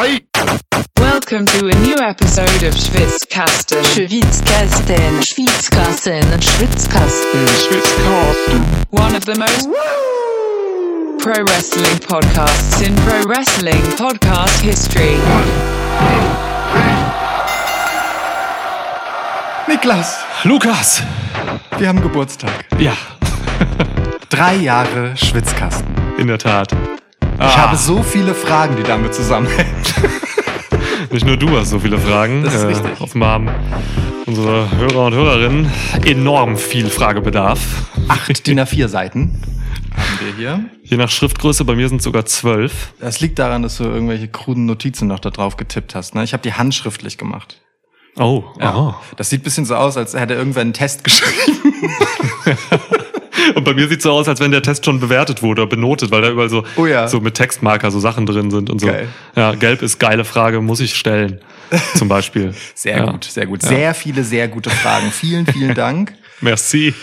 Ei! Welcome to a new episode of Schwitzkasten. Schwitzkasten, Schwitzkasten, Schwitzkasten. Schwitzkasten. One of the most pro wrestling podcasts in pro wrestling podcast history. Niklas, Lukas! wir haben Geburtstag. Ja, Drei Jahre Schwitzkasten. in der Tat. Ich Ah, habe so viele Fragen, die damit zusammenhängen. nicht nur du hast so viele Fragen. Das ist richtig. Offenbar haben unsere Hörer und Hörerinnen enorm viel Fragebedarf. Acht DIN A4 Seiten haben wir hier. Je nach Schriftgröße, bei mir sind es sogar zwölf. Das liegt daran, dass du irgendwelche kruden Notizen noch da drauf getippt hast. Ne? Ich habe die handschriftlich gemacht. Oh, aha. Das sieht bisschen so aus, als hätte irgendwer einen Test geschrieben. Und bei mir sieht so aus, als wenn der Test schon bewertet wurde oder benotet, weil da überall so, Oh ja. so mit Textmarker so Sachen drin sind und so. Geil. Ja, gelb ist geile Frage, muss ich stellen. Zum Beispiel. Sehr ja. gut, sehr gut. Sehr viele, sehr gute Fragen. Vielen, vielen Dank. Merci.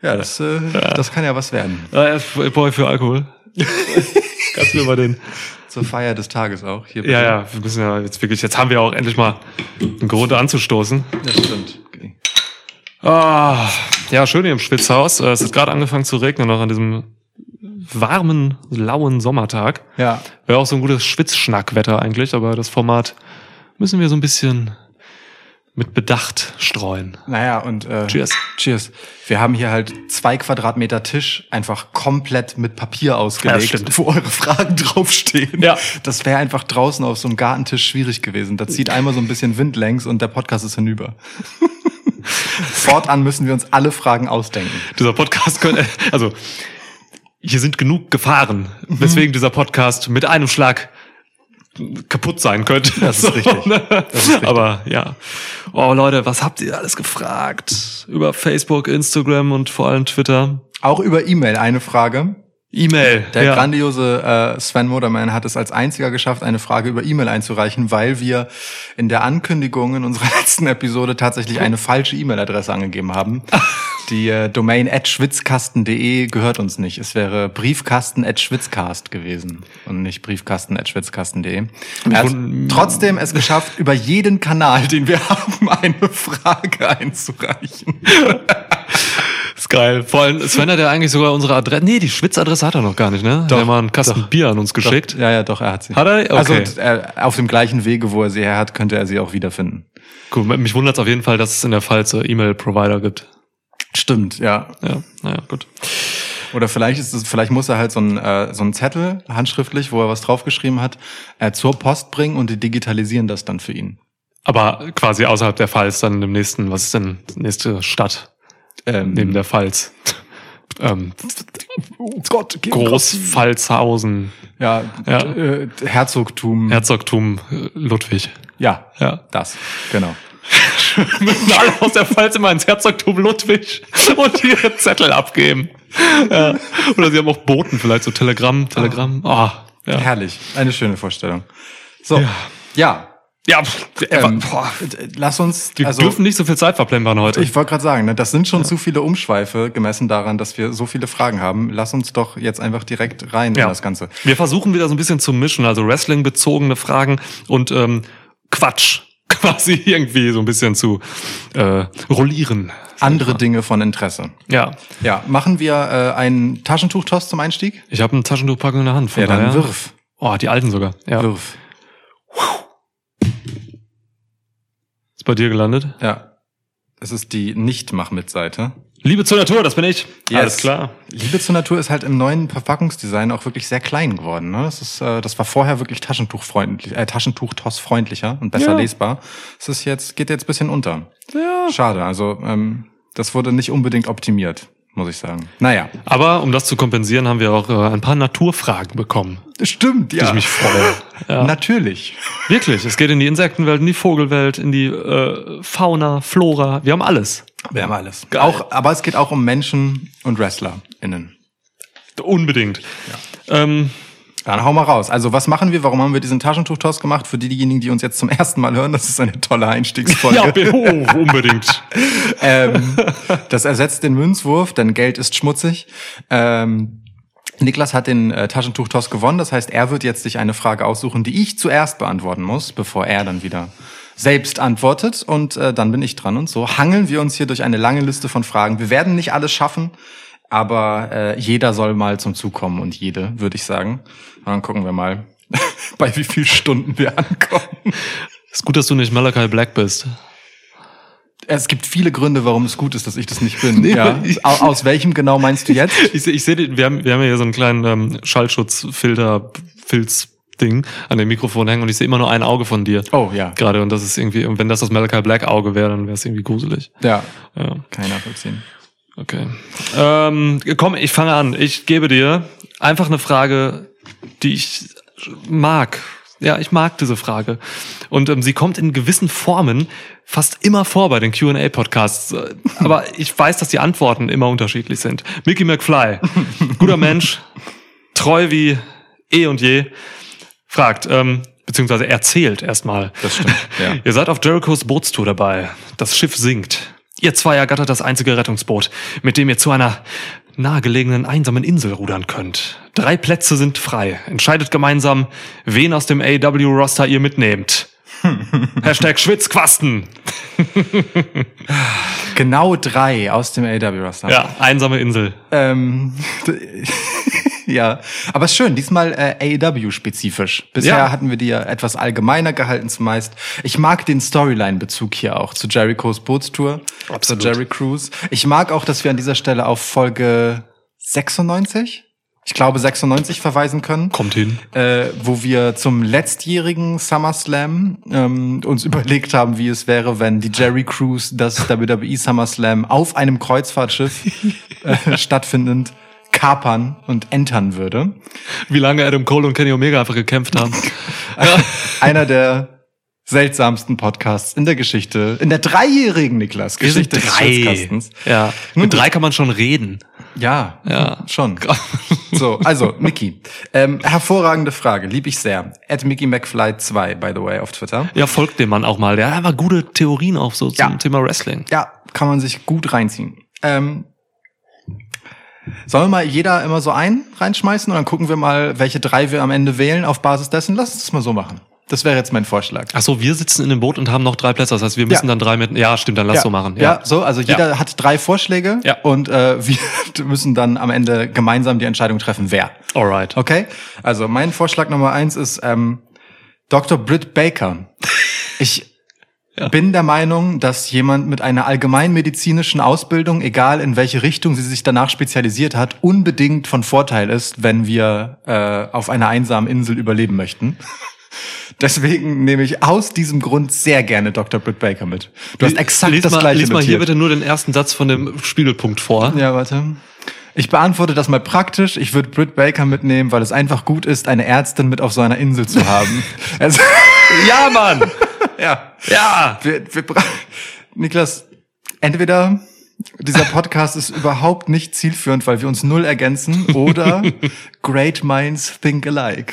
Ja, das, äh, das kann ja was werden. Äh, Boy für Alkohol. Kannst du mir mal den. Zur Feier des Tages auch. Hier Ja, ja, wir müssen ja jetzt wirklich, jetzt haben wir auch endlich mal einen Grund anzustoßen. Das stimmt. Okay. Ah, ja, schön hier im Schwitzhaus. Äh, Es ist gerade angefangen zu regnen, noch an diesem warmen, lauen Sommertag. Ja, Wäre auch so ein gutes Schwitzschnackwetter eigentlich, aber das Format müssen wir so ein bisschen mit Bedacht streuen. Naja, und äh, Cheers. Cheers. Wir haben hier halt zwei Quadratmeter Tisch einfach komplett mit Papier Ja, ausgelegt, stimmt. wo eure Fragen draufstehen. Ja. Das wäre einfach draußen auf so einem Gartentisch schwierig gewesen. Da zieht einmal so ein bisschen Wind längs und der Podcast ist hinüber. Fortan müssen wir uns alle Fragen ausdenken. Dieser Podcast könnte, also hier sind genug Gefahren, Mhm. weswegen dieser Podcast mit einem Schlag kaputt sein könnte. Das ist richtig. ne? Das ist richtig. Aber ja. Oh Leute, was habt ihr alles gefragt? Über Facebook, Instagram und vor allem Twitter. Auch über E-Mail eine Frage. E-Mail. Der ja. grandiose äh, Sven Moderman hat es als einziger geschafft, eine Frage über E-Mail einzureichen, weil wir in der Ankündigung in unserer letzten Episode tatsächlich eine falsche E-Mail-Adresse angegeben haben. Die äh, Domain at schwitzkasten.de gehört uns nicht. Es wäre briefkasten at schwitzcast gewesen und nicht briefkasten at schwitzkasten.de. Er hat trotzdem es geschafft, über jeden Kanal, den wir haben, eine Frage einzureichen. Geil. Vor allem Sven hat ja eigentlich sogar unsere Adresse. Nee, die Schwitzadresse hat er noch gar nicht, ne? Doch, er hat mal einen Kasten doch. Bier an uns geschickt. Ja, ja, doch, er hat sie. Hat er? Also Okay. äh, auf dem gleichen Wege, wo er sie her hat, könnte er sie auch wiederfinden. Cool. Mich wundert es auf jeden Fall, dass es in der Pfalz so E-Mail-Provider gibt. Stimmt, ja. Ja, naja, gut. Oder vielleicht ist es, vielleicht muss er halt so einen, äh, so einen Zettel handschriftlich, wo er was draufgeschrieben hat, äh, zur Post bringen und die digitalisieren das dann für ihn. Aber quasi außerhalb der Pfalz dann im nächsten, was ist denn nächste Stadt Ähm, neben der Pfalz? ähm, oh Gott, Großpfalzhausen, Ja, Ja. Äh, Herzogtum. Herzogtum äh, Ludwig. ja, Ja. das, genau. Müssen alle aus der Pfalz immer ins Herzogtum Ludwig und ihre Zettel abgeben. Ja. Oder sie haben auch Boten, vielleicht so Telegramm, Telegramm. Ah, ja. Herrlich, eine schöne Vorstellung. So, Ja. ja. Ja, pff, Ähm, boah, lass uns, wir also dürfen nicht so viel Zeit verplempern heute. Ich wollte gerade sagen, ne, das sind schon zu viele Umschweife gemessen daran, dass wir so viele Fragen haben. Lass uns doch jetzt einfach direkt rein Ja. in das Ganze. Wir versuchen wieder so ein bisschen zu mischen, also Wrestling-bezogene Fragen und ähm, Quatsch quasi irgendwie so ein bisschen zu äh, rollieren. Andere Dinge von Interesse. Ja, Ja, machen wir äh, einen Taschentuchtoss zum Einstieg? ich habe eine Taschentuchpackung in der Hand. Von Ja, dann daher. wirf. Oh, die alten sogar. Ja. Wirf. Ist bei dir gelandet. Ja. Es ist die Nicht-Mach-Mit-Seite. Liebe zur Natur, das bin ich. Yes. Alles klar. Liebe zur Natur ist halt im neuen Verpackungsdesign auch wirklich sehr klein geworden. Ne? Das, ist, äh, das war vorher wirklich Taschentuchfreundlich, äh, Taschentuchtoss-freundlicher und besser Ja. lesbar. Es ist jetzt, geht jetzt bisschen unter. Ja. Schade, also ähm, das wurde nicht unbedingt optimiert, muss ich sagen. Naja. Aber um das zu kompensieren, haben wir auch äh, ein paar Naturfragen bekommen, Stimmt, die ich mich freue. Ja. Natürlich. Wirklich, es geht in die Insektenwelt, in die Vogelwelt, in die äh, Fauna, Flora. Wir haben alles. Wir haben alles. Geil. Auch, aber es geht auch um Menschen und WrestlerInnen. Unbedingt. Ähm, Dann hau mal raus. Also was machen wir? Warum haben wir diesen Taschentuchtoss gemacht? Für diejenigen, die uns jetzt zum ersten Mal hören, das ist eine tolle Einstiegsfolge. ja, oh, unbedingt. ähm, das ersetzt den Münzwurf, denn Geld ist schmutzig. Ähm, Niklas hat den äh, Taschentuch-Toss gewonnen. Das heißt, er wird jetzt sich eine Frage aussuchen, die ich zuerst beantworten muss, bevor er dann wieder selbst antwortet. Und äh, dann bin ich dran. Und so hangeln wir uns hier durch eine lange Liste von Fragen. Wir werden nicht alles schaffen, aber äh, jeder soll mal zum Zug kommen und jede, würde ich sagen. Und dann gucken wir mal, bei wie viel Stunden wir ankommen. Ist gut, dass du nicht Malachi Black bist. Es gibt viele Gründe, warum es gut ist, dass ich das nicht bin. Nee, ja. ich- Au- Aus welchem genau meinst du jetzt? Ich, ich sehe, wir haben, wir haben ja hier so einen kleinen ähm, Schallschutzfilter, Filz-Ding an dem Mikrofon hängen und ich sehe immer nur ein Auge von dir. Oh ja, Gerade und das ist irgendwie, und wenn das das Malachi Black Auge wäre, dann wäre es irgendwie gruselig. ja, Ja, kann ich nachvollziehen. Okay. Ähm, komm, ich fange an. Ich gebe dir einfach eine Frage, die ich mag. Ja, ich mag diese Frage. Und ähm, sie kommt in gewissen Formen fast immer vor bei den Q&A-Podcasts. Aber ich weiß, dass die Antworten immer unterschiedlich sind. Mickey McFly, guter Mensch, treu wie eh und je, fragt, ähm, beziehungsweise erzählt erstmal. Das stimmt, ja. Ihr seid auf Jerichos Bootstour dabei. Das Schiff sinkt. Ihr zwei ergattert das einzige Rettungsboot, mit dem ihr zu einer nahegelegenen einsamen Insel rudern könnt. Drei Plätze sind frei. Entscheidet gemeinsam, wen aus dem AW-Roster ihr mitnehmt. Hashtag Schwitzquasten. Genau drei aus dem AW-Roster. Ja, einsame Insel. Ähm, ja, aber ist schön, diesmal äh, AEW-spezifisch. Bisher Ja. hatten wir die ja etwas allgemeiner gehalten zumeist. Ich mag den Storyline-Bezug hier auch zu Jerichos Bootstour, Absolut. zu Jerry Cruise. Ich mag auch, dass wir an dieser Stelle auf Folge 96, ich glaube 96 verweisen können. Kommt hin. äh, wo wir zum letztjährigen SummerSlam ähm, uns überlegt haben, wie es wäre, wenn die Jerry Cruise das WWE SummerSlam auf einem Kreuzfahrtschiff äh, stattfindend kapern und entern würde. Wie lange Adam Cole und Kenny Omega einfach gekämpft haben. Einer der seltsamsten Podcasts in der Geschichte, in der dreijährigen Niklas Geschichte des drei. Schwitzkastens. Ja. Mit drei kann man schon reden. Ja, Ja. schon. So, also, Mickey. Ähm, hervorragende Frage, lieb ich sehr. At Mickey McFly 2, by the way, auf Twitter. Ja, folgt dem Mann auch mal. Der hat aber gute Theorien auch so zum Ja. Thema Wrestling. Ja, kann man sich gut reinziehen. Ähm, sollen wir mal jeder immer so einen reinschmeißen und dann gucken wir mal, welche drei wir am Ende wählen auf Basis dessen? Lass uns das mal so machen. Das wäre jetzt mein Vorschlag. Ach so, wir sitzen in dem Boot und haben noch drei Plätze. Das heißt, wir müssen Ja. dann drei mit. Ja, stimmt, dann lass so machen. Ja. so, also jeder hat drei Vorschläge Ja. und äh, wir müssen dann am Ende gemeinsam die Entscheidung treffen, wer. Alright. Okay? Also mein Vorschlag Nummer eins ist ähm, Dr. Britt Baker. Ich Ja. bin der Meinung, dass jemand mit einer allgemeinmedizinischen Ausbildung, egal in welche Richtung sie sich danach spezialisiert hat, unbedingt von Vorteil ist, wenn wir äh, auf einer einsamen Insel überleben möchten. Deswegen nehme ich aus diesem Grund sehr gerne Dr. Britt Baker mit. Du hast exakt lies das mal, gleiche Lies mal notiert. hier bitte nur den ersten Satz von dem Spiegelpunkt vor. Ja, warte. Ich beantworte das mal praktisch. Ich würde Britt Baker mitnehmen, weil es einfach gut ist, eine Ärztin mit auf so einer Insel zu haben. also, Ja, Mann! Ja. Ja! Wir, wir Niklas, entweder dieser Podcast ist überhaupt nicht zielführend, weil wir uns null ergänzen, oder Great Minds Think Alike.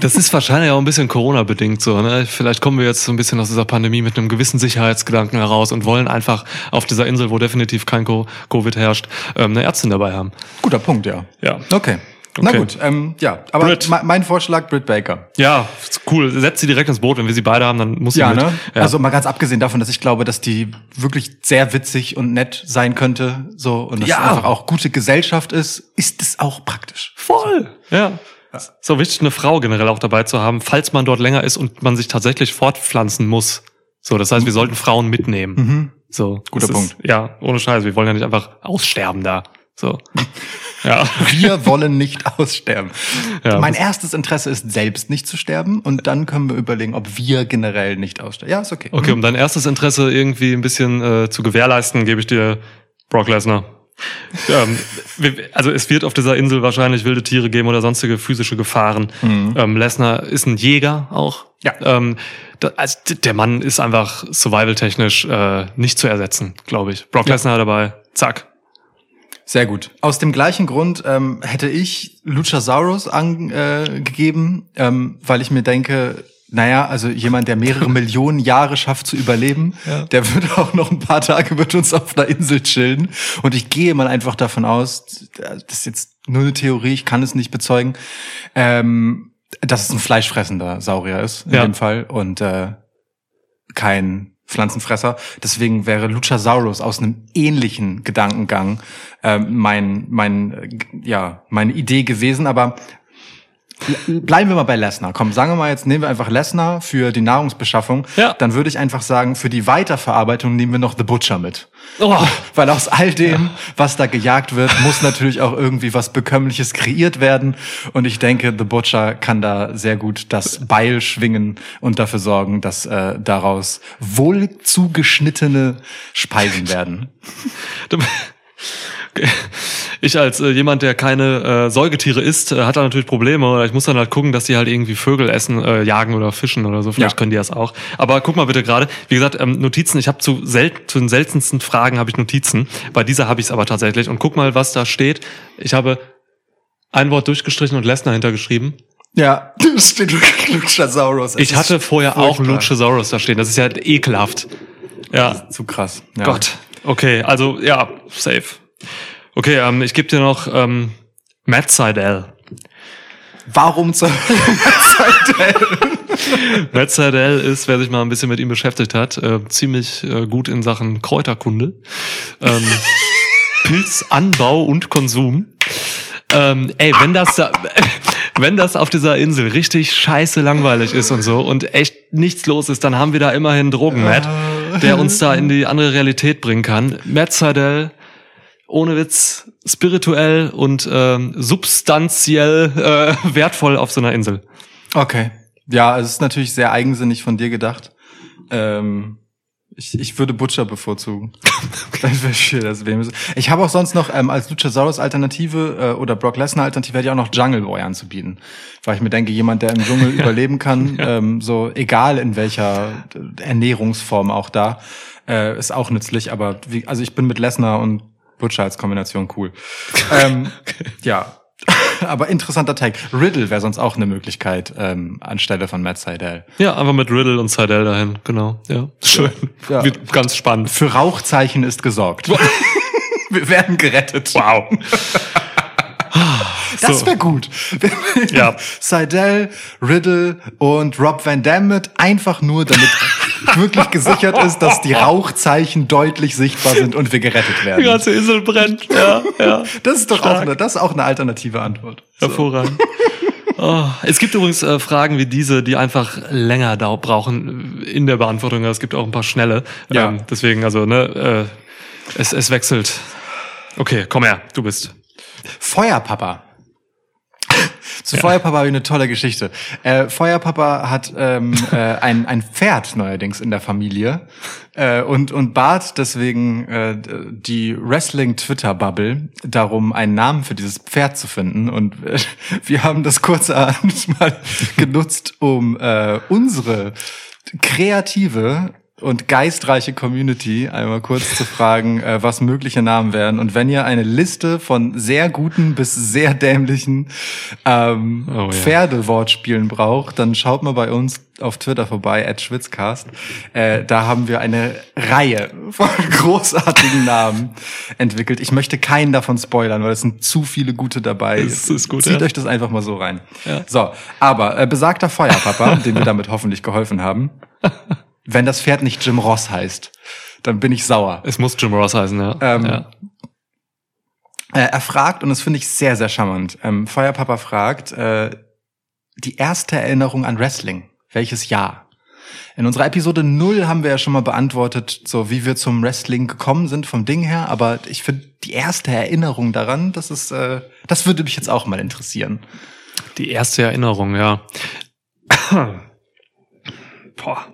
Das ist wahrscheinlich auch ein bisschen Corona-bedingt so. Ne? Vielleicht kommen wir jetzt so ein bisschen aus dieser Pandemie mit einem gewissen Sicherheitsgedanken heraus und wollen einfach auf dieser Insel, wo definitiv kein Co- Covid herrscht, ähm, eine Ärztin dabei haben. Guter Punkt, ja. Ja. Okay. Na Okay. gut, ähm, ja. Aber Britt. me- mein Vorschlag, Britt Baker. Ja, cool. Setz sie direkt ins Boot. Wenn wir sie beide haben, dann muss sie Ja, mit. ne? Ja. Also mal ganz abgesehen davon, dass ich glaube, dass die wirklich sehr witzig und nett sein könnte, so und dass Ja. einfach auch gute Gesellschaft ist, ist es auch praktisch. Voll. Ja. So wichtig, eine Frau generell auch dabei zu haben, falls man dort länger ist und man sich tatsächlich fortpflanzen muss. So, das heißt, wir sollten Frauen mitnehmen. So. Mhm. Guter das Punkt. Ist, ja, ohne Scheiß. Wir wollen ja nicht einfach aussterben da. So. ja. Wir wollen nicht aussterben. Ja, mein erstes Interesse ist, selbst nicht zu sterben und dann können wir überlegen, ob wir generell nicht aussterben. Ja, ist okay. Okay, um dein erstes Interesse irgendwie ein bisschen äh, zu gewährleisten, gebe ich dir Brock Lesnar. ähm, also es wird auf dieser Insel wahrscheinlich wilde Tiere geben oder sonstige physische Gefahren. Ähm, Lesnar ist ein Jäger auch. Ja. Ähm, da, also der Mann ist einfach survival-technisch äh, nicht zu ersetzen, glaube ich. Brock Lesnar dabei, zack. Sehr gut. Aus dem gleichen Grund ähm, hätte ich Luchasaurus angegeben, äh, ähm, weil ich mir denke, naja, also jemand, der mehrere Millionen Jahre schafft zu überleben, der wird auch noch ein paar Tage mit uns auf einer Insel chillen. Und ich gehe mal einfach davon aus, das ist jetzt nur eine Theorie, ich kann es nicht bezeugen, ähm, dass es ein fleischfressender Saurier ist in Ja. dem Fall und äh, kein Pflanzenfresser. Deswegen wäre Luchasaurus aus einem ähnlichen Gedankengang ähm, mein, mein, äh, ja, meine Idee gewesen. Aber bleiben wir mal bei Lesnar. Komm, sagen wir mal jetzt, nehmen wir einfach Lesnar für die Nahrungsbeschaffung. Ja. Dann würde ich einfach sagen, für die Weiterverarbeitung nehmen wir noch The Butcher mit. Oh, Weil aus all dem, was da gejagt wird, muss natürlich auch irgendwie was Bekömmliches kreiert werden. Und ich denke, The Butcher kann da sehr gut das Beil schwingen und dafür sorgen, dass äh, daraus wohl zugeschnittene Speisen werden. Ich als äh, jemand, der keine äh, Säugetiere isst, äh, hat da natürlich Probleme. Oder ich muss dann halt gucken, dass die halt irgendwie Vögel essen, äh, jagen oder fischen oder so. Vielleicht Ja. können die das auch. Aber guck mal bitte gerade. Wie gesagt, ähm, Notizen. Ich habe zu, sel zu den seltensten Fragen habe ich Notizen. Bei dieser habe ich es aber tatsächlich. Und guck mal, was da steht. Ich habe ein Wort durchgestrichen und Lesnar hintergeschrieben. Ja, das steht Luchasaurus. Ich ist hatte vorher auch furchtbar. Luchasaurus da stehen. Das ist ja ekelhaft. Ja, Zu krass. Ja. Gott. Okay, also ja, safe. Okay, ähm, ich gebe dir noch ähm, Matt Seidel. Warum zur Matt Seidel ist, wer sich mal ein bisschen mit ihm beschäftigt hat, äh, ziemlich äh, gut in Sachen Kräuterkunde, ähm, Pilzanbau und Konsum. Ähm, ey, wenn das da, wenn das auf dieser Insel richtig scheiße langweilig ist und so und echt nichts los ist, dann haben wir da immerhin Drogen-Matt, der uns da in die andere Realität bringen kann. Matt Seidel, ohne Witz, spirituell und ähm, substanziell äh, wertvoll auf so einer Insel. Okay. Ja, es ist natürlich sehr eigensinnig von dir gedacht. Ähm, ich, ich würde Butcher bevorzugen. Ich habe auch sonst noch ähm, als Luchasaurus Alternative äh, oder Brock Lesnar Alternative hätte ich auch noch Jungle Boy anzubieten. Weil ich mir denke, jemand, der im Dschungel überleben kann, ähm, so egal in welcher äh, Ernährungsform auch da, äh, ist auch nützlich. Aber wie, also ich bin mit Lesnar und Butcher als Kombination cool. ähm, Ja. Aber interessanter Tag. Riddle wäre sonst auch eine Möglichkeit ähm, anstelle von Matt Seidel. Ja, einfach mit Riddle und Seidel dahin, genau. Ja, schön. Ja. Wird ganz spannend. Für Rauchzeichen ist gesorgt. Wir werden gerettet. Wow. Das wäre gut. Ja. Seidel, Riddle und Rob Van Dam mit einfach nur, damit wirklich gesichert ist, dass die Rauchzeichen deutlich sichtbar sind und wir gerettet Die werden. ganze Insel brennt. Ja, ja. Das ist doch auch eine, das ist auch eine alternative Antwort. Hervorragend. Oh, es gibt übrigens äh, Fragen wie diese, die einfach länger dau brauchen in der Beantwortung. Es gibt auch ein paar schnelle. Ja. Ähm, deswegen, also, ne, äh, es, es wechselt. Okay, komm her, du bist. Feuerpapa. Zu Ja. Feuerpapa habe ich eine tolle Geschichte. Äh, Feuerpapa hat ähm, äh, ein, ein Pferd neuerdings in der Familie äh, und, und bat deswegen äh, die Wrestling-Twitter-Bubble darum, einen Namen für dieses Pferd zu finden. Und äh, wir haben das kurzerhand mal genutzt, um äh, unsere kreative und geistreiche Community einmal kurz zu fragen, äh, was mögliche Namen wären. Und wenn ihr eine Liste von sehr guten bis sehr dämlichen ähm, Oh ja. Pferdewortspielen braucht, dann schaut mal bei uns auf Twitter vorbei, at Schwitzcast. Äh, da haben wir eine Reihe von großartigen Namen entwickelt. Ich möchte keinen davon spoilern, weil es sind zu viele gute dabei. Das ist gut, Zieht ja. euch das einfach mal so rein. Ja. So, aber äh, besagter Feuerpapa, dem wir damit hoffentlich geholfen haben, wenn das Pferd nicht Jim Ross heißt, dann bin ich sauer. Es muss Jim Ross heißen, ja. Ähm, ja. Äh, er fragt, und das finde ich sehr, sehr charmant, ähm, Feuerpapa fragt, äh, die erste Erinnerung an Wrestling. Welches Jahr? In unserer Episode 0 haben wir ja schon mal beantwortet, so wie wir zum Wrestling gekommen sind vom Ding her, aber ich finde die erste Erinnerung daran, das ist, äh, das würde mich jetzt auch mal interessieren. Die erste Erinnerung, ja. Boah.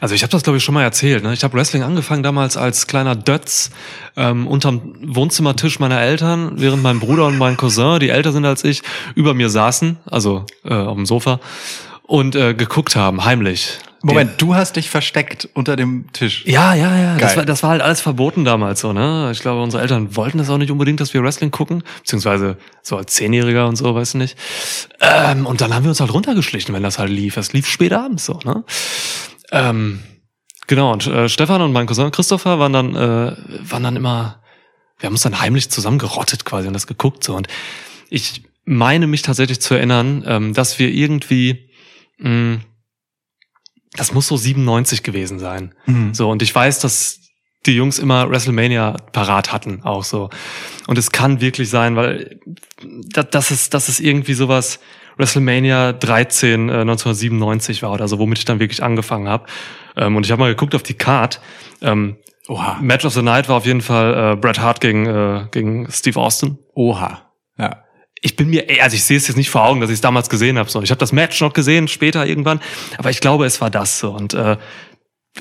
Also ich habe das glaube ich schon mal erzählt. Ne? Ich habe Wrestling angefangen damals als kleiner Dötz ähm, unterm Wohnzimmertisch meiner Eltern, während mein Bruder und mein Cousin, die älter sind als ich, über mir saßen, also äh, auf dem Sofa und äh, geguckt haben, heimlich. Moment, du hast dich versteckt unter dem Tisch. Ja, ja, ja. Das war, das war halt alles verboten damals so, ne? Ich glaube, unsere Eltern wollten das auch nicht unbedingt, dass wir Wrestling gucken, beziehungsweise so als Zehnjähriger und so, weißt du nicht. Ähm, und dann haben wir uns halt runtergeschlichen, wenn das halt lief. Es lief spät abends so, ne? Ähm, genau, und äh, Stefan und mein Cousin Christopher waren dann, äh, waren dann immer wir haben uns dann heimlich zusammengerottet quasi und das geguckt so. Und ich meine mich tatsächlich zu erinnern, ähm, dass wir irgendwie, mh, das muss so 97 gewesen sein. Mhm. So, und ich weiß, dass die Jungs immer WrestleMania parat hatten, auch so. Und es kann wirklich sein, weil das, das ist, das ist irgendwie sowas, WrestleMania 13 äh, 1997 war oder so, womit ich dann wirklich angefangen habe. Ähm, und ich habe mal geguckt auf die Card. Ähm, Oha. Match of the Night war auf jeden Fall äh, Bret Hart gegen, äh, gegen Steve Austin. Oha. Ja. Ich bin mir, also ich sehe es jetzt nicht vor Augen, dass ich es damals gesehen habe. So, ich habe das Match noch gesehen später irgendwann, aber ich glaube, es war das so. Und äh,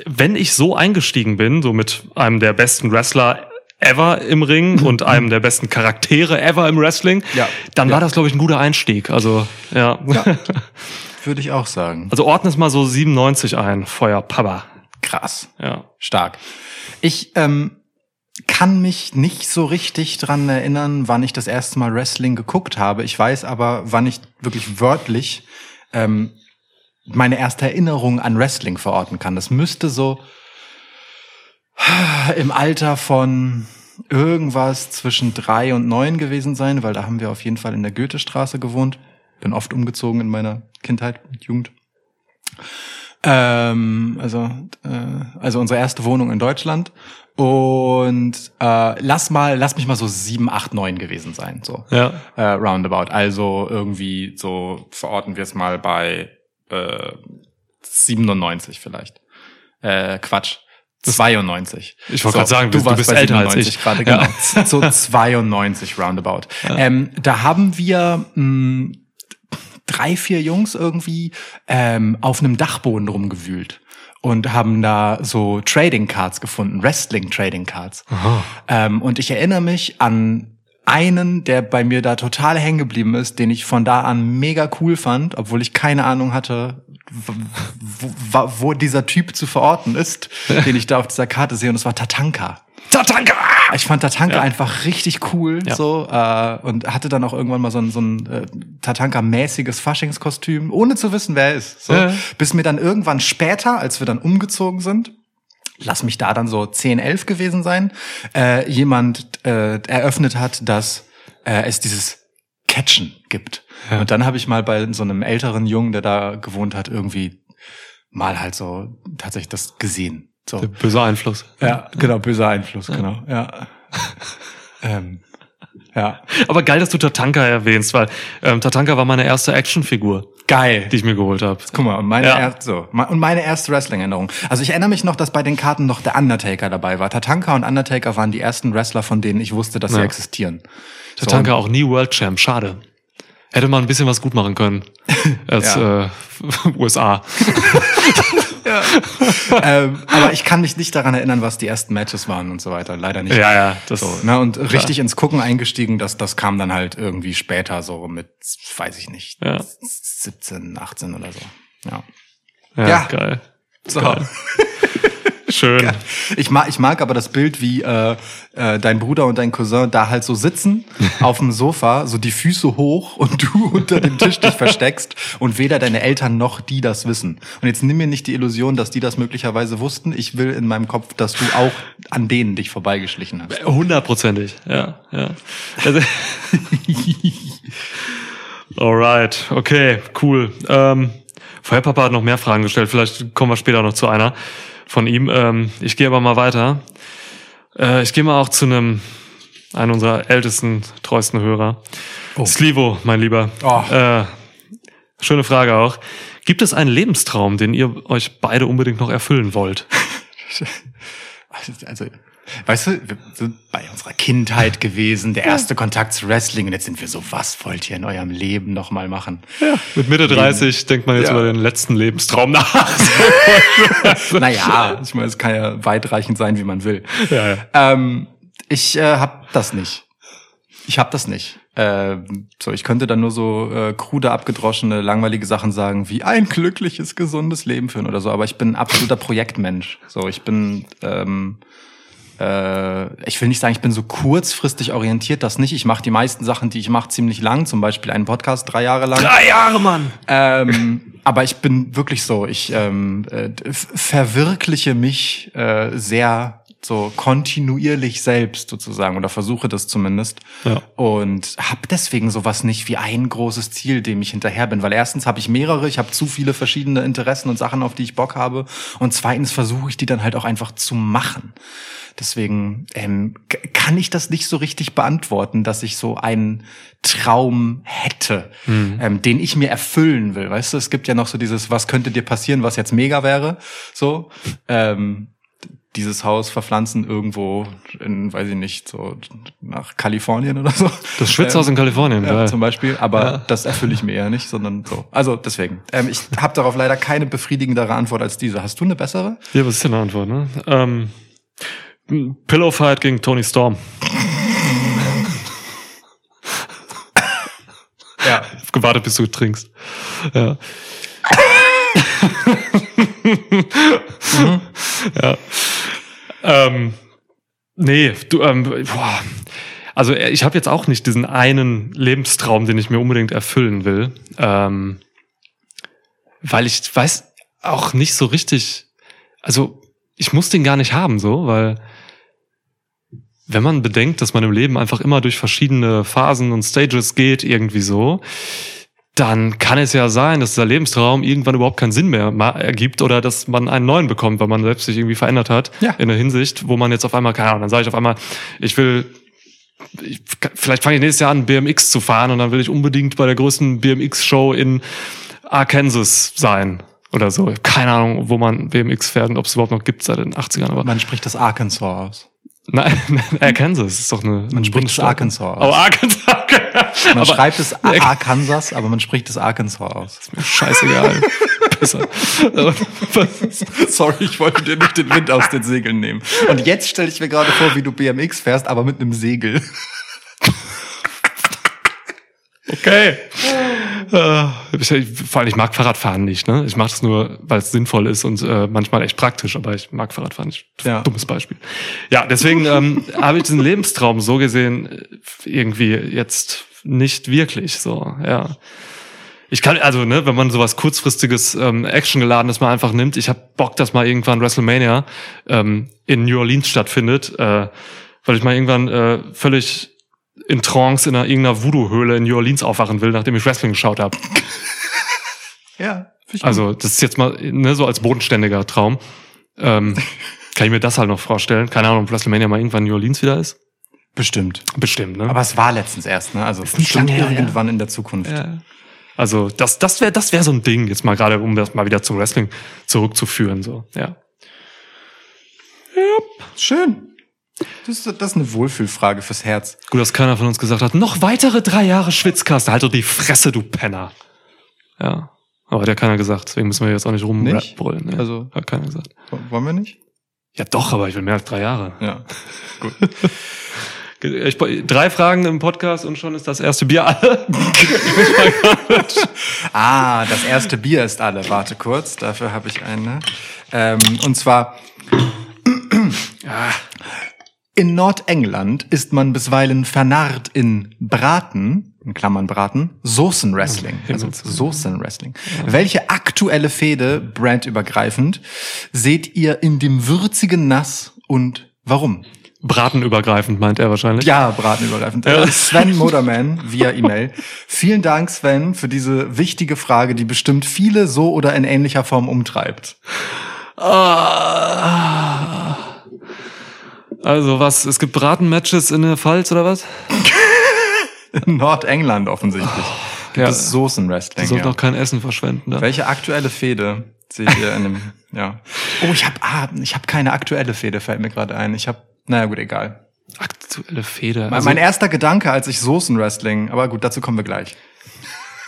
wenn ich so eingestiegen bin, so mit einem der besten Wrestler ever im Ring und einem der besten Charaktere ever im Wrestling, Ja. dann Ja. war das, glaube ich, ein guter Einstieg. Also, ja. Würde ich auch sagen. Also ordne es mal so 97 ein, Feuer Papa. Krass. Ja. Stark. Ich ähm, kann mich nicht so richtig dran erinnern, wann ich das erste Mal Wrestling geguckt habe. Ich weiß aber, wann ich wirklich wörtlich ähm, meine erste Erinnerung an Wrestling verorten kann. Das müsste so im Alter von irgendwas zwischen drei und neun gewesen sein, weil da haben wir auf jeden Fall in der Goethestraße gewohnt. Bin oft umgezogen in meiner Kindheit und Jugend. Ähm, also, äh, also unsere erste Wohnung in Deutschland. Und äh, lass mal, lass mich mal so sieben, acht, neun gewesen sein. So Ja. äh, roundabout. Also irgendwie so verorten wir es mal bei äh, 97 vielleicht. Äh, Quatsch. 92. Ich wollte gerade sagen, du, du warst bist bei älter als 97 ich. gerade, Ja. genau. So 92 roundabout. Ähm, da haben wir mh, drei, vier Jungs irgendwie ähm, auf einem Dachboden rumgewühlt und haben da so Trading Cards gefunden, Wrestling Trading Cards. Ähm, und ich erinnere mich an einen, der bei mir da total hängen geblieben ist, den ich von da an mega cool fand, obwohl ich keine Ahnung hatte, wo, wo dieser Typ zu verorten ist, den ich da auf dieser Karte sehe. Und es war Tatanka. Tatanka! Ich fand Tatanka Ja. einfach richtig cool Ja. so äh, und hatte dann auch irgendwann mal so ein, so ein äh, Tatanka-mäßiges Faschingskostüm, ohne zu wissen, wer er ist. So. Ja. Bis mir dann irgendwann später, als wir dann umgezogen sind, lass mich da dann so 10, 11 gewesen sein, äh, jemand äh, eröffnet hat, dass äh, es dieses Catchen gibt. Ja. Und dann habe ich mal bei so einem älteren Jungen, der da gewohnt hat, irgendwie mal halt so tatsächlich das gesehen. So. Böser Einfluss. Ja, genau, böser Einfluss, genau. Ja. ähm, ja. Aber geil, dass du Tatanka erwähnst, weil ähm, Tatanka war meine erste Actionfigur, Geil. die ich mir geholt habe. Guck mal, und meine, Ja. erst, so, und meine erste Wrestling-Erinnerung. Also ich erinnere mich noch, dass bei den Karten noch der Undertaker dabei war. Tatanka und Undertaker waren die ersten Wrestler, von denen ich wusste, dass sie Ja. existieren. So, Tatanka auch nie World Champ, schade. Hätte man ein bisschen was gut machen können als Ja. äh, USA. ähm, aber ich kann mich nicht daran erinnern, was die ersten Matches waren und so weiter. Leider nicht. Ja, ja, das So, ne, und richtig ins Gucken eingestiegen, das, das kam dann halt irgendwie später, so mit, weiß ich nicht, Ja. 17, 18 oder so. Ja. Ja, Ja. geil. So. Geil. Schön. Ich mag, ich mag aber das Bild, wie äh, äh, dein Bruder und dein Cousin da halt so sitzen auf dem Sofa, so die Füße hoch und du unter dem Tisch dich versteckst und weder deine Eltern noch die das wissen. Und jetzt nimm mir nicht die Illusion, dass die das möglicherweise wussten. Ich will in meinem Kopf, dass du auch an denen dich vorbeigeschlichen hast. Hundertprozentig, ja, ja. Also, Alright, okay, cool. Ähm, Feuerpapa hat noch mehr Fragen gestellt, vielleicht kommen wir später noch zu einer von ihm. Ähm, ich gehe aber mal weiter. Äh, ich gehe mal auch zu einem, einem unserer ältesten, treuesten Hörer. Oh. Slivo, mein Lieber. Oh. Äh, schöne Frage auch. Gibt es einen Lebenstraum, den ihr euch beide unbedingt noch erfüllen wollt? Also, weißt du, wir sind bei unserer Kindheit gewesen, der erste Kontakt zu Wrestling und jetzt sind wir so, was wollt ihr in eurem Leben noch mal machen? Mit Mitte 30 denkt man jetzt Ja. über den letzten Lebenstraum nach. Naja, ich meine, es kann ja weitreichend sein, wie man will. Ja, ja. Ähm, ich äh, hab das nicht. Ich hab das nicht. Ähm, so, ich könnte dann nur so äh, krude, abgedroschene, langweilige Sachen sagen, wie ein glückliches, gesundes Leben führen oder so. Aber ich bin ein absoluter Projektmensch. So, ich bin, ähm, äh, ich will nicht sagen, ich bin so kurzfristig orientiert, das nicht. Ich mache die meisten Sachen, die ich mache, ziemlich lang. Zum Beispiel einen Podcast drei Jahre lang. Drei Jahre, Mann! Ähm, aber ich bin wirklich so, ich ähm, äh, verwirkliche mich äh, sehr so kontinuierlich selbst sozusagen oder versuche das zumindest Ja. und habe deswegen sowas nicht wie ein großes Ziel, dem ich hinterher bin, weil erstens habe ich mehrere, ich habe zu viele verschiedene Interessen und Sachen, auf die ich Bock habe und zweitens versuche ich die dann halt auch einfach zu machen. Deswegen ähm, kann ich das nicht so richtig beantworten, dass ich so einen Traum hätte, ähm, den ich mir erfüllen will. Weißt du, es gibt ja noch so dieses, was könnte dir passieren, was jetzt mega wäre, so. Ähm, dieses Haus verpflanzen irgendwo in, weiß ich nicht, so nach Kalifornien oder so. Das Schwitzhaus in Kalifornien, Ja, geil. zum Beispiel, aber das erfülle ich mir eher nicht, sondern so. Also deswegen. Ähm, ich habe darauf leider keine befriedigendere Antwort als diese. Hast du eine bessere? Ja, was ist denn eine Antwort, ne? Ähm, Pillow Fight gegen Tony Storm. Ja. Ich hab gewartet, bis du trinkst. Ja. ja. Ähm, nee, du, ähm, boah. Also äh, ich habe jetzt auch nicht diesen einen Lebenstraum, den ich mir unbedingt erfüllen will. Ähm, weil ich weiß auch nicht so richtig, also ich muss den gar nicht haben, so, weil wenn man bedenkt, dass man im Leben einfach immer durch verschiedene Phasen und Stages geht, irgendwie so, dann kann es ja sein, dass dieser Lebenstraum irgendwann überhaupt keinen Sinn mehr ergibt oder dass man einen neuen bekommt, weil man selbst sich irgendwie verändert hat Ja. in der Hinsicht, wo man jetzt auf einmal, keine Ahnung, dann sage ich auf einmal, ich will, ich, vielleicht fange ich nächstes Jahr an, BMX zu fahren und dann will ich unbedingt bei der größten BMX-Show in Arkansas sein oder so. Keine Ahnung, wo man BMX fährt und ob es überhaupt noch gibt seit den 80ern, aber Man spricht das Arkansas aus. Nein, Arkansas ist doch eine. Man spricht es Arkansas aus. Oh, Arkansas. Man aber schreibt es Arkansas, aber man spricht es Arkansas aus. scheißegal. Besser. Was ist- Sorry, ich wollte dir nicht den Wind aus den Segeln nehmen. Und jetzt stelle ich mir gerade vor, wie du BMX fährst, aber mit einem Segel. Okay. Äh, ich, vor allem, ich mag Fahrradfahren nicht. Ne? Ich mache das nur, weil es sinnvoll ist und äh, manchmal echt praktisch, aber ich mag Fahrradfahren nicht. Ja. Dummes Beispiel. Ja, deswegen ähm, habe ich diesen Lebenstraum so gesehen äh, irgendwie jetzt nicht wirklich so. Ja. Ich kann, also, ne, wenn man sowas kurzfristiges, ähm, actiongeladenes mal einfach nimmt, ich hab Bock, dass mal irgendwann WrestleMania ähm, in New Orleans stattfindet, äh, weil ich mal irgendwann äh, völlig in Trance in einer, irgendeiner Voodoo-Höhle in New Orleans aufwachen will, nachdem ich Wrestling geschaut habe. Ja. Also, das ist jetzt mal ne, so als bodenständiger Traum. Ähm, kann ich mir das halt noch vorstellen. Keine Ahnung, ob WrestleMania mal irgendwann in New Orleans wieder ist. Bestimmt. Bestimmt, ne? Aber es war letztens erst, ne? Also nicht bestimmt her, ja. irgendwann in der Zukunft. Ja. Also das, das wäre das wär so ein Ding, jetzt mal gerade, um das mal wieder zum Wrestling zurückzuführen. So, ja. Schön. Das ist, das ist eine Wohlfühlfrage fürs Herz. Gut, dass keiner von uns gesagt hat, noch weitere drei Jahre Schwitzkasten. Halt doch die Fresse, du Penner. Ja. Aber hat ja keiner gesagt, deswegen müssen wir jetzt auch nicht rumbrüllen. Ne? Also- hat keiner gesagt. Wollen wir nicht? Ja doch, aber ich will mehr als drei Jahre. Ja. Gut. Ich, drei Fragen im Podcast und schon ist das erste Bier alle. Ah, das erste Bier ist alle. Warte kurz, dafür habe ich eine. Ähm, und zwar in Nordengland ist man bisweilen vernarrt in Braten, in Klammern Braten, Soßenwrestling. Also. Soßenwrestling. Welche aktuelle Fehde, brandübergreifend, seht ihr in dem würzigen Nass und warum? Bratenübergreifend meint er wahrscheinlich. Ja, bratenübergreifend. Ja. Äh, Sven Moderman via E-Mail. Vielen Dank, Sven, für diese wichtige Frage, die bestimmt viele so oder in ähnlicher Form umtreibt. Ah. Also was, es gibt Bratenmatches in der Pfalz oder was? In Nordengland offensichtlich. Gibt ja. es Soßenwrestling. Die sollten Ja. auch kein Essen verschwenden. Da. Welche aktuelle Fehde seht ihr in dem, ja. Oh, ich habe ah, ich hab keine aktuelle Fehde, fällt mir gerade ein. Ich habe, naja gut, egal. Aktuelle Fehde. Mein- Also, mein erster Gedanke, als ich Soßenwrestling, aber gut, dazu kommen wir gleich.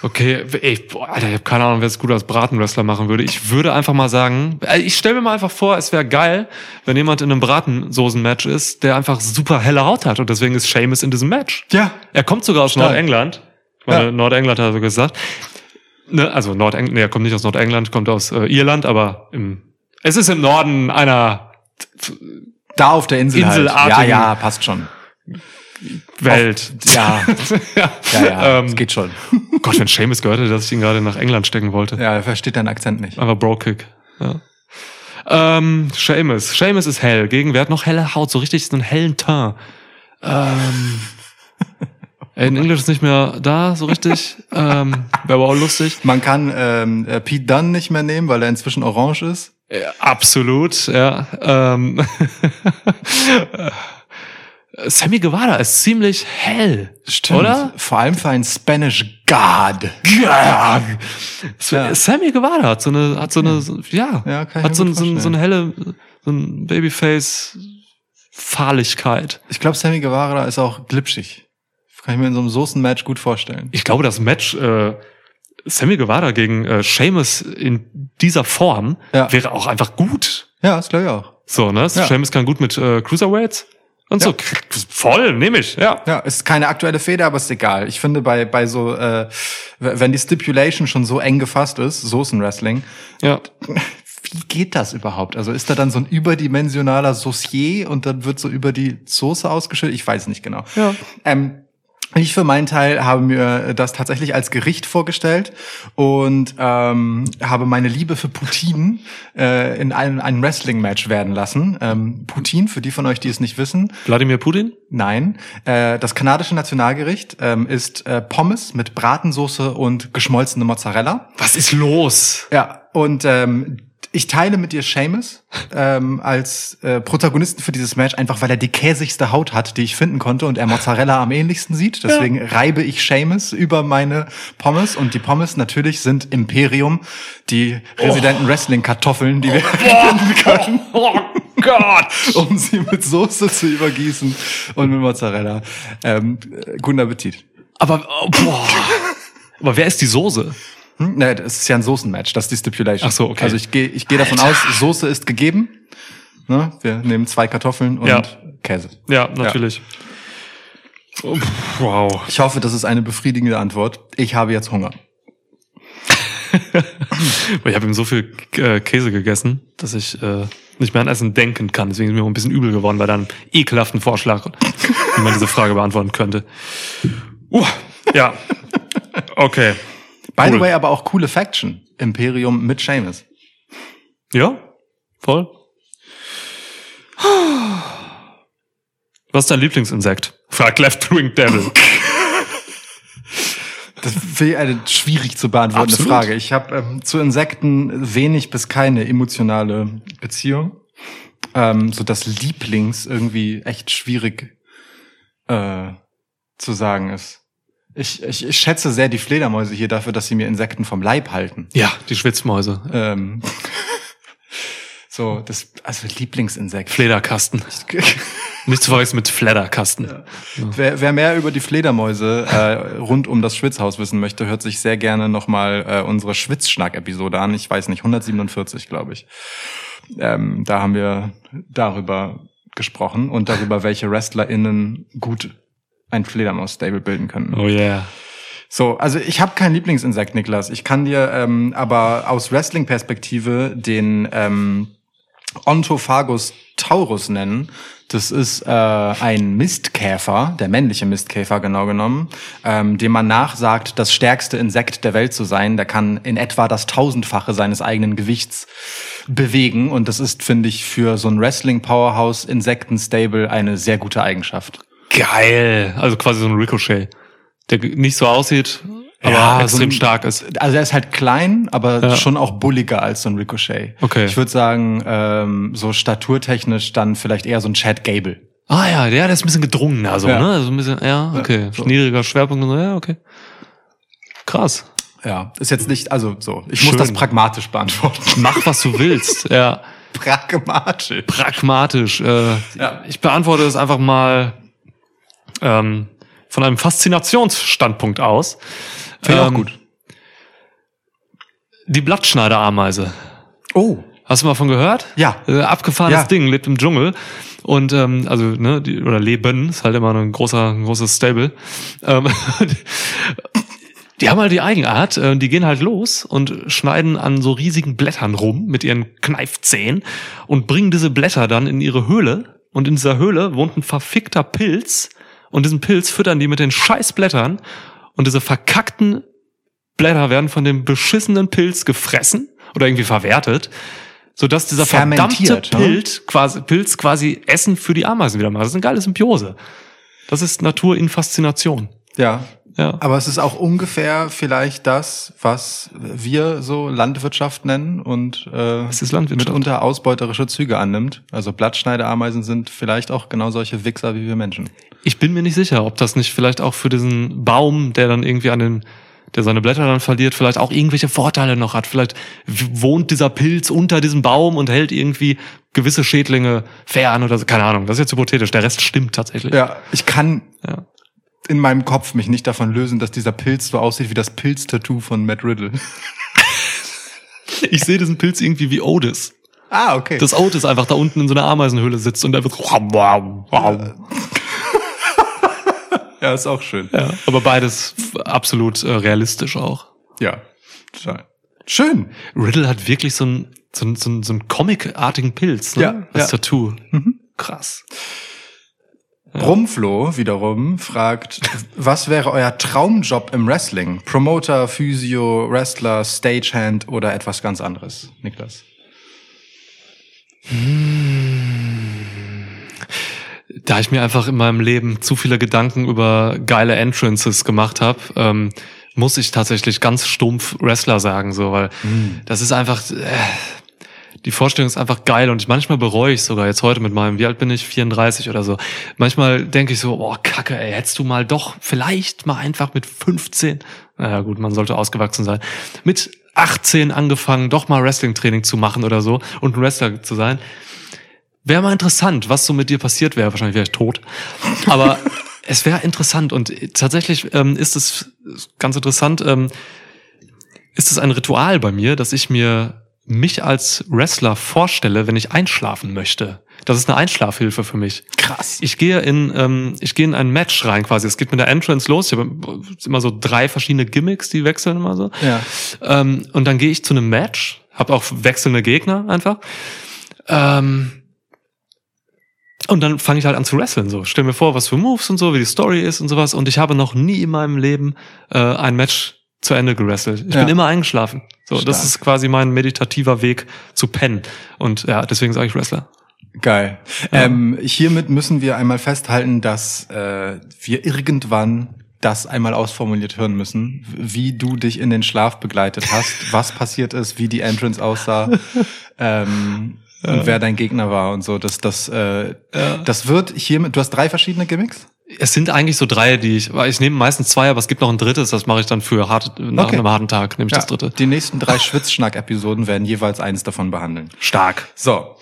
Okay, ey, boah, Alter, ich habe keine Ahnung, wer es gut als Bratenwrestler machen würde. Ich würde einfach mal sagen, ich stelle mir mal einfach vor, es wäre geil, wenn jemand in einem Bratensoßen-Match ist, der einfach super helle Haut hat und deswegen ist Seamus in diesem Match. Ja. Er kommt sogar aus Stark. Nordengland. Meine, Ja. Nordengland hat er so gesagt. Ne, also Nordengland, nee, er kommt nicht aus Nordengland, kommt aus äh, Irland, aber im, es ist im Norden einer Da auf der Insel halt. Ja, Inselartigen- ja, passt schon. Welt. Ja, ja, ja, ja, Ähm, es geht schon. Gott, wenn Seamus gehört hätte, dass ich ihn gerade nach England stecken wollte. Ja, er versteht deinen Akzent nicht. Einfach Bro-Kick. Ja. Ähm, Seamus. Seamus ist hell. Gegen wer hat noch helle Haut? So richtig so einen hellen Teint. Ähm, in Englisch ist nicht mehr da, so richtig. ähm, Wäre aber auch lustig. Man kann ähm, äh, Pete Dunne nicht mehr nehmen, weil er inzwischen orange ist. Ja, absolut, ja. Ähm, Sammy Guevara ist ziemlich hell, oder? Vor allem für einen Spanish God. Ja. Sammy Guevara hat so eine, hat so eine, so- ja, Ja, hat so, so, so eine helle, so ein Babyface Fahrlichkeit. Ich glaube, Sammy Guevara ist auch glitschig. Kann ich mir in so einem Soßen-Match gut vorstellen. Ich glaube, das Match äh, Sammy Guevara gegen äh, Seamus in dieser Form Ja. wäre auch einfach gut. Ja, das glaube ich auch. So, ne? Ja. Seamus kann gut mit äh, Cruiserweights und Ja. so. Voll, nehme ich, ja. Ja, ist keine aktuelle Feder, aber ist egal. Ich finde, bei, bei so, äh, wenn die Stipulation schon so eng gefasst ist, Soßen-Wrestling, Ja. wie geht das überhaupt? Also ist da dann so ein überdimensionaler Saucier und dann wird so über die Soße ausgeschüttet? Ich weiß nicht genau. Ja. Ähm, ich für meinen Teil habe mir das tatsächlich als Gericht vorgestellt und ähm, habe meine Liebe für Poutine äh, in ein, ein Wrestling-Match werden lassen. Ähm, Poutine, für die von euch, die es nicht wissen, Wladimir Putin? Nein, äh, das kanadische Nationalgericht ähm, ist äh, Pommes mit Bratensoße und geschmolzene Mozzarella. Was ist los? Ja, und ähm, ich teile mit dir Seamus ähm, als äh, Protagonisten für dieses Match, einfach weil er die käsigste Haut hat, die ich finden konnte und er Mozzarella am ähnlichsten sieht. Deswegen reibe ich Seamus über meine Pommes und die Pommes natürlich sind Imperium, die residenten Wrestling-Kartoffeln, die wir finden können Oh Gott! um sie mit Soße zu übergießen und mit Mozzarella. Ähm, äh, guten Appetit. Aber, oh, boah. Aber wer ist die Soße? Hm? Ne, das ist ja ein Soßenmatch, das ist die Stipulation. Ach so, okay. Also ich gehe ich gehe davon aus, Soße ist gegeben. Ne? Wir nehmen zwei Kartoffeln und Ja. Käse. Ja, natürlich. Oh, pff, wow. Ich hoffe, das ist eine befriedigende Antwort. Ich habe jetzt Hunger. Ich habe ihm so viel äh, Käse gegessen, dass ich äh, nicht mehr an Essen denken kann. Deswegen ist mir auch ein bisschen übel geworden bei deinem ekelhaften Vorschlag, wie man diese Frage beantworten könnte. Uh, ja. Okay. By the Cool. way, aber auch coole Faction. Imperium mit Seamus. Ja, voll. Was ist dein Lieblingsinsekt? Fragt Left Wing Devil. Das wäre eine schwierig zu beantwortende Absolut. Frage. Ich habe ähm, zu Insekten wenig bis keine emotionale Beziehung. Ähm, so das Lieblings irgendwie echt schwierig äh, zu sagen ist. Ich, ich, ich schätze sehr die Fledermäuse hier dafür, dass sie mir Insekten vom Leib halten. Ja, die Schwitzmäuse. Ähm, so, das, also Lieblingsinsekt. Flederkasten. Nicht zu verwechseln mit Fledderkasten. Wer, wer mehr über die Fledermäuse äh, rund um das Schwitzhaus wissen möchte, hört sich sehr gerne nochmal äh, unsere Schwitzschnack-Episode an. Ich weiß nicht, 147, glaube ich. Ähm, da haben wir darüber gesprochen und darüber, welche WrestlerInnen gut ein Fledermaus-Stable bilden können. Oh yeah. So, also ich habe kein Lieblingsinsekt, Niklas. Ich kann dir ähm, aber aus Wrestling-Perspektive den ähm, Ontophagus taurus nennen. Das ist äh, ein Mistkäfer, der männliche Mistkäfer genau genommen, ähm, dem man nachsagt, das stärkste Insekt der Welt zu sein. Der kann in etwa das tausendfache seines eigenen Gewichts bewegen. Und das ist, finde ich, für so ein Wrestling-Powerhouse-Insekten-Stable eine sehr gute Eigenschaft. Geil. Also quasi so ein Ricochet. Der nicht so aussieht, aber Ja, extrem so ein- stark ist. Also er ist halt klein, aber Ja. schon auch bulliger als so ein Ricochet. Okay. Ich würde sagen, ähm, so staturtechnisch dann vielleicht eher so ein Chad Gable. Ah ja, der, der ist ein bisschen gedrungener, so, Ja. ne? Also ein bisschen, ja, okay. so. Niedriger Schwerpunkt und so, ja, okay. Krass. Ja, ist jetzt nicht, also so. Ich Schön. muss das pragmatisch beantworten. Mach, was du willst. Ja. pragmatisch. Pragmatisch. Äh, Ja. Ich beantworte es einfach mal ähm, von einem Faszinationsstandpunkt aus. Finde ich auch Ähm, gut. Die Blattschneiderameise. Oh. Hast du mal von gehört? Ja. Äh, abgefahrenes Ja. Ding, lebt im Dschungel. Und ähm, also, ne, die, oder Leben, ist halt immer ein großer, ein großes Stable. Ähm, die haben halt die Eigenart, äh, die gehen halt los und schneiden an so riesigen Blättern rum mit ihren Kneifzähnen und bringen diese Blätter dann in ihre Höhle. Und in dieser Höhle wohnt ein verfickter Pilz. Und diesen Pilz füttern die mit den Scheißblättern. Und diese verkackten Blätter werden von dem beschissenen Pilz gefressen oder irgendwie verwertet. sodass dieser verdammte ne? Pilz quasi, Pilz quasi Essen für die Ameisen wieder macht. Das ist eine geile Symbiose. Das ist Natur in Faszination. Ja. Ja. Aber es ist auch ungefähr vielleicht das, was wir so Landwirtschaft nennen und äh, Es ist Landwirtschaft. mitunter ausbeuterische Züge annimmt. Also Blattschneideameisen sind vielleicht auch genau solche Wichser wie wir Menschen. Ich bin mir nicht sicher, ob das nicht vielleicht auch für diesen Baum, der dann irgendwie an den, der seine Blätter dann verliert, vielleicht auch irgendwelche Vorteile noch hat. Vielleicht wohnt dieser Pilz unter diesem Baum und hält irgendwie gewisse Schädlinge fern oder so. Keine Ahnung. Das ist jetzt hypothetisch. Der Rest stimmt tatsächlich. Ja, ich kann Ja. In meinem Kopf mich nicht davon lösen, dass dieser Pilz so aussieht wie das Pilztattoo von Matt Riddle. Ich sehe diesen Pilz irgendwie wie Otis. Ah, okay. Dass Otis einfach da unten in so einer Ameisenhöhle sitzt und einfach ja, ja, ist auch schön. aber beides absolut äh, realistisch auch. Ja, total. Schön. Riddle hat wirklich so einen so einen, so einen, so einen comicartigen Pilz, ne? Ja, Als ja. Tattoo. Krass. Brumflo wiederum fragt, was wäre euer Traumjob im Wrestling? Promoter, Physio, Wrestler, Stagehand oder etwas ganz anderes? Niklas. Da ich mir einfach in meinem Leben zu viele Gedanken über geile Entrances gemacht habe, ähm, muss ich tatsächlich ganz stumpf Wrestler sagen, so, weil das ist einfach, äh, die Vorstellung ist einfach geil und ich, manchmal bereue ich sogar jetzt heute mit meinem, wie alt bin ich, 34 oder so. Manchmal denke ich so, boah, kacke, ey, hättest du mal doch vielleicht mal einfach mit 15, naja gut, man sollte ausgewachsen sein, mit 18 angefangen, doch mal Wrestling-Training zu machen oder so und ein Wrestler zu sein. Wäre mal interessant, was so mit dir passiert wäre. Wahrscheinlich wäre ich tot. Aber es wäre interessant und tatsächlich ähm, ist es ganz interessant, ähm, ist es ein Ritual bei mir, dass ich mir mich als Wrestler vorstelle, wenn ich einschlafen möchte. Das ist eine Einschlafhilfe für mich. Krass. Ich gehe in, ähm, ich gehe in ein Match rein quasi. Es geht mit der Entrance los. Ich habe immer so drei verschiedene Gimmicks, die wechseln immer so. Ja. Ähm, und dann gehe ich zu einem Match, habe auch wechselnde Gegner einfach. Ähm, und dann fange ich halt an zu wrestlen. So, stell mir vor, was für Moves und so, wie die Story ist und sowas. Und ich habe noch nie in meinem Leben äh, ein Match zu Ende gewrestelt. Ich Ja. bin immer eingeschlafen. So, das Stark. ist quasi mein meditativer Weg zu pennen. Und ja, deswegen sage ich Wrestler. Geil. Ähm, hiermit müssen wir einmal festhalten, dass äh, wir irgendwann das einmal ausformuliert hören müssen, wie du dich in den Schlaf begleitet hast, was passiert ist, wie die Entrance aussah ähm, und wer dein Gegner war und so. Das, das, äh, das wird hiermit. Du hast drei verschiedene Gimmicks. Es sind eigentlich so drei, die ich, ich nehme meistens zwei, aber es gibt noch ein drittes, das mache ich dann für hart, nach Okay. einem harten Tag, nehme ich das dritte. Die nächsten drei Schwitzschnack-Episoden werden jeweils eins davon behandeln. Stark. So.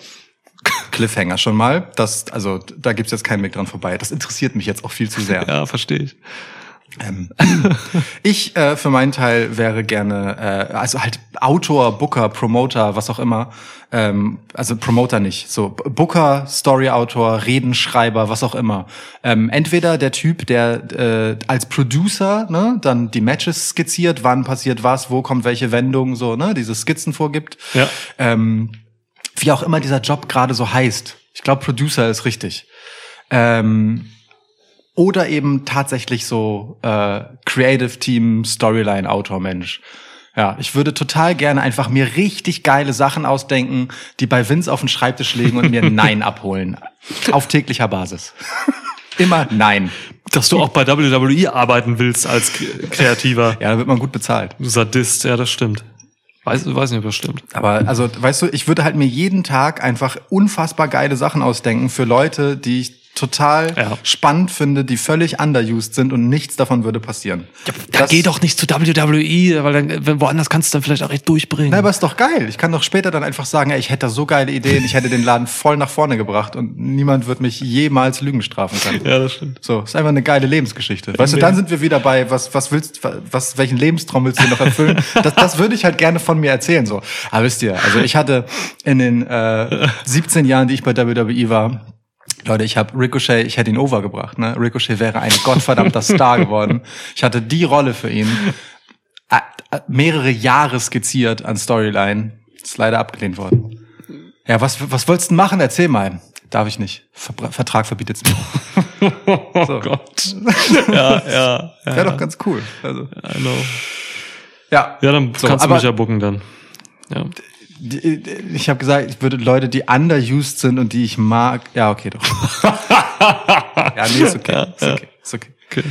Cliffhanger schon mal. Das, also da gibt's jetzt keinen Weg dran vorbei. Das interessiert mich jetzt auch viel zu sehr. Ja, verstehe ich. Ähm, ich äh, für meinen Teil wäre gerne, äh, also halt Autor, Booker, Promoter, was auch immer. Ähm, also Promoter nicht. So Booker, Storyautor, Redenschreiber, was auch immer. Ähm, entweder der Typ, der äh, als Producer ne, dann die Matches skizziert, wann passiert was, wo kommt welche Wendung, so ne, diese Skizzen vorgibt. Ja. Ähm, wie auch immer dieser Job gerade so heißt. Ich glaube, Producer ist richtig. Ähm, oder eben tatsächlich so äh, Creative Team, Storyline, Autor, Mensch. Ja, ich würde total gerne einfach mir richtig geile Sachen ausdenken, die bei Vince auf den Schreibtisch legen und mir ein Nein abholen. Auf täglicher Basis. Immer Nein. Dass du auch bei WWE arbeiten willst als Kreativer. Ja, da wird man gut bezahlt. Du Sadist, ja, das stimmt. Weiß, weiß nicht, ob das stimmt. Aber also, weißt du, ich würde halt mir jeden Tag einfach unfassbar geile Sachen ausdenken für Leute, die ich total Ja. spannend finde, die völlig underused sind und nichts davon würde passieren. Da Das- geh doch nicht zu WWE, weil dann, wenn woanders kannst du dann vielleicht auch echt durchbringen. Na, aber ist doch geil. Ich kann doch später dann einfach sagen, ey, ich hätte da so geile Ideen, ich hätte den Laden voll nach vorne gebracht und niemand wird mich jemals Lügen strafen können. ja, das stimmt. So, ist einfach eine geile Lebensgeschichte. Weißt du, dann sind wir wieder bei, was, was willst, was, welchen Lebenstraum willst du noch erfüllen? Das, das würde ich halt gerne von mir erzählen, so. Aber wisst ihr, also ich hatte in den äh, 17 Jahren, die ich bei WWE war, Leute, ich habe Ricochet, ich hätte ihn overgebracht, ne? Ricochet wäre ein gottverdammter Star geworden. Ich hatte die Rolle für ihn. Äh, äh, mehrere Jahre skizziert an Storyline. Ist leider abgelehnt worden. Ja, was, was wolltest du machen? Erzähl mal. Darf ich nicht. Ver Vertrag verbietet's mir. so. Gott. ja, ja. ja Wäre doch ganz cool. Also, I know. ja. Ja, dann So, kannst du mich ja bucken dann. Ja. Ich habe gesagt, ich würde Leute, die underused sind und die ich mag. Ja, okay, doch. ja, nee, ist okay. Ist okay. Ist okay. Okay.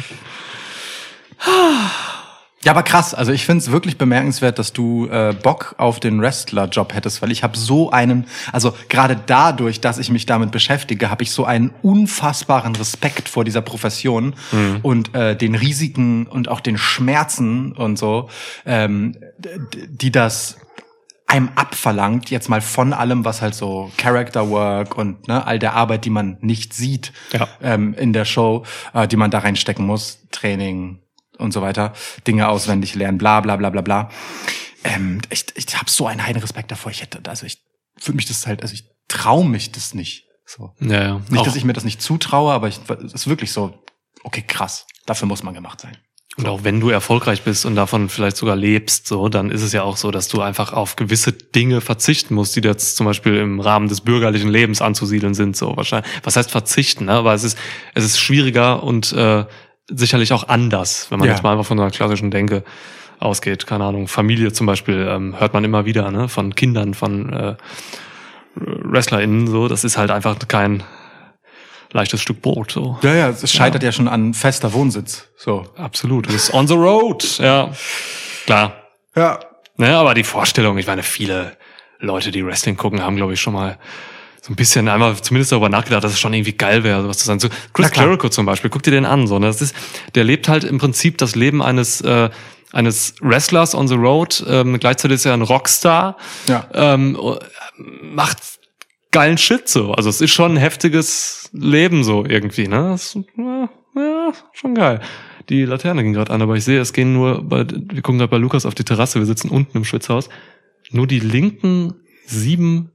Ja, aber krass. Also ich finde es wirklich bemerkenswert, dass du äh, Bock auf den Wrestler-Job hättest, weil ich habe so einen, also gerade dadurch, dass ich mich damit beschäftige, habe ich so einen unfassbaren Respekt vor dieser Profession und äh, den Risiken und auch den Schmerzen und so, ähm, die das einem abverlangt, jetzt mal von allem, was halt so Character Work und ne, all der Arbeit, die man nicht sieht Ja. ähm, in der Show, äh, die man da reinstecken muss, Training und so weiter, Dinge auswendig lernen, bla bla bla bla bla. Ähm, ich ich habe so einen heiden Respekt davor. Ich hätte, also ich für mich das halt, also ich traue mich das nicht. So. Ja, ja. Nicht, dass ich mir das nicht zutraue, aber ich, es ist wirklich so, okay, krass, dafür muss man gemacht sein. Und auch wenn du erfolgreich bist und davon vielleicht sogar lebst, so, dann ist es ja auch so, dass du einfach auf gewisse Dinge verzichten musst, die jetzt zum Beispiel im Rahmen des bürgerlichen Lebens anzusiedeln sind, so wahrscheinlich. Was heißt verzichten? Ne? Aber es ist, es ist schwieriger und äh, sicherlich auch anders, wenn man Ja. jetzt mal einfach von einer klassischen Denke ausgeht. Keine Ahnung, Familie zum Beispiel ähm, hört man immer wieder, ne? Von Kindern, von äh, WrestlerInnen, so. Das ist halt einfach kein leichtes Stück Brot, so. Ja, ja, es scheitert ja, schon an fester Wohnsitz. So. Absolut. Das ist on the road, ja. Klar. Ja. Ne, aber die Vorstellung, ich meine, viele Leute, die Wrestling gucken, haben, glaube ich, schon mal so ein bisschen einmal zumindest darüber nachgedacht, dass es schon irgendwie geil wäre, sowas zu sagen. So Chris. Jericho zum Beispiel, guck dir den an. So, ne? das ist, der lebt halt im Prinzip das Leben eines äh, eines Wrestlers on the road. Ähm, gleichzeitig ist er ein Rockstar. Ja. Ähm, macht geilen Shit so. Also es ist schon ein heftiges Leben so irgendwie. Ne? Das, ja, ja, schon geil. Die Laterne ging gerade an, aber ich sehe, es gehen nur, bei, wir gucken gerade bei Lukas auf die Terrasse, wir sitzen unten im Schwitzhaus. Nur die linken sieben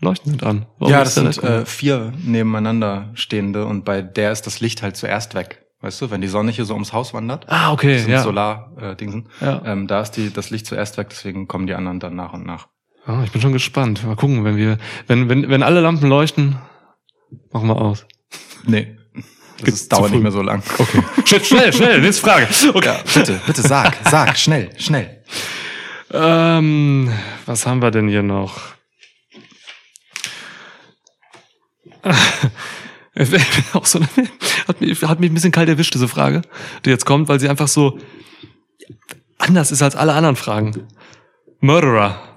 Leuchten sind an. Warum ja, das sind äh, vier nebeneinander stehende und bei der ist das Licht halt zuerst weg. Weißt du, wenn die Sonne hier so ums Haus wandert, ah, okay, das sind ja. Solar-Dingsen, Ja. ähm, da ist die, das Licht zuerst weg, deswegen kommen die anderen dann nach und nach. Ah, ich bin schon gespannt. Mal gucken, wenn wir, wenn, wenn, wenn alle Lampen leuchten, machen wir aus. Nee, das Gibt's ist, dauert nicht mehr so lang. Okay. Schnell, schnell, schnell, nächste Frage. Okay. Ja, bitte, bitte sag, sag, schnell, schnell. Ähm, was haben wir denn hier noch? auch so eine, hat, mich, hat mich ein bisschen kalt erwischt, diese Frage, die jetzt kommt, weil sie einfach so anders ist als alle anderen Fragen. Murderer.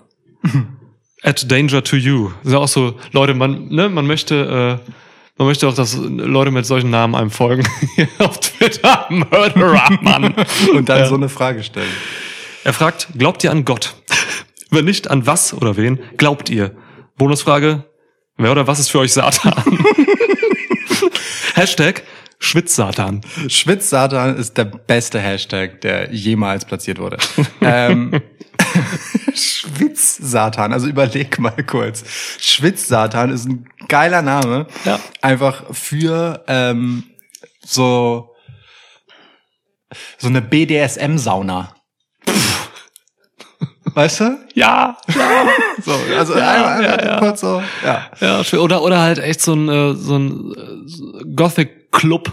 At danger to you. Das ist ja auch so, Leute, man, ne, man möchte, äh, man möchte auch, dass Leute mit solchen Namen einem folgen. Auf Twitter. Murderer, Mann. Und dann Ja. so eine Frage stellen. Er fragt, glaubt ihr an Gott? Wenn nicht, an was oder wen glaubt ihr? Bonusfrage, wer oder was ist für euch Satan? Hashtag Schwitz-Satan. Schwitz-Satan ist der beste Hashtag, der jemals platziert wurde. ähm, Schwitz-Satan, also überleg mal kurz. Schwitz-Satan ist ein geiler Name. Ja. Einfach für ähm, so, so eine BDSM-Sauna. Weißt du? Ja, So, also einmal, einmal kurz so, ja. ja, schön. oder oder halt echt so ein äh, so ein äh, Gothic Club,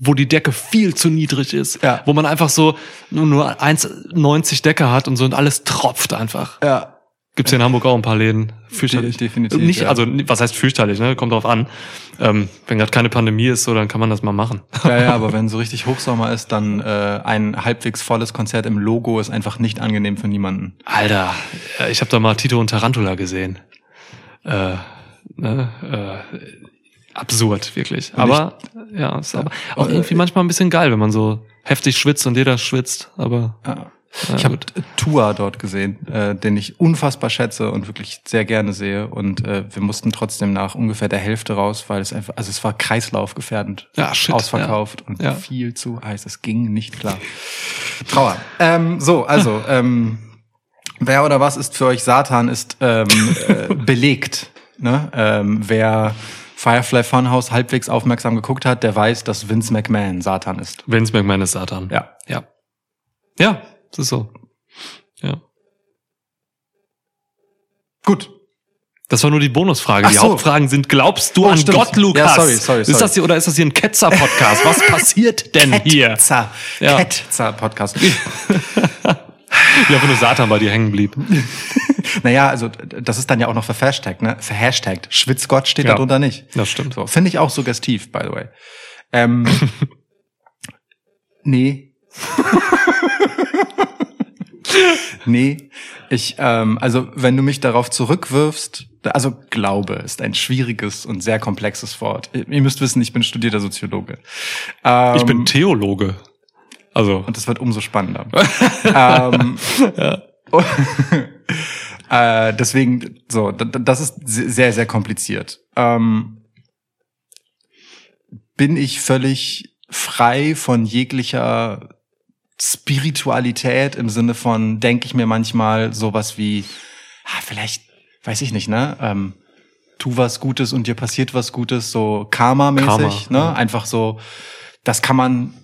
wo die Decke viel zu niedrig ist, Ja. wo man einfach so nur, nur 1,90 Decke hat und so und alles tropft einfach. Ja. Gibt's hier in Hamburg auch ein paar Läden. Fürchterlich. De- definitiv, Nicht, ja. also was heißt fürchterlich, ne? Kommt drauf an. Ähm, wenn gerade keine Pandemie ist, so, dann kann man das mal machen. Ja, ja, aber wenn so richtig Hochsommer ist, dann äh, ein halbwegs volles Konzert im Logo ist einfach nicht angenehm für niemanden. Alter, äh, ich habe da mal Tito und Tarantula gesehen. Äh, ne? äh, absurd, wirklich. aber ja, ist aber auch irgendwie manchmal ein bisschen geil, wenn man so heftig schwitzt und jeder schwitzt. Aber Ja. Ich habe Tua dort gesehen, äh, den ich unfassbar schätze und wirklich sehr gerne sehe. Und äh, wir mussten trotzdem nach ungefähr der Hälfte raus, weil es einfach, also es war kreislaufgefährdend Ja, shit, ausverkauft ja. und Ja. viel zu heiß. Es ging nicht klar. Trauer. Ähm, so, also ähm, wer oder was ist für euch Satan ist ähm, äh, belegt. Ne? Ähm, wer Firefly Funhouse halbwegs aufmerksam geguckt hat, der weiß, dass Vince McMahon Satan ist. Vince McMahon ist Satan. Ja. Ja. Ja, das ist so. Ja. Gut. Das war nur die Bonusfrage. Ach die so. Hauptfragen sind, glaubst du Oh, an stimmt. Gott, Lukas? Ja, sorry, sorry, Ist sorry. das hier, oder ist das hier ein Ketzer-Podcast? Was passiert denn hier? Ketzer. Ja. Ketzer Podcast. Wie einfach nur Satan bei dir hängen blieb. Naja, also das ist dann ja auch noch verhashtagt, ne? Verhashtagt. Schwitzgott steht Ja. darunter nicht. Das stimmt. So, finde ich auch suggestiv, by the way. Ähm, nee. nee. Ich, ähm, also wenn du mich darauf zurückwirfst, also Glaube ist ein schwieriges und sehr komplexes Wort. Ihr müsst wissen, ich bin studierter Soziologe. Ähm, Ich bin Theologe. Also, und das wird umso spannender. ähm, äh, deswegen, so, das ist se- sehr, sehr kompliziert. Ähm, bin ich völlig frei von jeglicher Spiritualität im Sinne von, denke ich mir manchmal sowas wie, ah, vielleicht, weiß ich nicht, ne? Ähm, tu was Gutes und dir passiert was Gutes, so Karma-mäßig, Karma, ne? ja. Einfach so, das kann man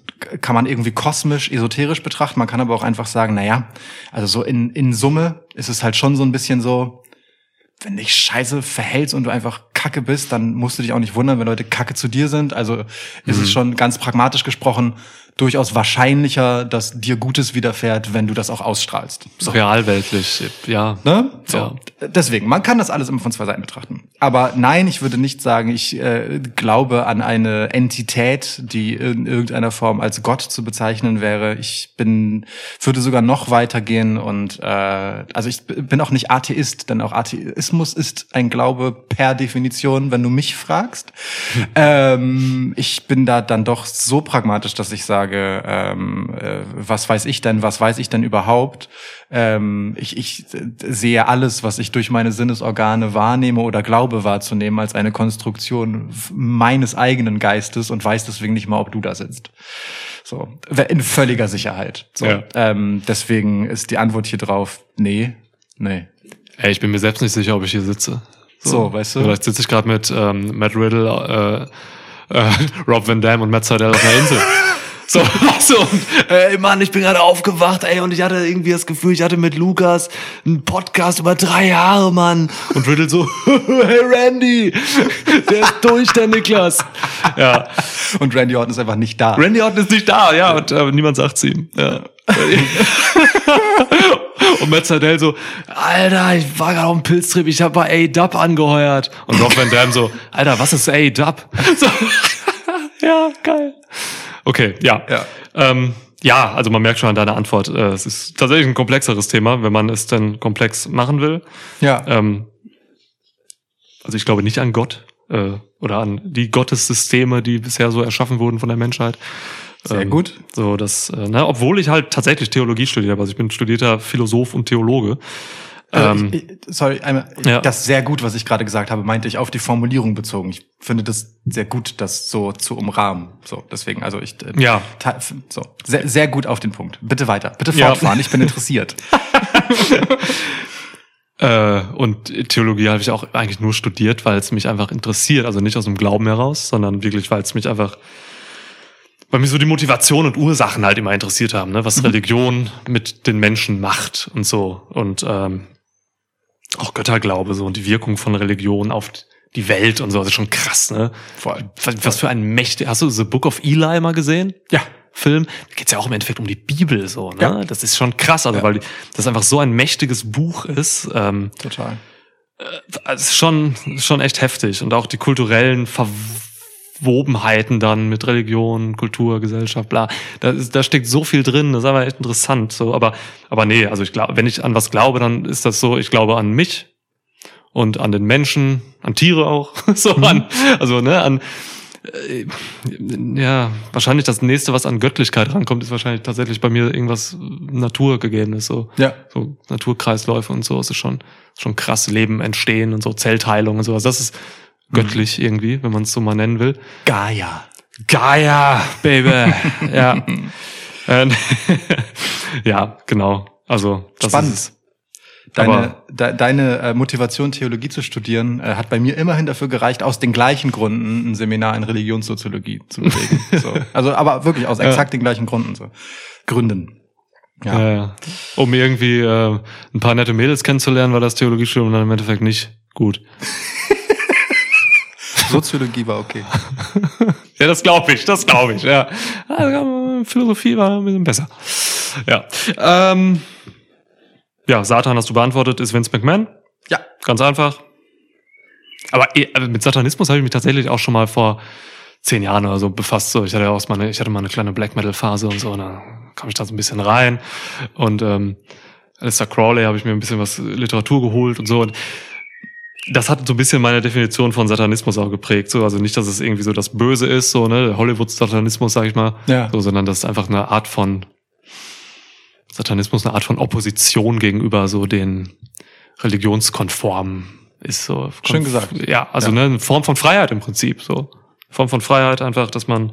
kann man irgendwie kosmisch, esoterisch betrachten. Man kann aber auch einfach sagen, na ja, also so in, in Summe ist es halt schon so ein bisschen so, wenn dich scheiße verhältst und du einfach kacke bist, dann musst du dich auch nicht wundern, wenn Leute kacke zu dir sind. Also ist Mhm. es schon ganz pragmatisch gesprochen durchaus wahrscheinlicher, dass dir Gutes widerfährt, wenn du das auch ausstrahlst. So. realweltlich, ja. Ne? So. Ja. Deswegen, man kann das alles immer von zwei Seiten betrachten. Aber nein, ich würde nicht sagen, ich äh, glaube an eine Entität, die in irgendeiner Form als Gott zu bezeichnen wäre. Ich bin, würde sogar noch weitergehen und äh, also ich bin auch nicht Atheist, denn auch Atheismus ist ein Glaube per Definition, wenn du mich fragst. Ähm, ich bin da dann doch so pragmatisch, dass ich sage, ähm, äh, was weiß ich denn, was weiß ich denn überhaupt? Ähm, ich, ich äh, sehe alles, was ich durch meine Sinnesorgane wahrnehme oder glaube wahrzunehmen, als eine Konstruktion meines eigenen Geistes und weiß deswegen nicht mal, ob du da sitzt. So, in völliger Sicherheit. So, Ja. ähm, deswegen ist die Antwort hier drauf, nee, nee. Ey, ich bin mir selbst nicht sicher, ob ich hier sitze. So, weißt du? Vielleicht sitze ich gerade mit ähm, Matt Riddle, äh, äh, Rob Van Dam und Matt Seidel auf einer Insel. So, so und, ey Mann, ich bin gerade aufgewacht, ey, und ich hatte irgendwie das Gefühl, ich hatte mit Lukas einen Podcast über drei Jahre, Mann. Und Riddle so, hey Randy, der ist durch, der Niklas. Ja, Und Randy Orton ist einfach nicht da. Randy Orton ist nicht da, ja, und äh, niemand sagt's ihm. Ja. Und Seidel so, Alter, ich war gerade auf dem Pilztrip, ich habe bei A-Dub angeheuert. Und Rob Van Dam so, Alter, was ist A-Dub? So, ja, geil. Okay, ja. Ja. Ähm, ja, also man merkt schon an deiner Antwort, äh, es ist tatsächlich ein komplexeres Thema, wenn man es denn komplex machen will. ja. Ähm, also ich glaube nicht an Gott äh, oder an die Gottessysteme, die bisher so erschaffen wurden von der Menschheit. Sehr gut. So, das, äh, ne, obwohl ich halt tatsächlich Theologie studiert habe. Also ich bin studierter Philosoph und Theologe. Ähm, Ähm, ich, ich, sorry, einmal, Ja. das sehr gut, was ich gerade gesagt habe, meinte ich auf die Formulierung bezogen. Ich finde das sehr gut, das so zu umrahmen. So, deswegen, also ich, äh, Ja. so, sehr, sehr gut auf den Punkt. Bitte weiter, bitte Ja. fortfahren, ich bin interessiert. Äh, und Theologie habe ich auch eigentlich nur studiert, weil es mich einfach interessiert. Also nicht aus dem Glauben heraus, sondern wirklich, weil es mich einfach, weil mich so die Motivation und Ursachen halt immer interessiert haben, ne? was Religion mit den Menschen macht und so. Und ähm, auch Götterglaube so und die Wirkung von Religion auf die Welt und so. Das ist schon krass, ne? Voll. Was, was für ein mächtig. Hast du The Book of Eli mal gesehen? Ja. Film, da geht's ja auch im Endeffekt um die Bibel so, ne? Ja. Das ist schon krass, also Ja. weil das einfach so ein mächtiges Buch ist. Ähm, Total. es ist schon, schon echt heftig. Und auch die kulturellen Verwobenheiten dann mit Religion, Kultur, Gesellschaft, bla. Da, ist, da steckt so viel drin, das ist einfach echt interessant. So, aber, aber nee, also ich glaube, wenn ich an was glaube, dann ist das so, ich glaube an mich und an den Menschen, an Tiere auch. so an, also, ne, an äh, ja, wahrscheinlich das nächste, was an Göttlichkeit rankommt, ist wahrscheinlich tatsächlich bei mir irgendwas Naturgegebenes. So Ja. so Naturkreisläufe und so, es ist schon, schon krass, Leben entstehen und so, Zellteilung und sowas. Das ist göttlich irgendwie, wenn man es so mal nennen will. Gaia. Gaia, Baby. ja. Ähm, ja, genau. Also, das Spannend. ist es. Deine, de, deine äh, Motivation, Theologie zu studieren, äh, hat bei mir immerhin dafür gereicht, aus den gleichen Gründen ein Seminar in Religionssoziologie zu belegen. so. Also, aber wirklich aus exakt den gleichen Gründen. So. Gründen. Ja. Ja. ja. Um irgendwie äh, ein paar nette Mädels kennenzulernen, war das Theologiestudium dann im Endeffekt nicht gut. Soziologie war okay. Ja, das glaube ich, das glaube ich, ja. Also, Philosophie war ein bisschen besser. Ja. Ähm, ja, Satan hast du beantwortet, ist Vince McMahon. Ja. Ganz einfach. Aber eh, also mit Satanismus habe ich mich tatsächlich auch schon mal vor zehn Jahren oder so befasst. So, ich hatte ja auch mal eine, ich hatte mal eine kleine Black Metal Phase und so, und da kam ich da so ein bisschen rein. Und ähm, Alistair Crowley habe ich mir ein bisschen was Literatur geholt und so. Und das hat so ein bisschen meine Definition von Satanismus auch geprägt. So, also nicht, dass es irgendwie so das Böse ist, so, ne, Hollywood-Satanismus, sag ich mal. Ja. So, sondern das ist einfach eine Art von Satanismus, eine Art von Opposition gegenüber so den religionskonformen ist so. Schön gesagt. Ja, also Ja. ne, eine Form von Freiheit im Prinzip, so. Form von Freiheit einfach, dass man,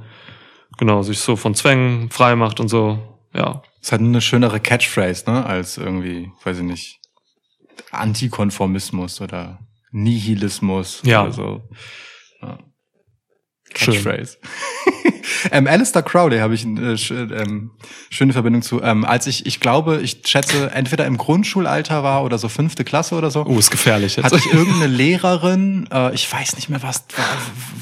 genau, sich so von Zwängen frei macht und so, ja. Ist halt eine schönere Catchphrase, ne, als irgendwie, weiß ich nicht, Antikonformismus oder Nihilismus Ja. oder so. Catchphrase. ähm, Alistair Crowley habe ich eine äh, sch ähm, schöne Verbindung zu. Ähm, als ich, ich glaube, ich schätze, entweder im Grundschulalter war oder so fünfte Klasse oder so. Oh, ist gefährlich jetzt. hatte ich irgendeine Lehrerin, äh, ich weiß nicht mehr, was,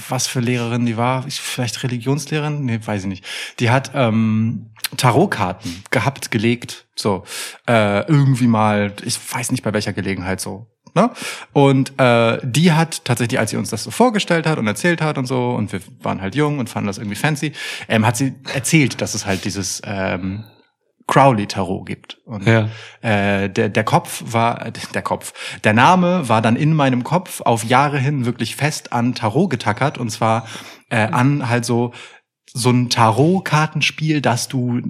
was für Lehrerin die war, ich, vielleicht Religionslehrerin, nee, weiß ich nicht. Die hat ähm, Tarotkarten gehabt, gelegt, so äh, irgendwie mal, ich weiß nicht bei welcher Gelegenheit so. Ne? Und äh, die hat tatsächlich, als sie uns das so vorgestellt hat und erzählt hat und so, und wir waren halt jung und fanden das irgendwie fancy, ähm, hat sie erzählt, dass es halt dieses ähm, Crowley-Tarot gibt. Und Ja. äh, der, der Kopf war, der Kopf, der Name war dann in meinem Kopf auf Jahre hin wirklich fest an Tarot getackert und zwar äh, an halt so so ein Tarot-Kartenspiel, das du,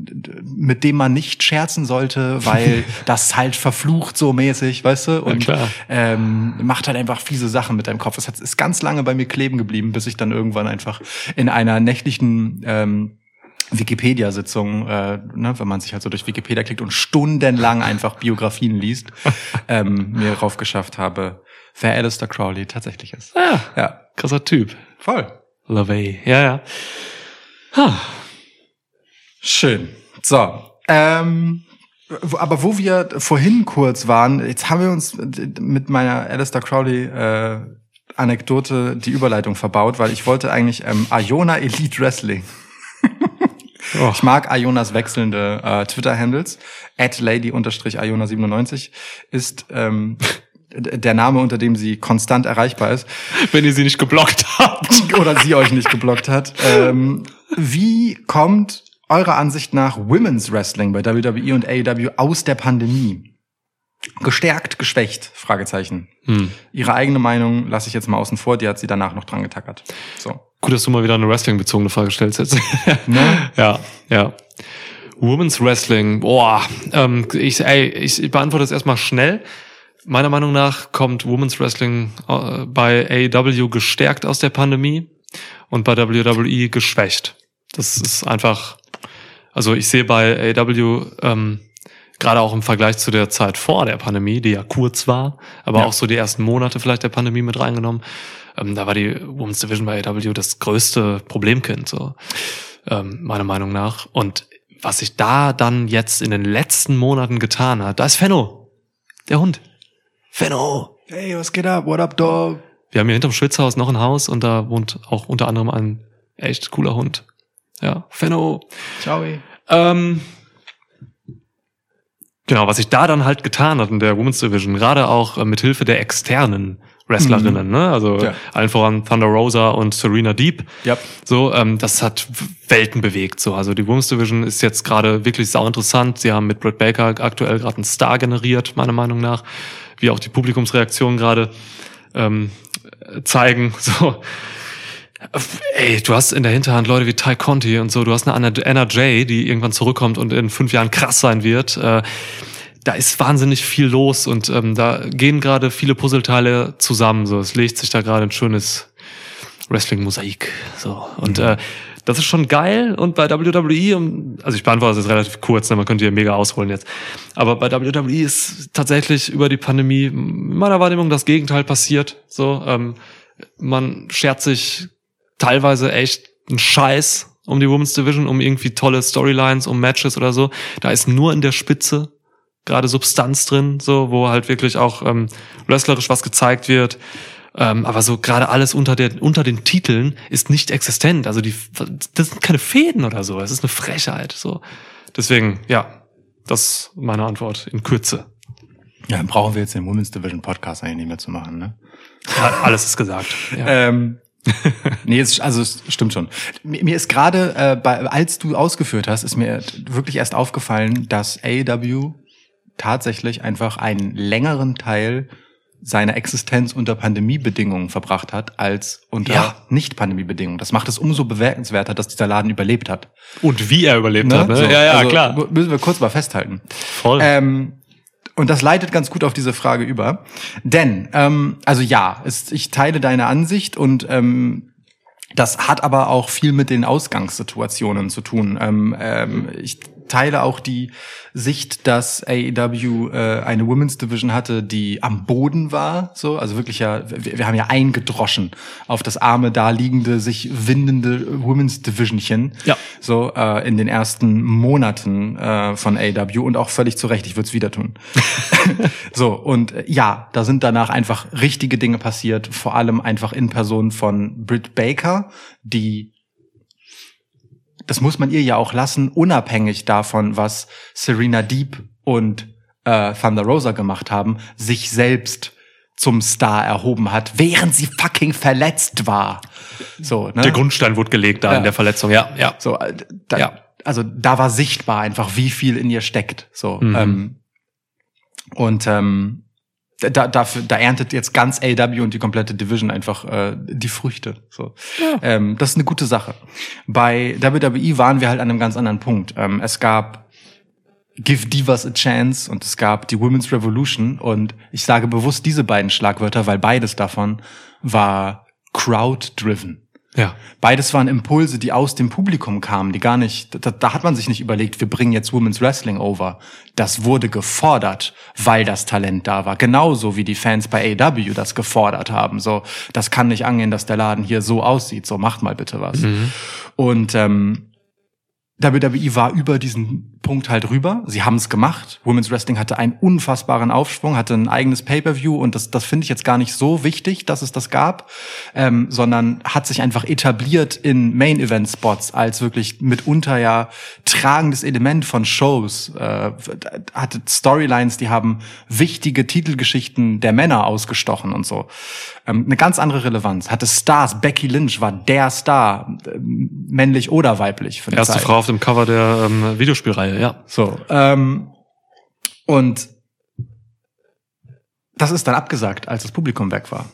mit dem man nicht scherzen sollte, weil das halt verflucht so mäßig, weißt du? Und klar. ähm, macht halt einfach fiese Sachen mit deinem Kopf. Das hat, ist ganz lange bei mir kleben geblieben, bis ich dann irgendwann einfach in einer nächtlichen ähm, Wikipedia-Sitzung, äh, ne, wenn man sich halt so durch Wikipedia klickt und stundenlang einfach Biografien liest, ähm, mir rauf geschafft habe, wer Alistair Crowley tatsächlich ist. Ja, Ja, krasser Typ. voll. LaVey. Ja, ja. Ha. Schön. So, ähm, aber wo wir vorhin kurz waren, jetzt haben wir uns mit meiner Alistair Crowley äh, Anekdote die Überleitung verbaut, weil ich wollte eigentlich ähm, Iona Elite Wrestling. Oh. Ich mag Ionas wechselnde äh, Twitter-Handles. At lady-iona97 ist ähm, der Name, unter dem sie konstant erreichbar ist. Wenn ihr sie nicht geblockt habt. Oder sie euch nicht geblockt hat. Ähm, wie kommt eurer Ansicht nach Women's Wrestling bei WWE und AEW aus der Pandemie? Gestärkt, geschwächt? Fragezeichen. Hm. Ihre eigene Meinung lasse ich jetzt mal außen vor, die hat sie danach noch dran getackert. So. Gut, dass du mal wieder eine Wrestling-bezogene Frage stellst jetzt. Ne? ja, ja. Women's Wrestling, boah, ähm, ich, ey, ich beantworte das erstmal schnell. Meiner Meinung nach kommt Women's Wrestling äh, bei AEW gestärkt aus der Pandemie und bei WWE geschwächt. Das ist einfach, also ich sehe bei AEW ähm, gerade auch im Vergleich zu der Zeit vor der Pandemie, die ja kurz war, aber Ja. auch so die ersten Monate vielleicht der Pandemie mit reingenommen, ähm, da war die Women's Division bei AEW das größte Problemkind, so ähm, meiner Meinung nach. Und was sich da dann jetzt in den letzten Monaten getan hat, da ist Fenno, der Hund. Fenno. Hey, was geht ab? What up, dog? Wir haben hier hinterm Schwitzhaus noch ein Haus und da wohnt auch unter anderem ein echt cooler Hund. Ja, Fenno. Ciao. Ähm, genau, was sich da dann halt getan hat in der Women's Division, gerade auch äh, mit Hilfe der externen Wrestlerinnen, ne? Also Ja. allen voran Thunder Rosa und Serena Deep. Ja. So, ähm, das hat Welten bewegt. So, also die Women's Division ist jetzt gerade wirklich sau interessant. Sie haben mit Britt Baker aktuell gerade einen Star generiert, meiner Meinung nach, wie auch die Publikumsreaktionen gerade ähm, zeigen. So, ey, du hast in der Hinterhand Leute wie Ty Conti und so. Du hast eine Anna, Jay, die irgendwann zurückkommt und in fünf Jahren krass sein wird. Äh, da ist wahnsinnig viel los und ähm, da gehen gerade viele Puzzleteile zusammen. So, es legt sich da gerade ein schönes Wrestling-Mosaik. So und äh, das ist schon geil. Und bei WWE, also ich beantworte das jetzt relativ kurz, ne, man könnte hier mega ausholen jetzt. Aber bei WWE ist tatsächlich über die Pandemie in meiner Wahrnehmung das Gegenteil passiert. So, ähm, man schert sich teilweise echt einen Scheiß um die Women's Division, um irgendwie tolle Storylines, um Matches oder so. Da ist nur in der Spitze gerade Substanz drin, so, wo halt wirklich auch ähm, wrestlerisch was gezeigt wird. Ähm, aber so gerade alles unter, der, unter den Titeln ist nicht existent. Also die, das sind keine Fäden oder so. Es ist eine Frechheit. So. Deswegen, ja, das ist meine Antwort in Kürze. Ja, dann brauchen wir jetzt den Women's Division Podcast eigentlich nicht mehr zu machen, ne? Ja, alles ist gesagt. Ja. Ähm, nee, es, also es stimmt schon. Mir, ist gerade, äh, bei, als du ausgeführt hast, ist mir wirklich erst aufgefallen, dass AEW tatsächlich einfach einen längeren Teil seiner Existenz unter Pandemiebedingungen verbracht hat, als unter Ja. Nicht-Pandemiebedingungen. Das macht es umso bemerkenswerter, dass dieser Laden überlebt hat. Und wie er überlebt hat, ne? So, ja, ja, also klar. Müssen wir kurz mal festhalten. Voll. Ähm, und das leitet ganz gut auf diese Frage über. Denn, ähm, also ja, es, ich teile deine Ansicht und ähm, das hat aber auch viel mit den Ausgangssituationen zu tun. Ähm, ähm, ich teile auch die Sicht, dass AEW äh, eine Women's Division hatte, die am Boden war. So, also wirklich ja, wir, wir haben ja eingedroschen auf das arme, da liegende, sich windende Women's Divisionchen. Ja. So äh, in den ersten Monaten äh, von AEW und auch völlig zu Recht. Ich würde es wieder tun. so und äh, ja, da sind danach einfach richtige Dinge passiert. Vor allem einfach in Person von Britt Baker, die das muss man ihr ja auch lassen, unabhängig davon, was Serena Deep und äh, Thunder Rosa gemacht haben, sich selbst zum Star erhoben hat, während sie fucking verletzt war. So, ne? Der Grundstein wurde gelegt da Ja. in der Verletzung, ja, ja. So, äh, da, Ja. also da war sichtbar einfach, wie viel in ihr steckt. So Mhm. ähm, und ähm, da, dafür, da erntet jetzt ganz AW und die komplette Division einfach äh, die Früchte. So, ähm, das ist eine gute Sache. Bei WWE waren wir halt an einem ganz anderen Punkt. Ähm, es gab Give Divas a Chance und es gab die Women's Revolution und ich sage bewusst diese beiden Schlagwörter, weil beides davon war crowd-driven. Ja. Beides waren Impulse, die aus dem Publikum kamen, die gar nicht, da, da hat man sich nicht überlegt, wir bringen jetzt Women's Wrestling over. Das wurde gefordert, weil das Talent da war. Genauso wie die Fans bei AW das gefordert haben. So, das kann nicht angehen, dass der Laden hier so aussieht. So, macht mal bitte was. Und ähm, WWE war über diesen Punkt halt rüber. Sie haben es gemacht. Women's Wrestling hatte einen unfassbaren Aufschwung, hatte ein eigenes Pay-per-View und das, das finde ich jetzt gar nicht so wichtig, dass es das gab, ähm, sondern hat sich einfach etabliert in Main-Event-Spots als wirklich mitunter ja tragendes Element von Shows. Äh, hatte Storylines, die haben wichtige Titelgeschichten der Männer ausgestochen und so. Ähm, eine ganz andere Relevanz. Hatte Stars. Becky Lynch war der Star, äh, männlich oder weiblich. Für eine Erste Zeit. Frau auf dem Cover der ähm, Videospielreihe, ja. So, ähm, und das ist dann abgesagt, als das Publikum weg war.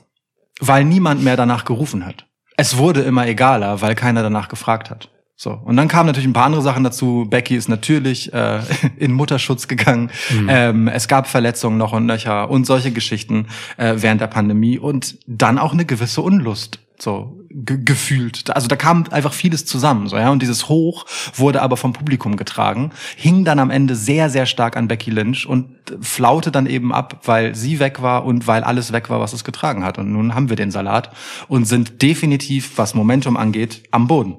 Weil niemand mehr danach gerufen hat. Es wurde immer egaler, weil keiner danach gefragt hat. So. Und dann kamen natürlich ein paar andere Sachen dazu. Becky ist natürlich äh, in Mutterschutz gegangen. Ähm, es gab Verletzungen noch und nöcher und solche Geschichten äh, während der Pandemie und dann auch eine gewisse Unlust so ge gefühlt. Also da kam einfach vieles zusammen, so ja. Und dieses Hoch wurde aber vom Publikum getragen, hing dann am Ende sehr sehr stark an Becky Lynch und flaute dann eben ab, weil sie weg war und weil alles weg war, was es getragen hat. Und nun haben wir den Salat und sind definitiv, was Momentum angeht, am Boden.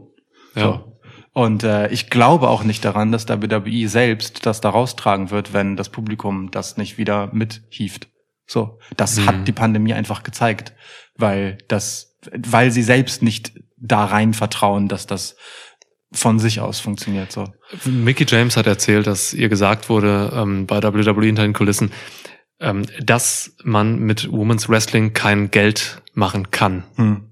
Ja. So. Und äh, ich glaube auch nicht daran, dass WWE selbst das da raustragen wird, wenn das Publikum das nicht wieder mithieft. So, das Mhm. hat die Pandemie einfach gezeigt, weil das, weil sie selbst nicht da rein vertrauen, dass das von sich aus funktioniert. So. Mickey James hat erzählt, dass ihr gesagt wurde ähm, bei WWE hinter den Kulissen, ähm, dass man mit Women's Wrestling kein Geld machen kann. Hm.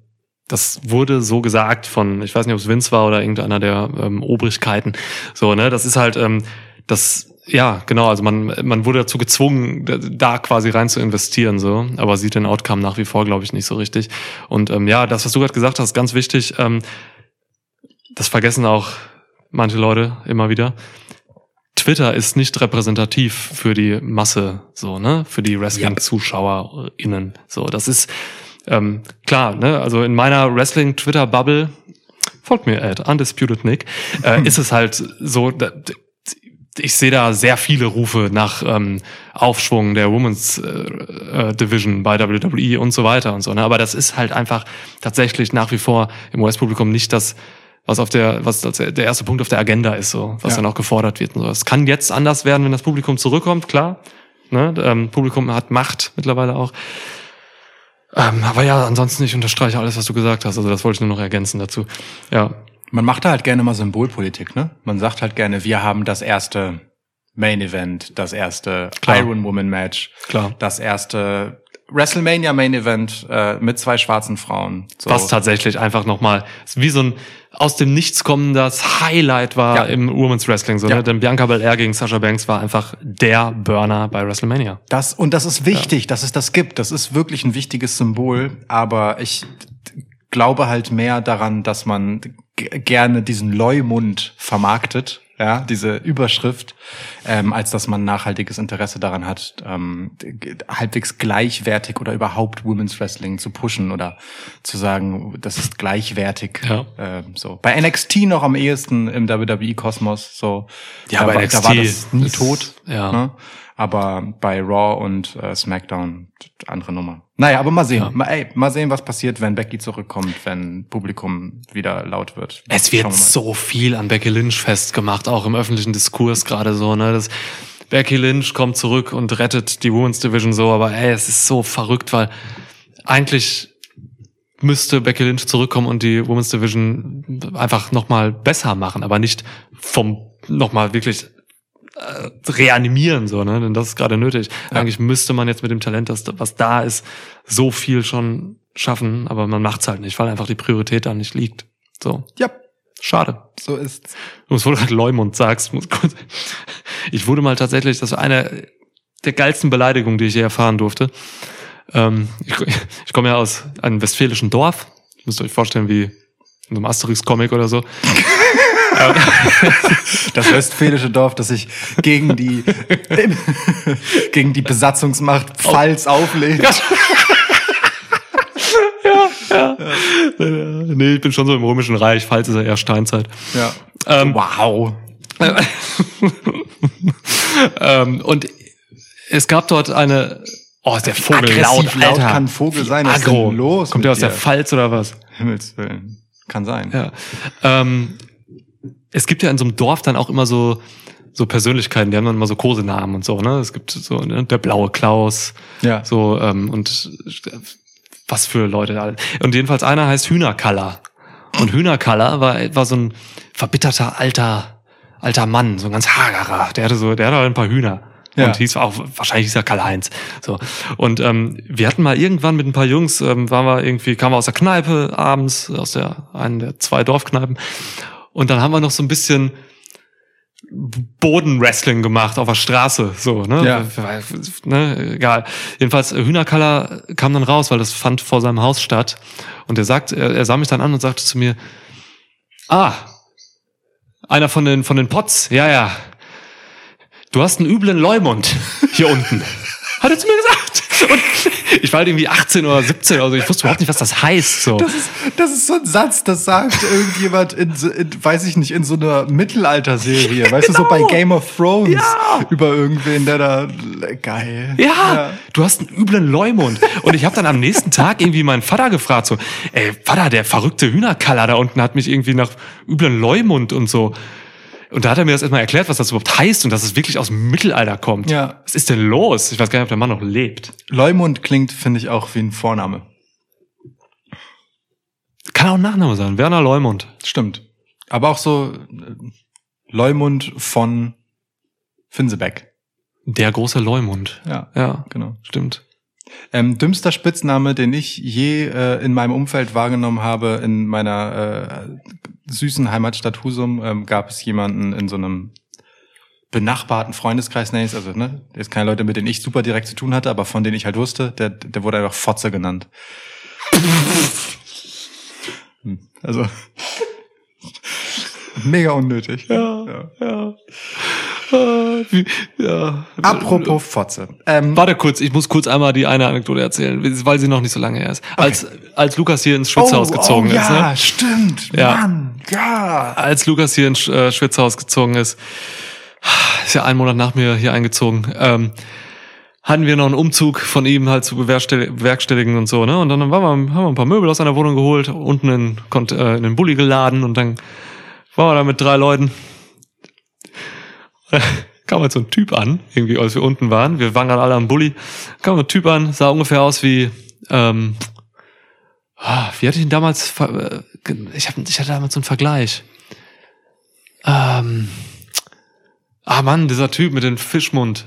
Das wurde so gesagt von, ich weiß nicht, ob es Vince war oder irgendeiner der ähm, Obrigkeiten. So, ne, das ist halt, ähm, das, ja, genau, also man, man wurde dazu gezwungen, da- quasi rein zu investieren, so, aber sieht den Outcome nach wie vor, glaube ich, nicht so richtig. Und ähm, ja, das, was du gerade gesagt hast, ganz wichtig, ähm, das vergessen auch manche Leute immer wieder. Twitter ist nicht repräsentativ für die Masse, so, ne, für die Wrestling-ZuschauerInnen, so, das ist, ähm, klar, ne, also in meiner Wrestling-Twitter-Bubble, folgt mir Ed, Undisputed Nick, äh, ist es halt so, da, ich sehe da sehr viele Rufe nach ähm, Aufschwung der Women's äh, äh, Division bei WWE und so weiter und so. Ne? Aber das ist halt einfach tatsächlich nach wie vor im US-Publikum nicht das, was auf der, was der erste Punkt auf der Agenda ist, so, was Ja. dann auch gefordert wird. Und so. Es kann jetzt anders werden, wenn das Publikum zurückkommt, klar. Ne? Ähm, Publikum hat Macht mittlerweile auch. Ähm, aber ja, ansonsten ich unterstreiche alles, was du gesagt hast. Also das wollte ich nur noch ergänzen dazu. Ja, Man macht da halt gerne mal Symbolpolitik, ne? Man sagt halt gerne, wir haben das erste Main Event, das erste Klar. Iron Woman Match, Klar. das erste WrestleMania Main Event äh, mit zwei schwarzen Frauen. So. Was tatsächlich einfach nochmal wie so ein aus dem Nichts kommendes Highlight war Ja. im Women's Wrestling. So, Ja. ne? Denn Bianca Belair gegen Sasha Banks war einfach der Burner bei WrestleMania. Das, und das ist wichtig, dass es das gibt. Das ist wirklich ein wichtiges Symbol. Aber ich glaube halt mehr daran, dass man gerne diesen Leumund vermarktet, ja, diese Überschrift, ähm, als dass man nachhaltiges Interesse daran hat, ähm, halbwegs gleichwertig oder überhaupt Women's Wrestling zu pushen oder zu sagen, das ist gleichwertig. Ja. Ähm, so. Bei NXT noch am ehesten im WWE-Kosmos. So. Ja, da, bei war- da war NXT das nie tot. ja. Ne? Aber bei Raw und äh, SmackDown andere Nummer. Naja, aber mal sehen. Mal, ey, mal sehen, was passiert, wenn Becky zurückkommt, wenn Publikum wieder laut wird. Es wird wir so viel an Becky Lynch festgemacht, auch im öffentlichen Diskurs gerade so, ne? Das Becky Lynch kommt zurück und rettet die Women's Division so, aber ey, es ist so verrückt, weil eigentlich müsste Becky Lynch zurückkommen und die Women's Division einfach nochmal besser machen, aber nicht vom nochmal wirklich reanimieren, so, ne? Denn das ist gerade nötig. Eigentlich müsste man jetzt mit dem Talent, das, was da ist, so viel schon schaffen, aber man macht's halt nicht, weil einfach die Priorität da nicht liegt. So. Ja, Schade. so ist's. Du musst wohl gerade Leumund sagst. muss kurz- Ich wurde mal tatsächlich, das war eine der geilsten Beleidigungen, die ich je erfahren durfte. Ähm, ich, ich komme ja aus einem westfälischen Dorf. Ihr müsst euch vorstellen, wie in so einem Asterix-Comic oder so. Das westfälische Dorf, das sich gegen die gegen die Besatzungsmacht Pfalz auflehnt. nee, ich bin schon so im Römischen Reich. Pfalz ist ja eher Steinzeit. Ja. Ähm, wow. ähm, und es gab dort eine. Oh, ist der Vogel laut, laut Alter. kann Vogel sein? Was ist denn los Kommt der aus der dir? Pfalz oder was? Himmels Willen. Kann sein. Ja. Ähm, es gibt ja in so einem Dorf dann auch immer so so Persönlichkeiten, die haben dann immer so Kosenamen und so, ne? Es gibt so ne? der blaue Klaus, Ja. so ähm, und was für Leute da. Und jedenfalls einer heißt Hühnerkaller. Und Hühnerkaller war war so ein verbitterter alter alter Mann, so ein ganz hagerer. Der hatte so, der hatte halt ein paar Hühner. Ja. Und hieß auch, wahrscheinlich hieß er Karl-Heinz. So. Und ähm, wir hatten mal irgendwann mit ein paar Jungs, ähm, waren wir irgendwie, kamen wir aus der Kneipe abends, aus der einen der zwei Dorfkneipen. Und dann haben wir noch so ein bisschen Bodenwrestling gemacht auf der Straße, so, ne? Ja. ne? Egal. Jedenfalls, äh, Hühnerkaller kam dann raus, weil das fand vor seinem Haus statt. Und er sagt, er, er sah mich dann an und sagte zu mir, ah, einer von den, von den Pots, ja, ja. Du hast einen üblen Leumund hier unten. Hat er zu mir. Und ich war halt irgendwie 18 oder 17 oder so. Ich wusste überhaupt nicht, was das heißt. So. Das ist, das ist so ein Satz, das sagt irgendjemand in, in weiß ich nicht, in so einer Mittelalterserie. Weißt du, so bei Game of Thrones Genau. Ja. über irgendwen, der da geil. Ja, du hast einen üblen Leumund. Und ich habe dann am nächsten Tag irgendwie meinen Vater gefragt, so, ey, Vater, der verrückte Hühnerkaller da unten hat mich irgendwie nach üblen Leumund und so. Und da hat er mir das erstmal erklärt, was das überhaupt heißt und dass es wirklich aus dem Mittelalter kommt. Ja. Was ist denn los? Ich weiß gar nicht, ob der Mann noch lebt. Leumund klingt, finde ich, auch wie ein Vorname. Kann auch ein Nachname sein. Werner Leumund. Stimmt. Aber auch so äh, Leumund von Finsebeck. Der große Leumund. Ja, Ja, genau. stimmt. Ähm, dümmster Spitzname, den ich je äh, in meinem Umfeld wahrgenommen habe, in meiner äh, süßen Heimatstadt Husum, ähm, gab es jemanden in so einem benachbarten Freundeskreis, nenne ich also ne, jetzt keine Leute, mit denen ich super direkt zu tun hatte, aber von denen ich halt wusste, der, der wurde einfach Fotze genannt. Hm, also mega unnötig. Ja, ja. Wie- ja. Apropos Fotze. Ähm, Warte kurz, ich muss kurz einmal die eine Anekdote erzählen, weil sie noch nicht so lange her ist. Als, als Lukas hier ins Schwitzhaus gezogen oh, ist, ja, ne? stimmt. Ja. Mann, ja. als Lukas hier ins äh, Schwitzhaus gezogen ist, ist ja ein Monat nach mir hier eingezogen, ähm, hatten wir noch einen Umzug von ihm halt zu bewerkstell- bewerkstelligen und so, ne? Und dann waren wir, haben wir ein paar Möbel aus seiner Wohnung geholt, unten in, äh, in den Bulli geladen und dann waren wir da mit drei Leuten. kam halt so ein Typ an, irgendwie, als wir unten waren. Wir waren gerade alle am Bulli. Kam ein Typ an, sah ungefähr aus wie, ähm, ah, wie hatte ich ihn damals, äh, ich, hab, ich hatte damals so einen Vergleich. Ähm, Ah Mann, dieser Typ mit dem Fischmund.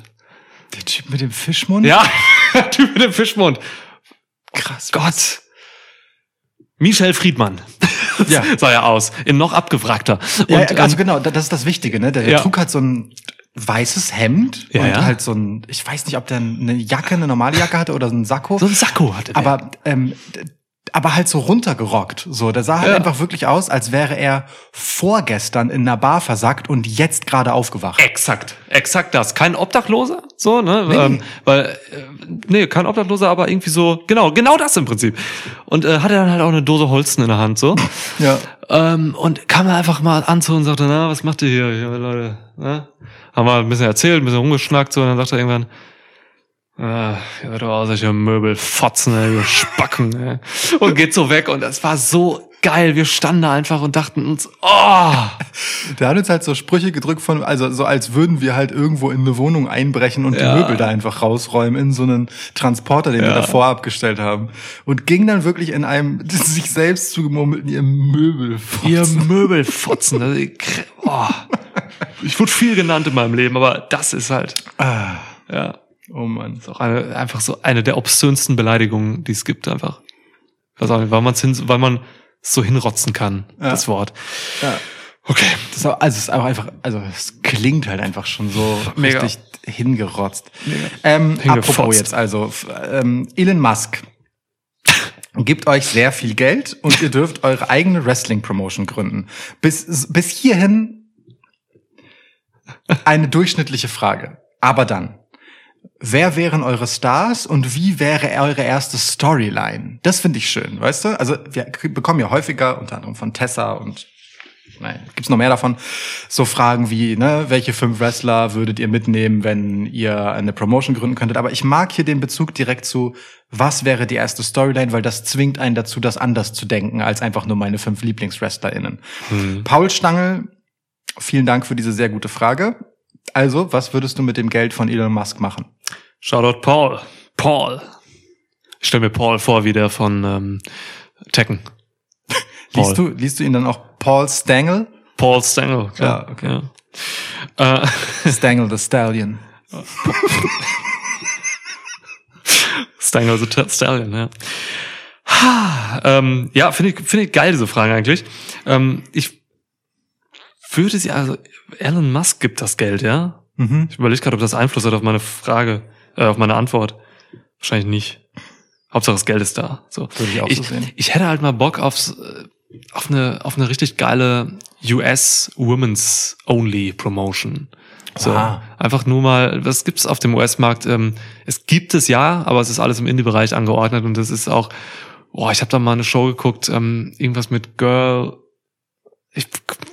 Der Typ mit dem Fischmund? Ja, der Typ mit dem Fischmund. krass. Gott. Michel Friedmann. Ja. sah er aus. In noch abgewrackter. Ja, Und, also ähm, genau, da- das ist das Wichtige, ne? Der, der Ja. trug halt so ein weißes Hemd Ja, und ja. halt so ein, ich weiß nicht, ob der eine Jacke, eine normale Jacke hatte oder so ein Sakko. so ein Sakko hatte der. aber ähm, aber halt so runtergerockt. So, der sah halt Ja. einfach wirklich aus, als wäre er vorgestern in einer Bar versackt und jetzt gerade aufgewacht. Exakt, exakt das. Kein Obdachloser, so, ne? Nee. Ähm, weil, äh, nee, kein Obdachloser, aber irgendwie so, genau, genau das im Prinzip. Und äh, hatte dann halt auch eine Dose Holzen in der Hand, so. Ja. Ähm, und kam dann einfach mal an zu und sagte, na, was macht ihr hier, ja, Leute? Ne? Haben wir ein bisschen erzählt, ein bisschen rumgeschnackt, so, und dann sagt er irgendwann, ihr seid doch auch solche Möbelfotzen, ey, ihr Spacken, ey. Und geht so weg und das war so geil. Wir standen da einfach und dachten uns, oh, Der hat uns halt so Sprüche gedrückt von, also so als würden wir halt irgendwo in eine Wohnung einbrechen und Ja. die Möbel da einfach rausräumen in so einen Transporter, den wir Ja. davor abgestellt haben. Und ging dann wirklich in einem sich selbst zugemurmelten ihr Möbel. ihr Möbelfotzen. Also, ich, oh. ich wurde viel genannt in meinem Leben, aber das ist halt, Ah, ja, oh Mann. ist auch eine, einfach so eine der obszönsten Beleidigungen, die es gibt, einfach. Ich weiß auch nicht, weil man hin, weil man es so hinrotzen kann, Ja. das Wort. Ja. Okay. Das ist auch, also es ist auch einfach, also es klingt halt einfach schon so Mega. richtig hingerotzt. Ähm, Hingefotzt. apropos jetzt also, ähm, Elon Musk gibt euch sehr viel Geld und ihr dürft eure eigene Wrestling-Promotion gründen. Bis, bis hierhin eine durchschnittliche Frage. Aber dann, wer wären eure Stars und wie wäre eure erste Storyline? Das finde ich schön, weißt du? Also wir bekommen ja häufiger, unter anderem von Tessa und nein, gibt's noch mehr davon, so Fragen wie, ne, welche fünf Wrestler würdet ihr mitnehmen, wenn ihr eine Promotion gründen könntet? Aber ich mag hier den Bezug direkt zu, was wäre die erste Storyline, weil das zwingt einen dazu, das anders zu denken, als einfach nur meine fünf LieblingswrestlerInnen. Paul Stangl, vielen Dank für diese sehr gute Frage. Also, was würdest du mit dem Geld von Elon Musk machen? Shoutout Paul. Paul. Ich stelle mir Paul vor, wie der von ähm, Tekken. Paul. Liest du, liest du ihn dann auch Paul Stangl? Paul Stengel. klar. Ja, okay. Ja. Äh, Stangl the Stallion. Stengel the Stallion, ja. Ha, ähm, ja, finde ich, finde ich geil, diese Frage eigentlich. Ähm, ich würde sie, also Elon Musk gibt das Geld, ja? Mhm. Ich überlege gerade, ob das Einfluss hat auf meine Frage, äh, auf meine Antwort. Wahrscheinlich nicht. Hauptsache das Geld ist da. So. Würde ich auch ich, so sehen. ich hätte halt mal Bock aufs, äh, auf eine, auf eine richtig geile US Women's Only Promotion. So, Aha. einfach nur mal, was gibt's auf dem US-Markt? Ähm, es gibt es ja, aber es ist alles im Indie-Bereich angeordnet und es ist auch, boah, ich habe da mal eine Show geguckt, ähm, irgendwas mit Girl, ich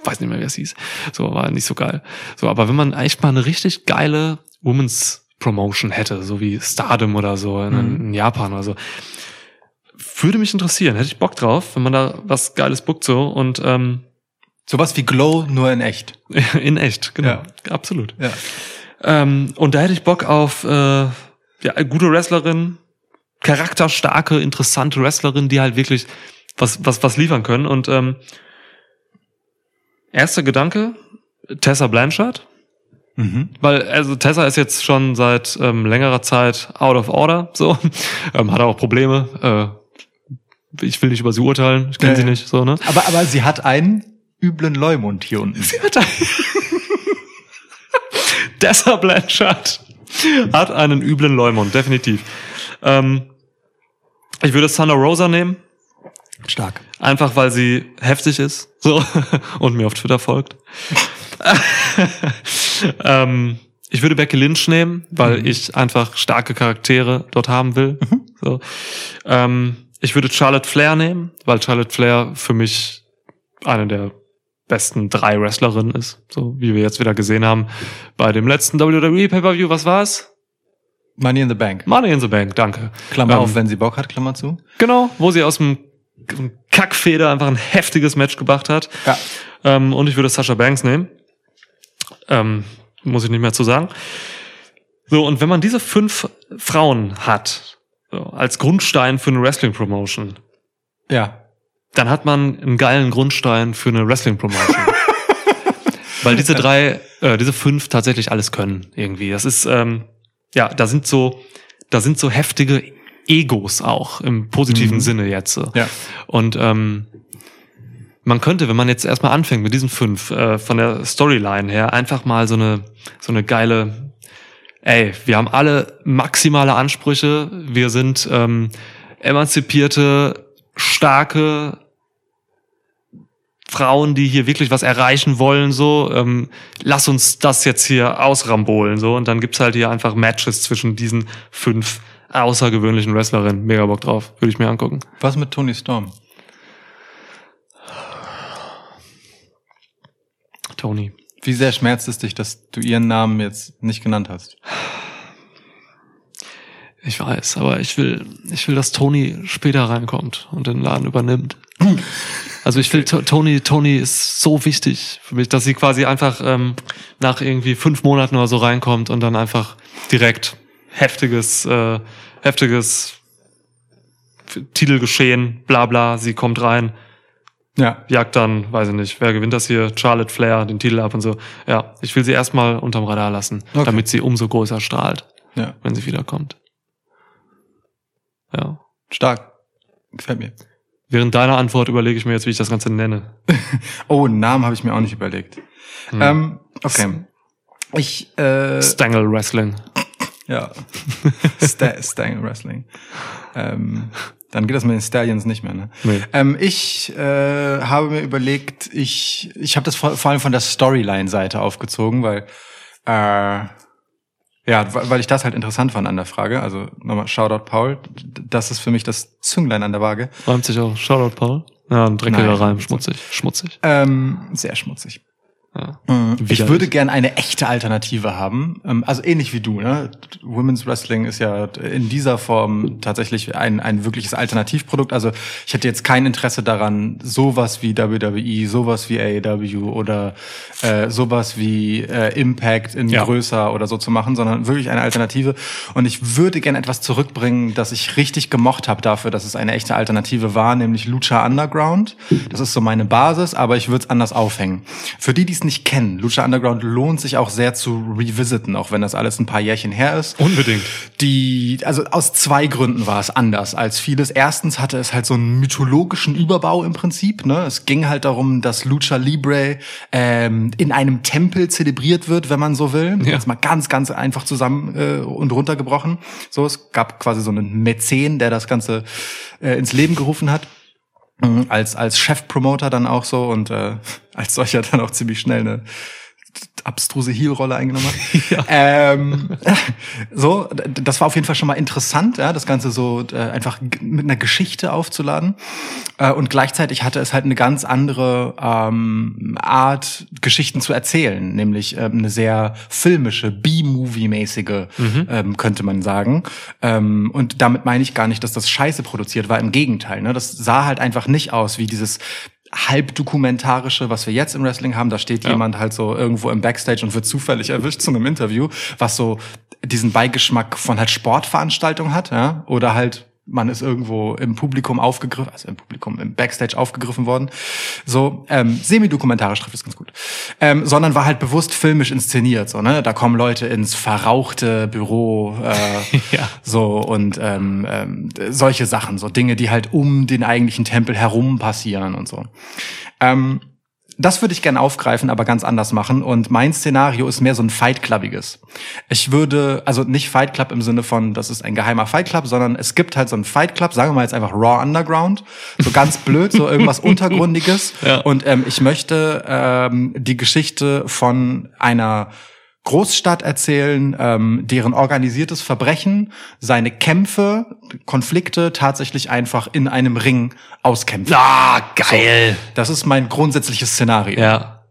weiß nicht mehr, wie es hieß. So, war nicht so geil. So, aber wenn man echt mal eine richtig geile Women's Promotion hätte, so wie Stardom oder so in, in Japan oder so, würde mich interessieren. Hätte ich Bock drauf, wenn man da was Geiles bookt so und ähm, Sowas wie Glow, nur in echt. in echt, genau, Ja. absolut. Ja. Ähm, und da hätte ich Bock auf äh, ja, gute Wrestlerin, charakterstarke, interessante Wrestlerin, die halt wirklich was, was, was liefern können. Und ähm, erster Gedanke, Tessa Blanchard. Mhm. Weil, also Tessa ist jetzt schon seit ähm, längerer Zeit out of order, so. Ähm, hat auch Probleme. Äh, ich will nicht über sie urteilen, ich kenne Ja, sie nicht, so, ne? Aber, aber sie hat einen üblen Leumund hier unten. Tessa Blanchard hat einen üblen Leumund, definitiv. Ähm, ich würde Thunder Rosa nehmen, Stark. einfach weil sie heftig ist so und mir auf Twitter folgt. ähm, ich würde Becky Lynch nehmen, weil ich einfach starke Charaktere dort haben will. So. Ähm, ich würde Charlotte Flair nehmen, weil Charlotte Flair für mich eine der besten drei Wrestlerinnen ist, so wie wir jetzt wieder gesehen haben bei dem letzten WWE Pay-per-View. Was war's? Money in the Bank. Money in the Bank, danke. Klammer Ähm, auf, wenn sie Bock hat, Klammer zu. Genau, wo sie aus dem Kackfeder einfach ein heftiges Match gebracht hat. Ja. Ähm, und ich würde Sasha Banks nehmen. Ähm, muss ich nicht mehr zu sagen. So, und wenn man diese fünf Frauen hat, so, als Grundstein für eine Wrestling-Promotion, Ja. dann hat man einen geilen Grundstein für eine Wrestling-Promotion. weil diese drei, äh, diese fünf tatsächlich alles können irgendwie. Das ist, ähm, ja, da sind so, da sind so heftige Egos auch im positiven Sinne jetzt. Ja. Und ähm, man könnte, wenn man jetzt erstmal anfängt mit diesen fünf, äh, von der Storyline her, einfach mal so eine, so eine geile, ey, wir haben alle maximale Ansprüche, wir sind ähm, emanzipierte, starke Frauen, die hier wirklich was erreichen wollen, so, ähm, lass uns das jetzt hier ausrambolen, so, und dann gibt's halt hier einfach Matches zwischen diesen fünf außergewöhnlichen Wrestlerinnen. Mega Bock drauf, würde ich mir angucken. Was mit Tony Storm? Tony. Wie sehr schmerzt es dich, dass du ihren Namen jetzt nicht genannt hast? Ich weiß, aber ich will, ich will, dass Tony später reinkommt und den Laden übernimmt. Also ich will, To- Tony, Tony ist so wichtig für mich, dass sie quasi einfach ähm, nach irgendwie fünf Monaten oder so reinkommt und dann einfach direkt heftiges, äh, heftiges Titelgeschehen, bla bla, sie kommt rein, Ja, jagt dann, weiß ich nicht, wer gewinnt das hier? Charlotte Flair, den Titel ab und so. Ja, ich will sie erstmal unterm Radar lassen, Okay. damit sie umso größer strahlt, ja, wenn sie wiederkommt. Ja. stark. Gefällt mir. Während deiner Antwort überlege ich mir jetzt, wie ich das Ganze nenne. Oh, einen Namen habe ich mir auch nicht überlegt. Ähm, okay. Ich, äh, Stangle Wrestling. Ja. Sta Stang Wrestling. Ähm, dann geht das mit den Stallions nicht mehr, ne? Nee. Ähm, ich äh, habe mir überlegt, ich, ich habe das vor, vor allem von der Storyline-Seite aufgezogen, weil äh, ja, weil ich das halt interessant fand an der Frage. Also nochmal Shoutout Paul. Das ist für mich das Zünglein an der Waage. Reimt sich auch. Shoutout Paul. Ja, ein dreckiger. Reim. Schmutzig. Schmutzig. Ähm, sehr schmutzig. Ja. Mhm. Ich würde gern eine echte Alternative haben. Ähm, Also ähnlich wie du, ne? Women's Wrestling ist ja in dieser Form tatsächlich ein, ein wirkliches Alternativprodukt. Also ich hätte jetzt kein Interesse daran, sowas wie WWE, sowas wie AEW oder äh, sowas wie äh, Impact in Ja. größer oder so zu machen, sondern wirklich eine Alternative. Und ich würde gern etwas zurückbringen, das ich richtig gemocht habe dafür, dass es eine echte Alternative war, nämlich Lucha Underground. Das ist so meine Basis, aber ich würde es anders aufhängen. Für die, die es nicht kennen, Lucha Underground lohnt sich auch sehr zu revisiten, auch wenn das alles ein paar Jährchen her ist. Unbedingt. Die, also aus zwei Gründen war es anders als vieles. Erstens hatte es halt so einen mythologischen Überbau im Prinzip. Ne? Es ging halt darum, dass Lucha Libre ähm, in einem Tempel zelebriert wird, wenn man so will. Ja. Jetzt mal ganz, ganz einfach zusammen äh, und runtergebrochen. So, es gab quasi so einen Mäzen, der das Ganze äh, ins Leben gerufen hat. Mhm, Als, als Chefpromoter dann auch so und äh, als solcher dann auch ziemlich schnell eine abstruse Heel-Rolle eingenommen hat. ähm, so, das war auf jeden Fall schon mal interessant, ja, das Ganze so äh, einfach mit einer Geschichte aufzuladen. Äh, und gleichzeitig hatte es halt eine ganz andere ähm, Art, Geschichten zu erzählen, nämlich ähm, eine sehr filmische, B-Movie-mäßige, ähm, könnte man sagen. Ähm, und damit meine ich gar nicht, dass das scheiße produziert war, im Gegenteil. Ne? Das sah halt einfach nicht aus wie dieses halbdokumentarische, was wir jetzt im Wrestling haben. Da steht jemand halt so irgendwo im Backstage und wird zufällig erwischt zu einem Interview, was so diesen Beigeschmack von halt Sportveranstaltung hat, ja, oder halt man ist irgendwo im Publikum aufgegriffen, also im Publikum, im Backstage aufgegriffen worden. So, ähm, semi-dokumentarisch trifft es ganz gut. Ähm, sondern war halt bewusst filmisch inszeniert. So, ne? Da kommen Leute ins verrauchte Büro, äh, Ja. so und ähm, ähm, solche Sachen, so Dinge, die halt um den eigentlichen Tempel herum passieren und so. Ähm, das würde ich gerne aufgreifen, aber ganz anders machen. Und mein Szenario ist mehr so ein Fight Clubbiges. Ich würde, also nicht Fight Club im Sinne von, das ist ein geheimer Fight Club, sondern es gibt halt so einen Fight Club, sagen wir mal jetzt einfach Raw Underground, so ganz blöd, so irgendwas Untergründiges. Ja. Und ähm, ich möchte ähm, die Geschichte von einer Großstadt erzählen, ähm, deren organisiertes Verbrechen seine Kämpfe, Konflikte tatsächlich einfach in einem Ring auskämpft. Ah, geil. Das ist mein grundsätzliches Szenario. Ja.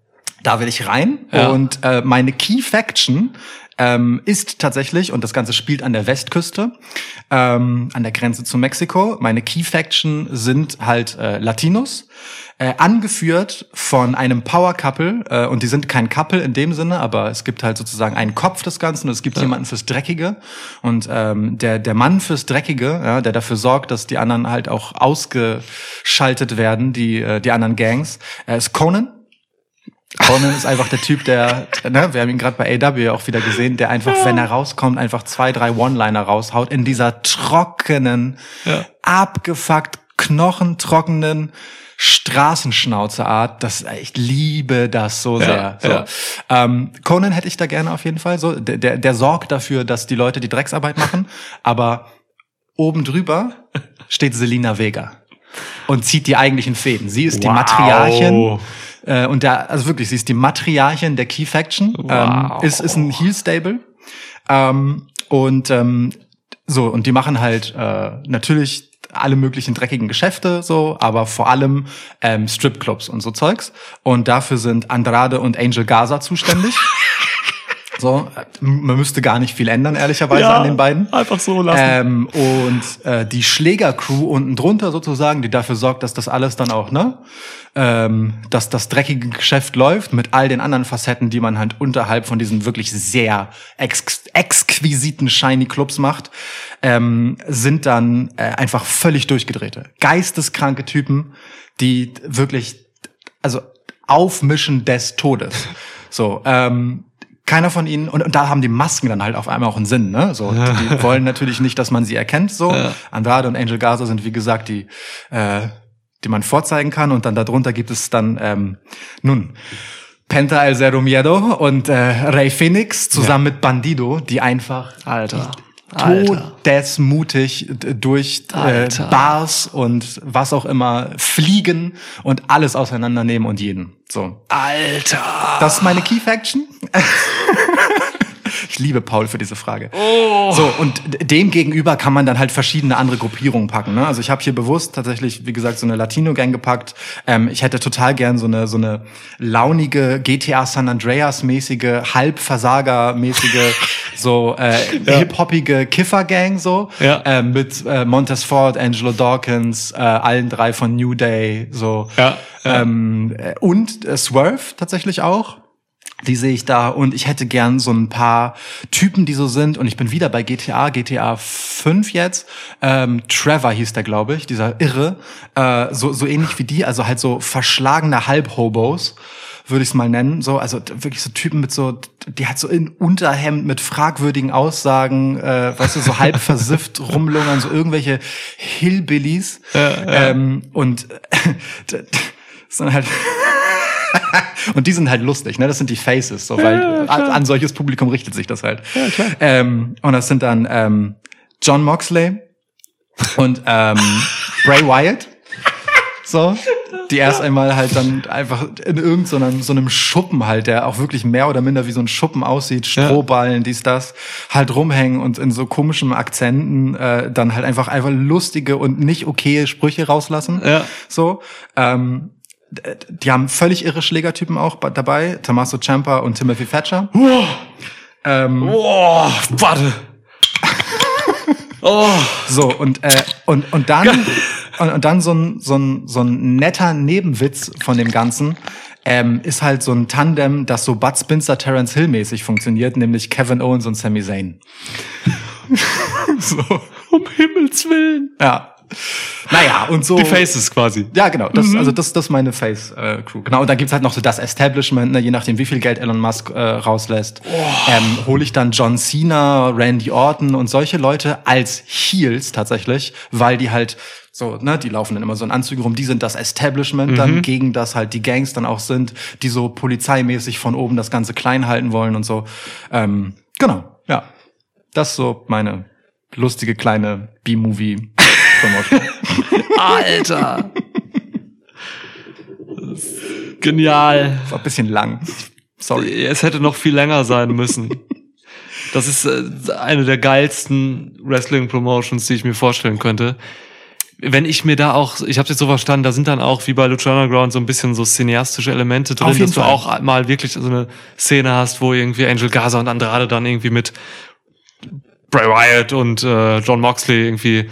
Da will ich rein Ja. und äh, meine Key Faction ähm, ist tatsächlich, und das Ganze spielt an der Westküste, ähm, an der Grenze zu Mexiko. Meine Key Faction sind halt äh, Latinos, äh, angeführt von einem Power Couple, äh, und die sind kein Couple in dem Sinne, aber es gibt halt sozusagen einen Kopf des Ganzen und es gibt jemanden fürs Dreckige. Und ähm, der, der Mann fürs Dreckige, ja, der dafür sorgt, dass die anderen halt auch ausgeschaltet werden, die, äh, die anderen Gangs, äh, ist Conan. Conan ist einfach der Typ, der, ne, wir haben ihn gerade bei AW auch wieder gesehen, der einfach, wenn er rauskommt, einfach zwei, drei One-Liner raushaut in dieser trockenen, Ja. abgefuckt, knochentrockenen Straßenschnauzeart. Das, ich liebe das so sehr. So. ja. Ähm, Conan hätte ich da gerne auf jeden Fall. So, der, der, der sorgt dafür, dass die Leute die Drecksarbeit machen, aber oben drüber steht Selina Vega und zieht die eigentlichen Fäden. Sie ist die Wow. Matriarchin. Äh, und der, also wirklich, sie ist die Matriarchin der Key Faction. Wow. Ähm, ist, ist ein Heel Stable. Ähm, und ähm, so, und die machen halt äh, natürlich alle möglichen dreckigen Geschäfte so, aber vor allem ähm, Stripclubs und so Zeugs. Und dafür sind Andrade und Angel Gaza zuständig. so, äh, man müsste gar nicht viel ändern, ehrlicherweise, an den beiden. Einfach so lassen. Ähm, und äh, die Schlägercrew unten drunter sozusagen, die dafür sorgt, dass das alles dann auch, ne, ähm, dass das dreckige Geschäft läuft mit all den anderen Facetten, die man halt unterhalb von diesen wirklich sehr ex exquisiten shiny Clubs macht, ähm, sind dann äh, einfach völlig durchgedrehte, geisteskranke Typen, die wirklich, also aufmischen des Todes. So, ähm, keiner von ihnen, und, und da haben die Masken dann halt auf einmal auch einen Sinn, ne? So, die, die wollen natürlich nicht, dass man sie erkennt, so. Andrade und Angel Gaza sind, wie gesagt, die, äh, die man vorzeigen kann, und dann darunter gibt es dann, ähm, nun, Penta El Zero Miedo und äh, Ray Phoenix zusammen mit Bandido, die einfach Alter. Alter. todesmutig durch äh. Bars und was auch immer fliegen und alles auseinandernehmen und jeden. So. Alter. Das ist meine Key Faction. Ich liebe Paul für diese Frage. Oh. So, und dem gegenüber kann man dann halt verschiedene andere Gruppierungen packen. Ne? Also ich habe hier bewusst tatsächlich, wie gesagt, so eine Latino-Gang gepackt. Ähm, ich hätte total gern so eine, so eine launige GTA San Andreas-mäßige, Halbversager-mäßige, so äh, hip-hoppige Kiffer-Gang so. Ja. Äh, mit äh, Montez Ford, Angelo Dawkins, äh, allen drei von New Day. so. Ja, ja. Ähm, äh, und äh, Swerve tatsächlich auch. Die sehe ich da und ich hätte gern so ein paar Typen, die so sind. Und ich bin wieder bei GTA, GTA 5 jetzt. Ähm, Trevor hieß der, glaube ich, dieser Irre. Äh, so, so ähnlich wie die, also halt so verschlagene Halbhobos, würde ich es mal nennen. So, also wirklich so Typen mit so, die hat so in Unterhemd mit fragwürdigen Aussagen, äh, weißt du, so halb versifft rumlungern, so irgendwelche Hillbillies. Ähm, und d- sind halt und die sind halt lustig, ne? Das sind die Faces, so, weil an, an solches Publikum richtet sich das halt. Ähm, und das sind dann ähm, John Moxley und ähm, Bray Wyatt. So, die erst einmal halt dann einfach in irgendeinem so einem, so einem Schuppen halt, der auch wirklich mehr oder minder wie so ein Schuppen aussieht, Strohballen, dies, das, halt rumhängen und in so komischen Akzenten äh, dann halt einfach einfach lustige und nicht okaye Sprüche rauslassen. Ja. So. Ähm, die haben völlig irre Schlägertypen auch dabei, Tommaso Ciampa und Timothy Thatcher. Ähm, Oh, warte. Oh. So, und, äh, und, und dann, und, und dann so ein, so, ein, so ein netter Nebenwitz von dem Ganzen, ähm, ist halt so ein Tandem, das so Bud Spencer Terence Hill mäßig funktioniert, nämlich Kevin Owens und Sami Zayn. so. Um Himmels Willen. Ja. Naja, und so. Die Faces quasi. Ja, genau. Das, Also das, das ist meine Face-Crew. genau. Und dann gibt's halt noch so das Establishment, ne, je nachdem, wie viel Geld Elon Musk äh, rauslässt. Ähm, Hole ich dann John Cena, Randy Orton und solche Leute als Heels tatsächlich, weil die halt so, ne, die laufen dann immer so in Anzügen rum, die sind das Establishment dann, gegen das halt die Gangs dann auch sind, die so polizeimäßig von oben das Ganze klein halten wollen und so. Ähm, genau, ja. Das ist so meine lustige kleine Alter. Genial. War ein bisschen lang. Sorry. Es hätte noch viel länger sein müssen. Das ist äh, eine der geilsten Wrestling-Promotions, die ich mir vorstellen könnte. Wenn ich mir da auch, ich habe jetzt so verstanden, da sind dann auch wie bei Lucha Underground so ein bisschen so cineastische Elemente drin, dass du Fall. auch mal wirklich so eine Szene hast, wo irgendwie Angel Gaza und Andrade dann irgendwie mit Bray Wyatt und äh, John Moxley irgendwie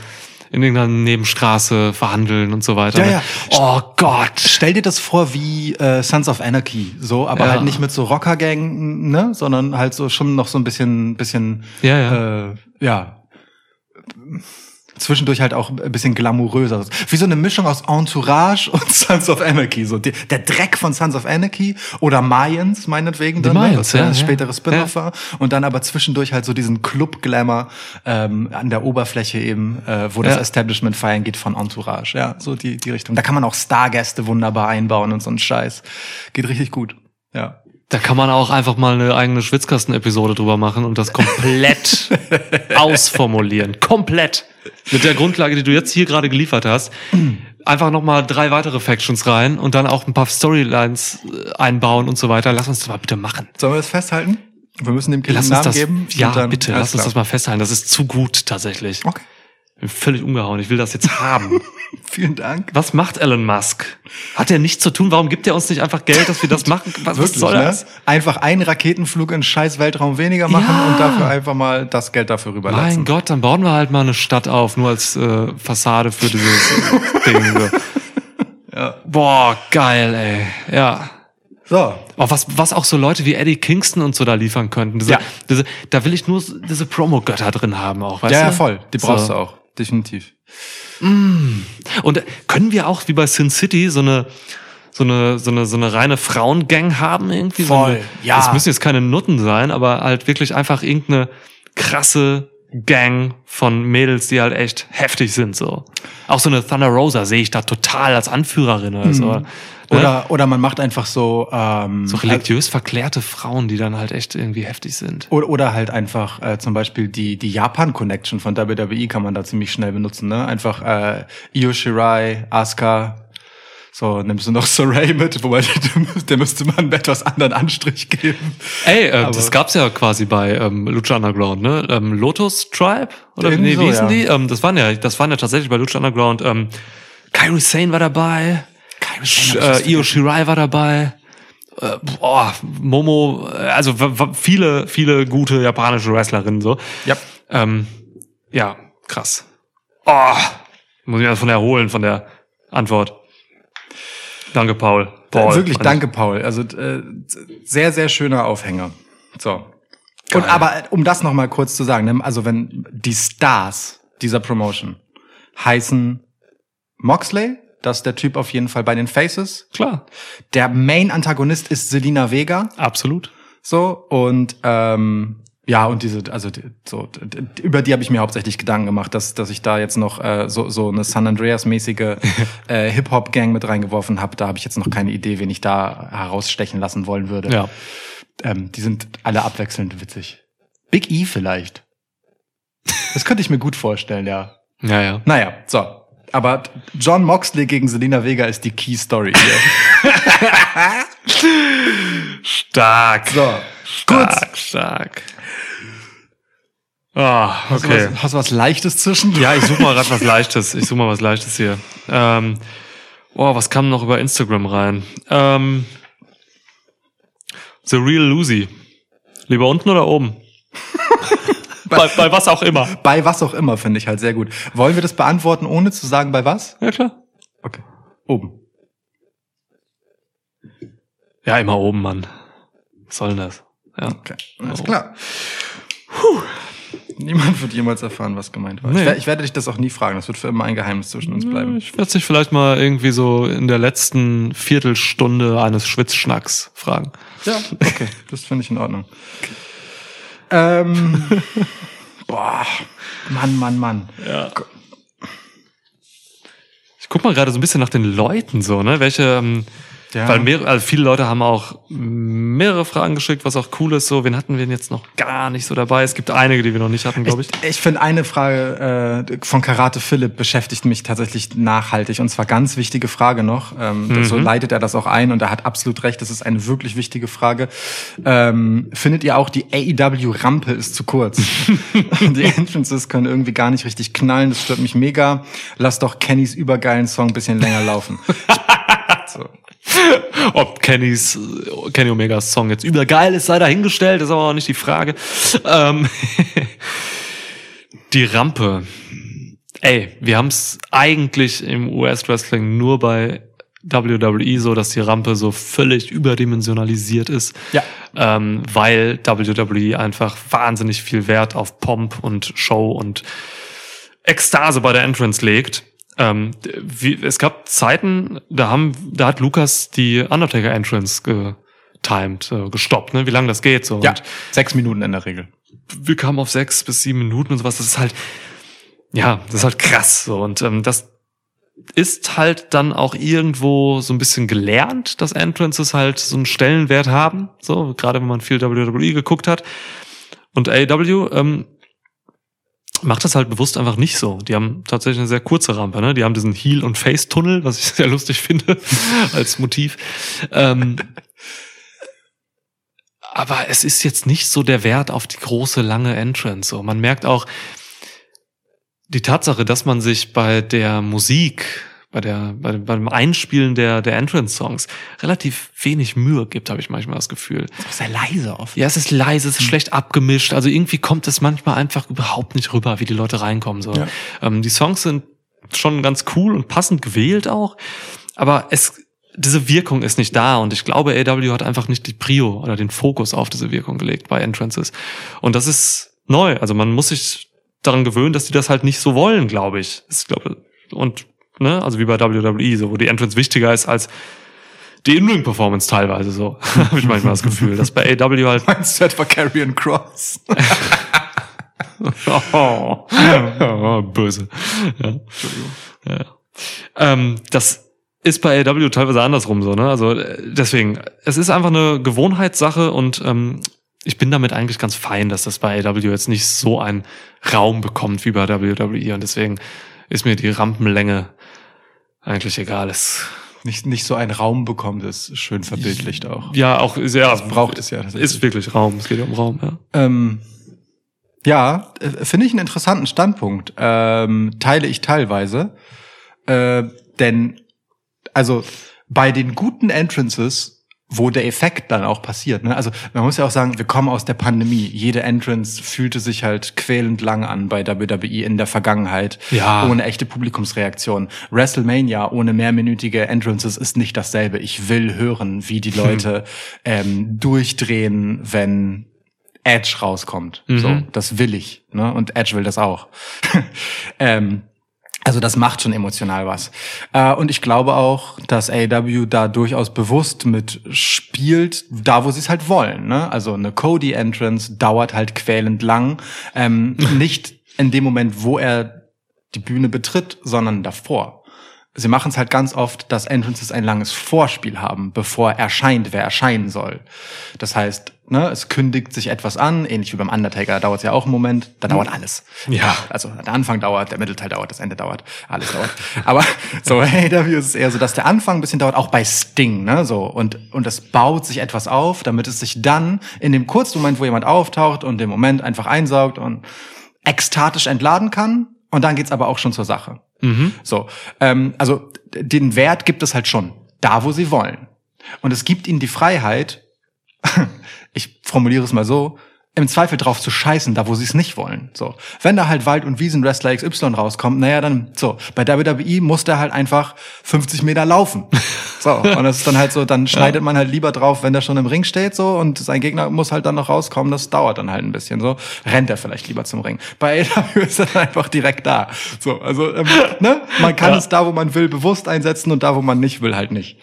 in irgendeiner Nebenstraße verhandeln und so weiter. Ja, ja. Oh Gott. Stell dir das vor wie äh, Sons of Anarchy, so, aber Ja. halt nicht mit so Rockergang, ne, sondern halt so schon noch so ein bisschen, bisschen, Ja, ja. Äh, ja, zwischendurch halt auch ein bisschen glamouröser. Wie so eine Mischung aus Entourage und Sons of Anarchy. So die, der Dreck von Sons of Anarchy oder Mayans meinetwegen. dann, ne? Mayans, ja ja, ein ja. späteres Spin-off war. Und dann aber zwischendurch halt so diesen Club-Glamour ähm, an der Oberfläche eben, äh, wo das Ja. Establishment feiern geht von Entourage. Ja, so die, die Richtung. Da kann man auch Stargäste wunderbar einbauen und so ein Scheiß. Geht richtig gut. Ja. Da kann man auch einfach mal eine eigene Schwitzkasten-Episode drüber machen und das komplett ausformulieren. Komplett. Mit der Grundlage, die du jetzt hier gerade geliefert hast. Einfach nochmal drei weitere Factions rein und dann auch ein paar Storylines äh, einbauen und so weiter. Lass uns das mal bitte machen. Sollen wir das festhalten? Wir müssen dem Kind Lass einen uns Namen das, geben. ja, bitte, lass uns klar. das mal festhalten. Das ist zu gut tatsächlich. Okay. Ich bin völlig umgehauen. Ich will das jetzt haben. Vielen Dank. Was macht Elon Musk? Hat er nichts zu tun? Warum gibt er uns nicht einfach Geld, dass wir das machen? Was, was Wirklich, soll ne? das? Einfach einen Raketenflug in scheiß Weltraum weniger machen Ja. und dafür einfach mal das Geld dafür Mein rüberlassen. Gott, dann bauen wir halt mal eine Stadt auf, nur als äh, Fassade für dieses Ding. So. Ja. Boah, geil, ey. Ja. So, Auch was, was auch so Leute wie Eddie Kingston und so da liefern könnten. Diese, Ja. diese, da will ich nur diese Promo-Götter drin haben auch, weißt ja, du? ja, voll. Die brauchst so. du auch. Definitiv. Und können wir auch wie bei Sin City so eine so eine so eine so eine reine Frauengang haben irgendwie? So Voll, eine, ja. Das müssen jetzt keine Nutten sein, aber halt wirklich einfach irgendeine krasse Gang von Mädels, die halt echt heftig sind so. Auch so eine Thunder Rosa sehe ich da total als Anführerin oder so. Oder, oder man macht einfach so, ähm, so religiös verklärte Frauen, die dann halt echt irgendwie heftig sind. Oder, oder halt einfach äh, zum Beispiel die, die Japan-Connection von WWE kann man da ziemlich schnell benutzen. Ne? Einfach äh, Io Shirai, Asuka. So, nimmst du noch Saray mit, wobei der, müsste man einen etwas anderen Anstrich geben. Ey, äh, das gab's ja quasi bei ähm, Lucha Underground, ne? Ähm, Lotus Tribe? Oder Irgendwie nee, so, wie hießen ja. die? Ähm, das waren ja, das waren ja tatsächlich bei Lucha Underground. Ähm, Kairi Sane war dabei, Sh äh, Io Shirai war dabei. Äh, boah, Momo, äh, also viele, viele gute japanische Wrestlerinnen so. Ja. Ähm, ja, krass. Oh, muss ich mir davon erholen von der Antwort. Danke, Paul. Paul Wirklich, danke, Paul. Also äh, sehr, sehr schöner Aufhänger. So. Geil. Und aber äh, um das noch mal kurz zu sagen, ne, also wenn die Stars dieser Promotion heißen Moxley, das ist der Typ auf jeden Fall bei den Faces. Klar, Der Main-Antagonist ist Selina Vega. absolut. So, und ähm, ja, und diese, also so, über die habe ich mir hauptsächlich Gedanken gemacht, dass, dass ich da jetzt noch äh, so, so eine San Andreas-mäßige äh, Hip-Hop-Gang mit reingeworfen habe. Da habe ich jetzt noch keine Idee, wen ich da herausstechen lassen wollen würde. Ja. Ähm, die sind alle abwechselnd witzig. Big E vielleicht. Das könnte ich mir gut vorstellen, ja. Ja, ja. Naja, so. Aber John Moxley gegen Selina Vega ist die Key Story hier. Stark. So, Stark, stark. Ah, Hast, okay. du was, hast du was Leichtes zwischen? Ja, ich suche mal gerade was Leichtes. Ich suche mal was Leichtes hier. Ähm, oh, was kam noch über Instagram rein? Ähm, The Real Lucy. Lieber unten oder oben? bei, bei was auch immer. Bei was auch immer, finde ich halt sehr gut. Wollen wir das beantworten, ohne zu sagen, bei was? Ja, klar. Okay. Oben. Ja, immer oben, Mann. Was soll denn das? Ja. Okay. Alles Oh. klar. Puh. Niemand wird jemals erfahren, was gemeint war. Nee. Ich, wer- ich werde dich das auch nie fragen. Das wird für immer ein Geheimnis zwischen uns bleiben. Ich werde sich vielleicht mal irgendwie so in der letzten Viertelstunde eines Schwitzschnacks fragen. Ja, okay. Das finde ich in Ordnung. Ähm, boah. Mann, Mann, Mann. Ja. Ich guck mal gerade so ein bisschen nach den Leuten so, ne? Welche, ähm, Ja. weil mehr, also viele Leute haben auch mehrere Fragen geschickt, was auch cool ist. So, wen hatten wir denn jetzt noch gar nicht so dabei? Es gibt einige, die wir noch nicht hatten, glaube ich. Ich, ich finde eine Frage äh, von Karate Philipp beschäftigt mich tatsächlich nachhaltig und zwar ganz wichtige Frage noch. Ähm, So leitet er das auch ein und er hat absolut recht. Das ist eine wirklich wichtige Frage. Ähm, findet ihr auch die AEW Rampe ist zu kurz? die Entrances können irgendwie gar nicht richtig knallen. Das stört mich mega. Lass doch Kennys übergeilen Song ein bisschen länger laufen. so. Ob Kennys, Kenny Omegas Song jetzt übergeil ist, sei dahingestellt, ist aber auch nicht die Frage. Ähm, die Rampe. Ey, wir haben es eigentlich im US-Wrestling nur bei WWE so, dass die Rampe so völlig überdimensionalisiert ist. Ja. Ähm, weil WWE einfach wahnsinnig viel Wert auf Pomp und Show und Ekstase bei der Entrance legt. Ähm, wie, es gab Zeiten, da haben, da hat Lukas die Undertaker Entrance getimed, äh, gestoppt, ne? Wie lange das geht so. Ja, Und sechs Minuten in der Regel. wir kamen auf sechs bis sieben Minuten und sowas. Das ist halt, ja, das ist halt krass so. Und ähm, das ist halt dann auch irgendwo so ein bisschen gelernt, dass Entrances halt so einen Stellenwert haben. So, gerade wenn man viel WWE geguckt hat. Und AEW ähm, macht das halt bewusst einfach nicht so. Die haben tatsächlich eine sehr kurze Rampe, ne? Die haben diesen Heel- und Face-Tunnel, was ich sehr lustig finde als Motiv. Ähm, aber es ist jetzt nicht so der Wert auf die große, lange Entrance. So, man merkt auch die Tatsache, dass man sich bei der Musik, bei der, bei dem, beim Einspielen der, der Entrance-Songs relativ wenig Mühe gibt, habe ich manchmal das Gefühl. Sehr leise oft. Ja, es ist leise, es ist schlecht abgemischt. Also irgendwie kommt es manchmal einfach überhaupt nicht rüber, wie die Leute reinkommen. So. Ja. Ähm, die Songs sind schon ganz cool und passend gewählt auch, aber es diese Wirkung ist nicht da und ich glaube, AW hat einfach nicht die Prio oder den Fokus auf diese Wirkung gelegt bei Entrances. Und das ist neu. Also man muss sich daran gewöhnen, dass die das halt nicht so wollen, glaube ich. Ich glaube, und ne, also wie bei WWE, so wo die Entrance wichtiger ist als die In-Ring-Performance teilweise so. Habe ich manchmal das Gefühl, dass bei AW halt Meinst du etwa Carrion Cross? oh, oh, böse. Ja. Ja. Ähm, das ist bei AW teilweise andersrum so, ne? Also äh, deswegen, es ist einfach eine Gewohnheitssache und ähm, ich bin damit eigentlich ganz fein, dass das bei AW jetzt nicht so einen Raum bekommt wie bei WWE und deswegen ist mir die Rampenlänge eigentlich egal. Es, Nicht, nicht so einen Raum bekommt, ist schön verbildlicht auch. ja, auch sehr Braucht es ja. ist wirklich Raum. Es geht ja um Raum, ja. Ähm, ja, äh, finde ich einen interessanten Standpunkt. Ähm, teile ich teilweise. Äh, denn, also bei den guten Entrances, wo der Effekt dann auch passiert. Ne? Also man muss ja auch sagen, wir kommen aus der Pandemie. Jede Entrance fühlte sich halt quälend lang an bei WWE in der Vergangenheit. Ja. Ohne echte Publikumsreaktion. WrestleMania ohne mehrminütige Entrances ist nicht dasselbe. Ich will hören, wie die Leute ähm, durchdrehen, wenn Edge rauskommt. So, das will ich. Ne? Und Edge will das auch. ähm, also das macht schon emotional was. Äh, und ich glaube auch, dass AEW da durchaus bewusst mit spielt, da wo sie es halt wollen. Ne? Also eine Cody-Entrance dauert halt quälend lang. Ähm, nicht in dem Moment, wo er die Bühne betritt, sondern davor. Sie machen es halt ganz oft, dass Entrances ein langes Vorspiel haben, bevor erscheint, wer erscheinen soll. Das heißt, ne, es kündigt sich etwas an, ähnlich wie beim Undertaker, da dauert es ja auch einen Moment, da dauert alles. Ja. Also der Anfang dauert, der Mittelteil dauert, das Ende dauert, alles dauert. Aber so AEW ist es eher so, dass der Anfang ein bisschen dauert, auch bei Sting, ne, so. Und, und es baut sich etwas auf, damit es sich dann in dem kurzen Moment, wo jemand auftaucht und den Moment einfach einsaugt und ekstatisch entladen kann. Und dann geht's aber auch schon zur Sache. So, ähm, also den Wert gibt es halt schon, da wo sie wollen. Und es gibt ihnen die Freiheit, ich formuliere es mal so, im Zweifel drauf zu scheißen, da wo sie es nicht wollen. So, wenn da halt Wald- und Wiesenwrestler XY rauskommt, naja, dann so. Bei WWE muss der halt einfach 50 Meter laufen. So, und das ist dann halt so, dann schneidet man halt lieber drauf, wenn der schon im Ring steht, so, und sein Gegner muss halt dann noch rauskommen, das dauert dann halt ein bisschen, so. Rennt er vielleicht lieber zum Ring. Bei AEW ist er dann einfach direkt da. So, also, ähm, ne? Man kann es da, wo man will, bewusst einsetzen und da, wo man nicht will, halt nicht.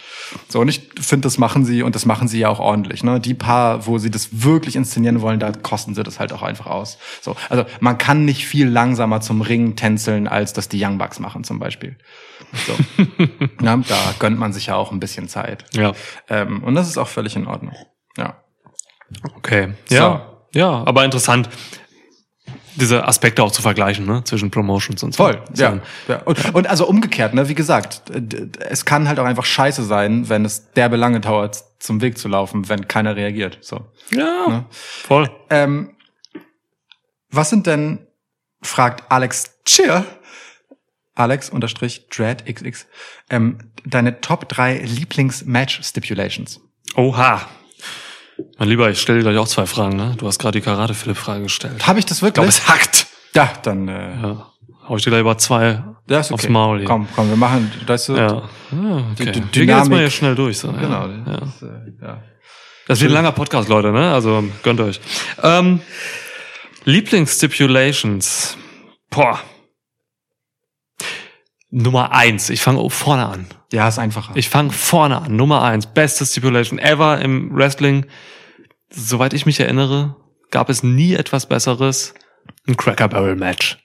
So, und ich finde, das machen sie, und das machen sie ja auch ordentlich, ne? Die paar, wo sie das wirklich inszenieren wollen, da kosten sie das halt auch einfach aus. So, also, man kann nicht viel langsamer zum Ring tänzeln, als das die Young Bucks machen, zum Beispiel. So. ja, da gönnt man sich ja auch ein bisschen Zeit. Ja. Ähm, und das ist auch völlig in Ordnung. Ja. Okay. Ja. Ja, aber interessant, diese Aspekte auch zu vergleichen, ne? Zwischen Promotions und so. Voll, So. ja. ja. Und, und also umgekehrt, ne, wie gesagt, es kann halt auch einfach scheiße sein, wenn es derbe lange dauert, zum Weg zu laufen, wenn keiner reagiert. So. Ja. Ne? Voll. Ähm, was sind denn, fragt Alex Cheer, Alex unterstrich Dread XX, ähm, deine Top 3 Lieblings-Match-Stipulations? Oha. Mein Lieber, ich stelle dir gleich auch zwei Fragen, ne? Du hast gerade die Karate-Philipp-Frage gestellt. Habe ich das Ich glaube, wirklich? es hackt. ja, dann äh, Ja. Hau ich dir gleich über zwei ja, ist okay. aufs Maul hier. Komm, komm, wir machen, du, Ja. ja okay. Die- die Wir gehen jetzt mal hier schnell durch. So. genau. Ja. Das, äh, ja. Das wird ein langer Podcast, Leute, ne? Also gönnt euch. Ähm, Lieblingsstipulations. Boah. Nummer eins. Ich fange vorne an. Ja, ist einfacher. Ich fange vorne an. Nummer eins. Beste Stipulation ever im Wrestling. Soweit ich mich erinnere, gab es nie etwas Besseres. Ein Cracker Barrel Match.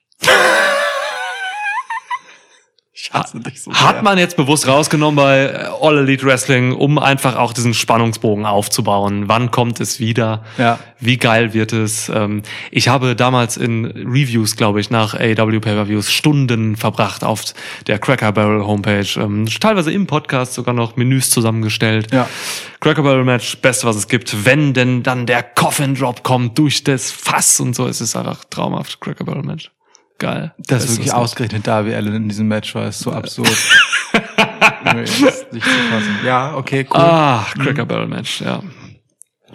Hasse dich so Hat man jetzt bewusst rausgenommen bei äh, All Elite Wrestling, um einfach auch diesen Spannungsbogen aufzubauen. Wann kommt es wieder? Ja. Wie geil wird es? Ähm, Ich habe damals in Reviews, glaube ich, nach AW Pay-Per-Views Stunden verbracht auf der Cracker Barrel Homepage. Ähm, Teilweise im Podcast sogar noch Menüs zusammengestellt. Ja. Cracker Barrel Match, beste, was es gibt. Wenn denn dann der Coffin Drop kommt durch das Fass und so, es ist einfach traumhaft. Cracker Barrel Match. Geil. Das ist wirklich Match. ausgerechnet Darby Allen in diesem Match war, ist so absurd. Nee, ist nicht zu fassen. Ja, okay, cool. Ah, Cracker Barrel Match, ja.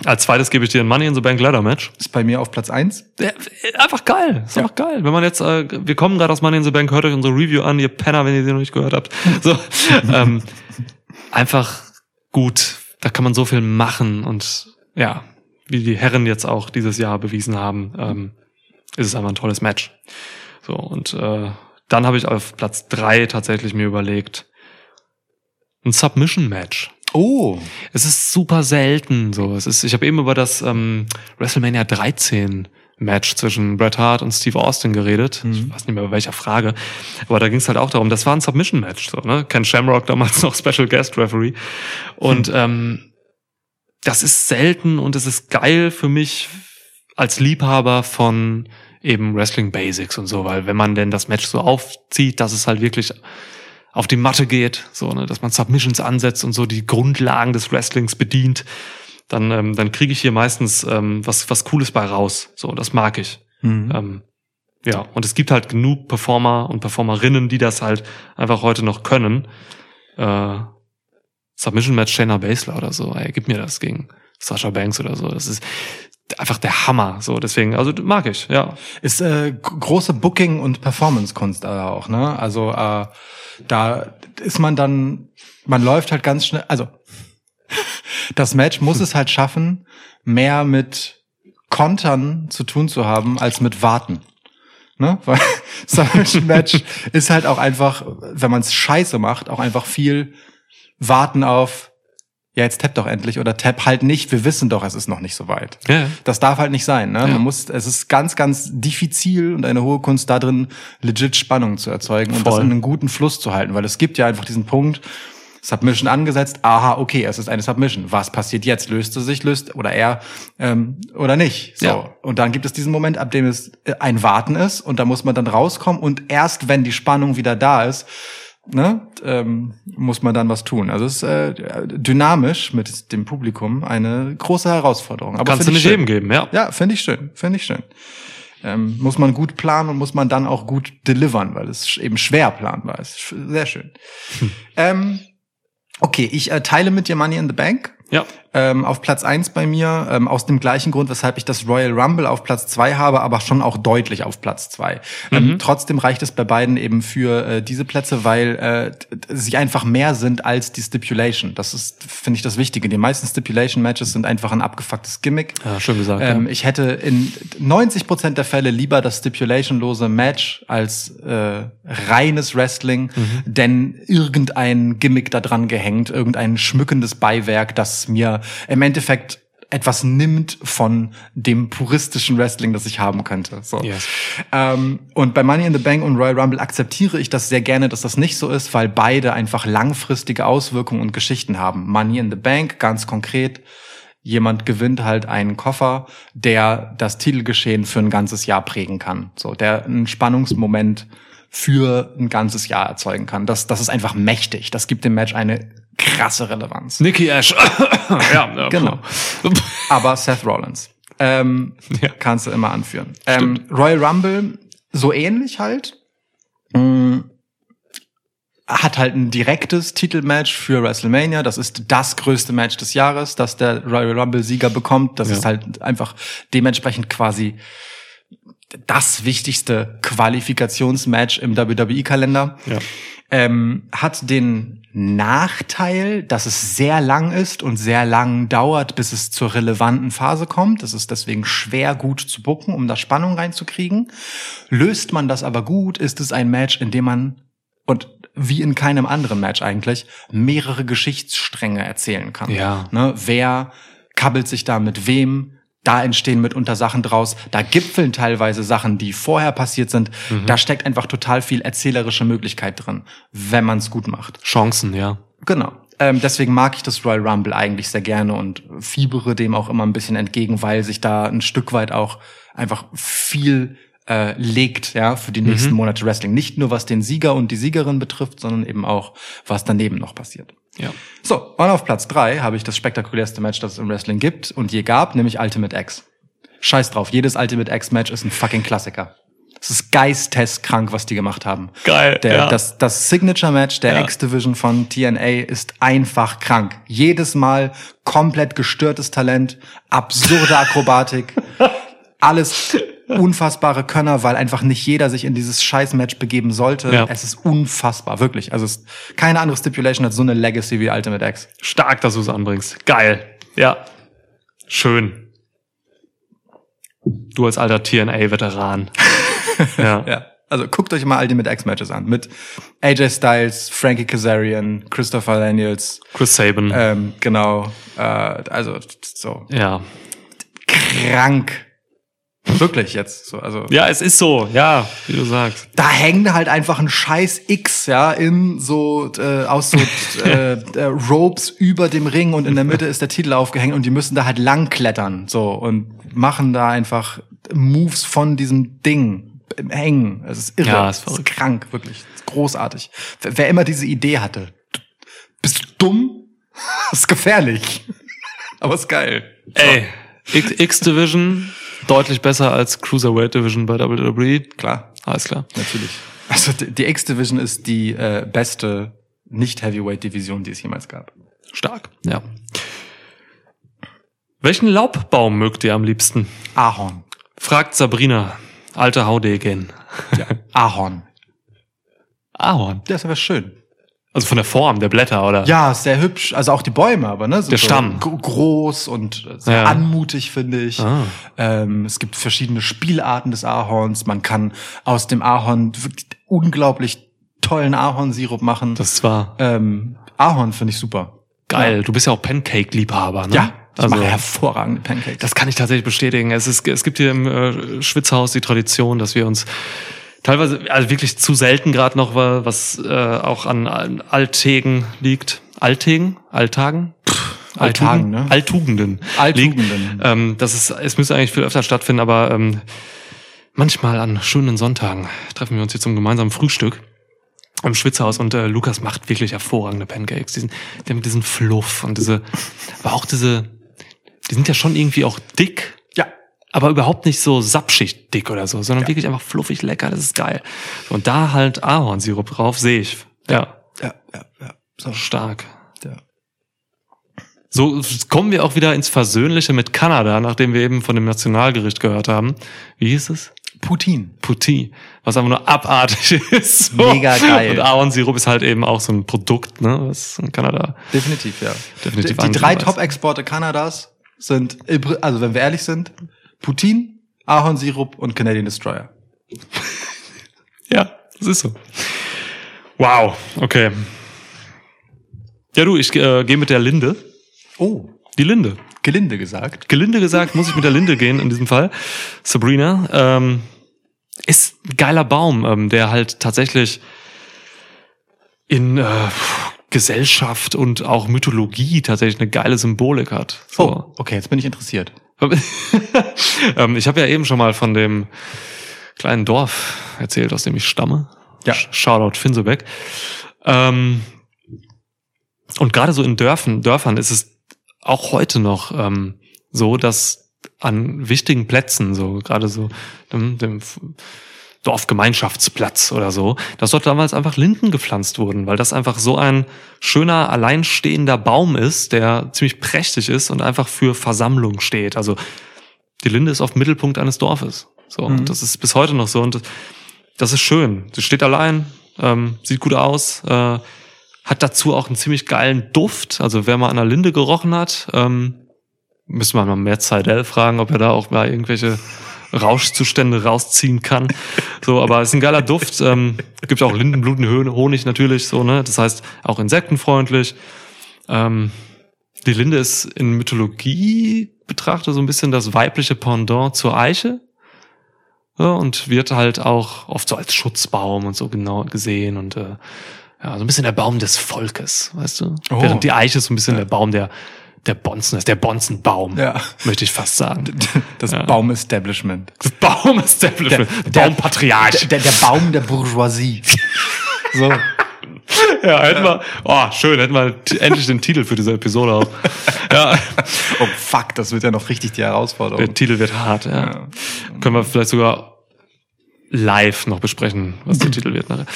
Als zweites gebe ich dir ein Money in the Bank Ladder Match. Ist bei mir auf Platz eins. Ja, einfach geil. Ist Ja. einfach geil. Wenn man jetzt, äh, wir kommen gerade aus Money in the Bank, hört euch unsere Review an, ihr Penner, wenn ihr sie noch nicht gehört habt. So, ähm, einfach gut. Da kann man so viel machen und ja, wie die Herren jetzt auch dieses Jahr bewiesen haben, ähm, ist es einfach ein tolles Match. So und äh, dann habe ich auf Platz drei tatsächlich mir überlegt ein Submission Match. Oh. Es ist super selten so. Es ist, ich habe eben über das ähm, WrestleMania 13 Match zwischen Bret Hart und Steve Austin geredet. Ich weiß nicht mehr bei welcher Frage. Aber da ging es halt auch darum, das war ein Submission-Match. So, ne? Ken Shamrock damals noch Special Guest Referee. Und ähm, das ist selten und es ist geil für mich als Liebhaber von eben Wrestling Basics und so, weil wenn man denn das Match so aufzieht, dass es halt wirklich auf die Matte geht, so, ne, dass man Submissions ansetzt und so die Grundlagen des Wrestlings bedient, dann, ähm, dann kriege ich hier meistens ähm, was, was Cooles bei raus. So, das mag ich. Mhm. Ähm, ja, und es gibt halt genug Performer und Performerinnen, die das halt einfach heute noch können. Äh, Submission Match Shayna Baszler oder so, ey, gib mir das gegen Sasha Banks oder so. Das ist einfach der Hammer. So, deswegen, also mag ich, ja. Ist äh, große Booking- und Performance-Kunst äh, auch, ne? Also äh, da ist man dann, man läuft halt ganz schnell, also das Match muss es halt schaffen, mehr mit Kontern zu tun zu haben, als mit Warten. Ne? Weil Submission Match ist halt auch einfach, wenn man es scheiße macht, auch einfach viel Warten auf, ja, jetzt tapp doch endlich oder tapp halt nicht, wir wissen doch, es ist noch nicht so weit. Ja. Das darf halt nicht sein. Ne? Ja. Man muss, es ist ganz, ganz diffizil und eine hohe Kunst da drin, legit Spannung zu erzeugen und das Voll. in einen guten Fluss zu halten, weil es gibt ja einfach diesen Punkt, Submission angesetzt, aha, okay, es ist eine Submission. Was passiert jetzt? Löst sie sich, löst oder er ähm, oder nicht? So. Ja. Und dann gibt es diesen Moment, ab dem es äh, ein Warten ist und da muss man dann rauskommen und erst wenn die Spannung wieder da ist, ne, ähm, muss man dann was tun. Also es ist äh, dynamisch mit dem Publikum eine große Herausforderung. Aber Kannst du nicht schön. jedem geben, ja. Ja, finde ich schön, finde ich schön. Ähm, muss man gut planen und muss man dann auch gut delivern, weil es eben schwer planbar ist. Sehr schön. Ähm, okay, ich äh, teile mit dir Money in the Bank. Ja. Ähm, auf Platz eins bei mir, ähm, aus dem gleichen Grund, weshalb ich das Royal Rumble auf Platz zwei habe, aber schon auch deutlich auf Platz zwei. Ähm, trotzdem reicht es bei beiden eben für äh, diese Plätze, weil äh, sie einfach mehr sind als die Stipulation. Das ist, finde ich, das Wichtige. Die meisten Stipulation-Matches sind einfach ein abgefucktes Gimmick. Ja, schön gesagt. Ähm, ja. Ich hätte in 90 Prozent der Fälle lieber das stipulationlose Match als äh, reines Wrestling, Mhm. denn irgendein Gimmick da dran gehängt, irgendein schmückendes Beiwerk, das mir im Endeffekt etwas nimmt von dem puristischen Wrestling, das ich haben könnte. So. Yes. Ähm, und bei Money in the Bank und Royal Rumble akzeptiere ich das sehr gerne, dass das nicht so ist, weil beide einfach langfristige Auswirkungen und Geschichten haben. Money in the Bank, ganz konkret, jemand gewinnt halt einen Koffer, der das Titelgeschehen für ein ganzes Jahr prägen kann. So, der einen Spannungsmoment für ein ganzes Jahr erzeugen kann. Das, das ist einfach mächtig. Das gibt dem Match eine krasse Relevanz. Nikki Ash. ja, ja, Genau. Aber Seth Rollins. Ähm, Ja. Kannst du immer anführen. Ähm, Royal Rumble, so ähnlich halt. Mm, hat halt ein direktes Titelmatch für WrestleMania. Das ist das größte Match des Jahres, das der Royal Rumble-Sieger bekommt. Das Ja. ist halt einfach dementsprechend quasi das wichtigste Qualifikationsmatch im WWE-Kalender Ja. ähm, hat den Nachteil, dass es sehr lang ist und sehr lang dauert, bis es zur relevanten Phase kommt. Es ist deswegen schwer gut zu bucken, um da Spannung reinzukriegen. Löst man das aber gut, ist es ein Match, in dem man und wie in keinem anderen Match eigentlich, mehrere Geschichtsstränge erzählen kann. Ja. Ne? Wer kabbelt sich da mit wem? Da entstehen mitunter Sachen draus. Da gipfeln teilweise Sachen, die vorher passiert sind. Da steckt einfach total viel erzählerische Möglichkeit drin, wenn man es gut macht. Chancen, ja. Genau. Ähm, deswegen mag ich das Royal Rumble eigentlich sehr gerne und fiebere dem auch immer ein bisschen entgegen, weil sich da ein Stück weit auch einfach viel äh, legt, ja, für die nächsten Monate Wrestling. Nicht nur was den Sieger und die Siegerin betrifft, sondern eben auch, was daneben noch passiert. Ja. So, und auf Platz drei habe ich das spektakulärste Match, das es im Wrestling gibt und je gab, nämlich Ultimate X. Scheiß drauf, jedes Ultimate X Match ist ein fucking Klassiker. Es ist geisteskrank, was die gemacht haben. Geil, Der, ja. Das, das Signature-Match der Ja. X-Division von TNA ist einfach krank. Jedes Mal komplett gestörtes Talent, absurde Akrobatik, alles unfassbare Könner, weil einfach nicht jeder sich in dieses Scheiß-Match begeben sollte. Ja. Es ist unfassbar, wirklich. Also es ist keine andere Stipulation hat so eine Legacy wie Ultimate X. Stark, dass du es anbringst. Geil. Ja. Schön. Du als alter TNA-Veteran. ja. Ja. Also guckt euch mal Ultimate X-Matches an. Mit AJ Styles, Frankie Kazarian, Christopher Daniels, Chris Sabin. ähm, genau. Äh, also so ja. krank. Wirklich jetzt. So, also Ja, es ist so. Ja, wie du sagst. da hängt halt einfach ein scheiß X, ja, in so äh, aus so äh, äh, Ropes über dem Ring und in der Mitte ist der Titel aufgehängt und die müssen da halt lang klettern so und machen da einfach Moves von diesem Ding Hängen. Es ist irre, Ja, ist es ist verrückt. krank, wirklich, ist großartig. Wer wer immer diese Idee hatte, bist du dumm? Das ist gefährlich, aber ist geil. Ey, X- X-Division deutlich besser als Cruiserweight Division bei WWE. Klar, Alles klar. natürlich. Also die X-Division ist die äh, beste Nicht-Heavyweight-Division, die es jemals gab. Stark. Ja. Welchen Laubbaum mögt ihr am liebsten? Ahorn. Fragt Sabrina, alte Haudegen. Ja. Ahorn. Ahorn. Der ist aber schön. Also von der Form der Blätter, oder? Ja, sehr hübsch. Also auch die Bäume, aber ne? Der so Stamm. gro- Groß und sehr Ja. anmutig, finde ich. Ah. Ähm, es gibt verschiedene Spielarten des Ahorns. Man kann aus dem Ahorn wirklich unglaublich tollen Ahornsirup machen. Das ist zwar ähm, Ahorn finde ich super. geil. Du bist ja auch Pancake-Liebhaber, ne? Ja, ich also, mache hervorragende Pancakes. das kann ich tatsächlich bestätigen. Es, ist, es gibt hier im äh, Schwitzhaus die Tradition, dass wir uns teilweise, also wirklich zu selten gerade noch, wa- was äh, auch an, an Alltägen liegt. Alltägen? Alltagen? Alltagen, ne? Alltugenden. Alltugenden. Liegt. Ähm, das ist, es müsste eigentlich viel öfter stattfinden, aber ähm, manchmal an schönen Sonntagen treffen wir uns hier zum gemeinsamen Frühstück im Schwitzhaus und äh, Lukas macht wirklich hervorragende Pancakes. Diesen, die haben diesen Fluff und diese, aber auch diese, die sind ja schon irgendwie auch dick. Aber überhaupt nicht so sapschig dick oder so, sondern wirklich einfach fluffig lecker, das ist geil. Und da halt Ahornsirup drauf, sehe ich. Ja, Ja, ja, ja. So, stark. ja. So kommen wir auch wieder ins Versöhnliche mit Kanada, nachdem wir eben von dem Nationalgericht gehört haben. Wie hieß es? Poutine. Poutine, was einfach nur abartig ist. So. Mega geil. Und Ahornsirup ist halt eben auch so ein Produkt, ne, was in Kanada Definitiv, ja. Definitiv Die, die drei. Top-Exporte Kanadas sind, also wenn wir ehrlich sind, Poutine, Ahornsirup und Canadian Destroyer. Ja, das ist so. Wow, okay. Ja, du, ich äh, gehe mit der Linde. Oh, Die Linde. gelinde gesagt. Gelinde gesagt, muss ich mit der Linde gehen in diesem Fall. Sabrina ähm, ist ein geiler Baum, ähm, der halt tatsächlich in äh, Gesellschaft und auch Mythologie tatsächlich eine geile Symbolik hat. So. Oh, okay, jetzt bin ich interessiert. ähm, ich habe ja eben schon mal von dem kleinen Dorf erzählt, aus dem ich stamme. Ja. Sh- Shoutout Finsebeck. Ähm, und gerade so in Dörfern, Dörfern ist es auch heute noch ähm, so, dass an wichtigen Plätzen, so gerade so dem, dem Dorfgemeinschaftsplatz oder so, dass dort damals einfach Linden gepflanzt wurden, weil das einfach so ein schöner, alleinstehender Baum ist, der ziemlich prächtig ist und einfach für Versammlung steht. Also die Linde ist oft Mittelpunkt eines Dorfes. So, und das ist bis heute noch so. Und das, das ist schön. Sie steht allein, ähm, sieht gut aus, äh, hat dazu auch einen ziemlich geilen Duft. Also wer mal an der Linde gerochen hat, ähm, müssen wir mal mehr Seidel fragen, ob er da auch mal irgendwelche Rauschzustände rausziehen kann. So, aber es ist ein geiler Duft. Ähm, gibt auch Lindenbluten, Hö- Honig natürlich, so, ne? Das heißt, auch insektenfreundlich. Ähm, die Linde ist in Mythologie betrachtet so ein bisschen das weibliche Pendant zur Eiche. Ja, und wird halt auch oft so als Schutzbaum und so genau gesehen und äh, ja, so ein bisschen der Baum des Volkes, weißt du? Oh. Während die Eiche so ein bisschen der Baum der der Bonzen ist, der Bonzenbaum, Ja. möchte ich fast sagen. Das Ja. Baum-Establishment. Das Baum-Establishment, Der- Baumpatriarch. Der, der Baum der Bourgeoisie. so. ja, hätten wir, oh, schön, hätten wir endlich den Titel für diese Episode auch. Ja, Oh fuck, das wird ja noch richtig die Herausforderung. der Titel wird hart, ja. Ja. Können wir vielleicht sogar live noch besprechen, was der Titel wird nachher.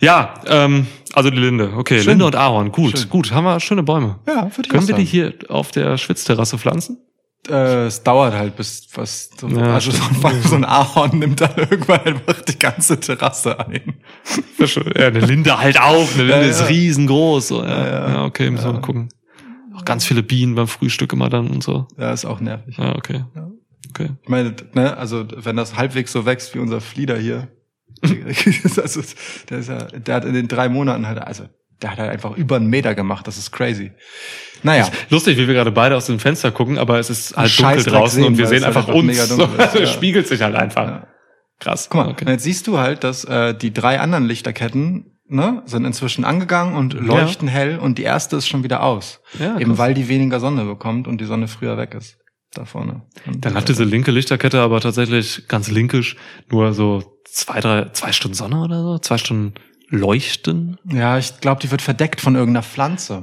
Ja, ähm, also die Linde. Okay, Schön. Linde und Ahorn. Gut, Schön. gut. Haben wir schöne Bäume. Ja, würde ich Können wir die hier auf der Schwitzterrasse pflanzen? Äh, es dauert halt bis was so, Ja, also so, ein- so ein Ahorn nimmt dann irgendwann einfach die ganze Terrasse ein. Ja, eine Linde halt auch. Eine Linde Ja, ist riesengroß. So, ja. Ja, ja. okay, müssen wir mal gucken. Auch ganz viele Bienen beim Frühstück immer dann und so. Ja, ist auch nervig. Ja, okay. Ja. Okay. Ich meine, ne, also wenn das halbwegs so wächst wie unser Flieder hier, also, der ist ja, der hat in den drei Monaten halt, also der hat halt einfach über einen Meter gemacht, das ist crazy. Naja, Lustig, wie wir gerade beide aus dem Fenster gucken, aber es ist halt dunkel draußen und sehen, wir weil sehen halt einfach einfach uns. ist, ja. Es spiegelt sich halt einfach. Ja. Krass. guck mal, Okay. und jetzt siehst du halt, dass äh, die drei anderen Lichterketten ne, sind inzwischen angegangen und leuchten hell und die erste ist schon wieder aus. Ja, Eben krass. weil die weniger Sonne bekommt und die Sonne früher weg ist. Da vorne. Und Dann hat diese linke Lichterkette aber tatsächlich ganz linkisch nur so zwei, drei, zwei Stunden Sonne oder so, zwei Stunden Leuchten. Ja, ich glaube, die wird verdeckt von irgendeiner Pflanze.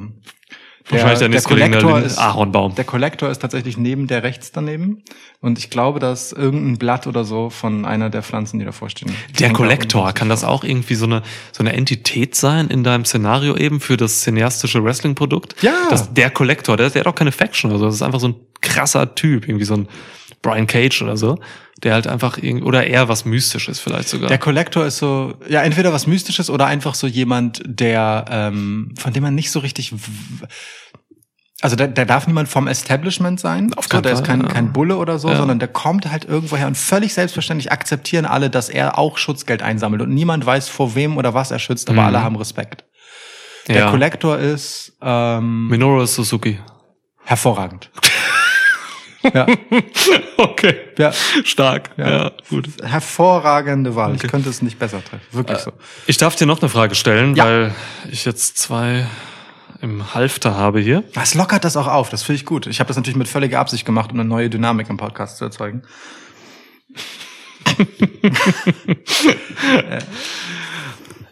Wahrscheinlich der nächstgelegene Kollektor Linde- Ahornbaum. Der Kollektor ist tatsächlich neben der rechts daneben. Und ich glaube, dass irgendein Blatt oder so von einer der Pflanzen, die davor stehen. Der Kollektor, kann das auch irgendwie so eine, so eine Entität sein in deinem Szenario eben für das cineastische Wrestling-Produkt? Ja. Das, der Kollektor, der, der hat auch keine Faction oder so. Das ist einfach so ein krasser Typ, irgendwie so ein Brian Cage oder so, der halt einfach irgendwie, oder eher was Mystisches vielleicht sogar. Der Kollektor ist so, ja, entweder was Mystisches oder einfach so jemand, der, ähm, von dem man nicht so richtig, also der, der darf niemand vom Establishment sein. Auf so, keinen der ist Fall, kein, ja. kein Bulle oder so, Ja. sondern der kommt halt irgendwoher und völlig selbstverständlich akzeptieren alle, dass er auch Schutzgeld einsammelt und niemand weiß vor wem oder was er schützt, aber Mhm. alle haben Respekt. Der ja. Kollektor ist ähm, Minoru Suzuki. hervorragend. Ja, Okay. ja, Stark. Ja, Ja. gut. hervorragende Wahl. Ich könnte es nicht besser treffen. Wirklich so. Ich darf dir noch eine Frage stellen, Ja. weil ich jetzt zwei im Halfter habe hier. Das lockert das auch auf, das finde ich gut. Ich habe das natürlich mit völliger Absicht gemacht, um eine neue Dynamik im Podcast zu erzeugen.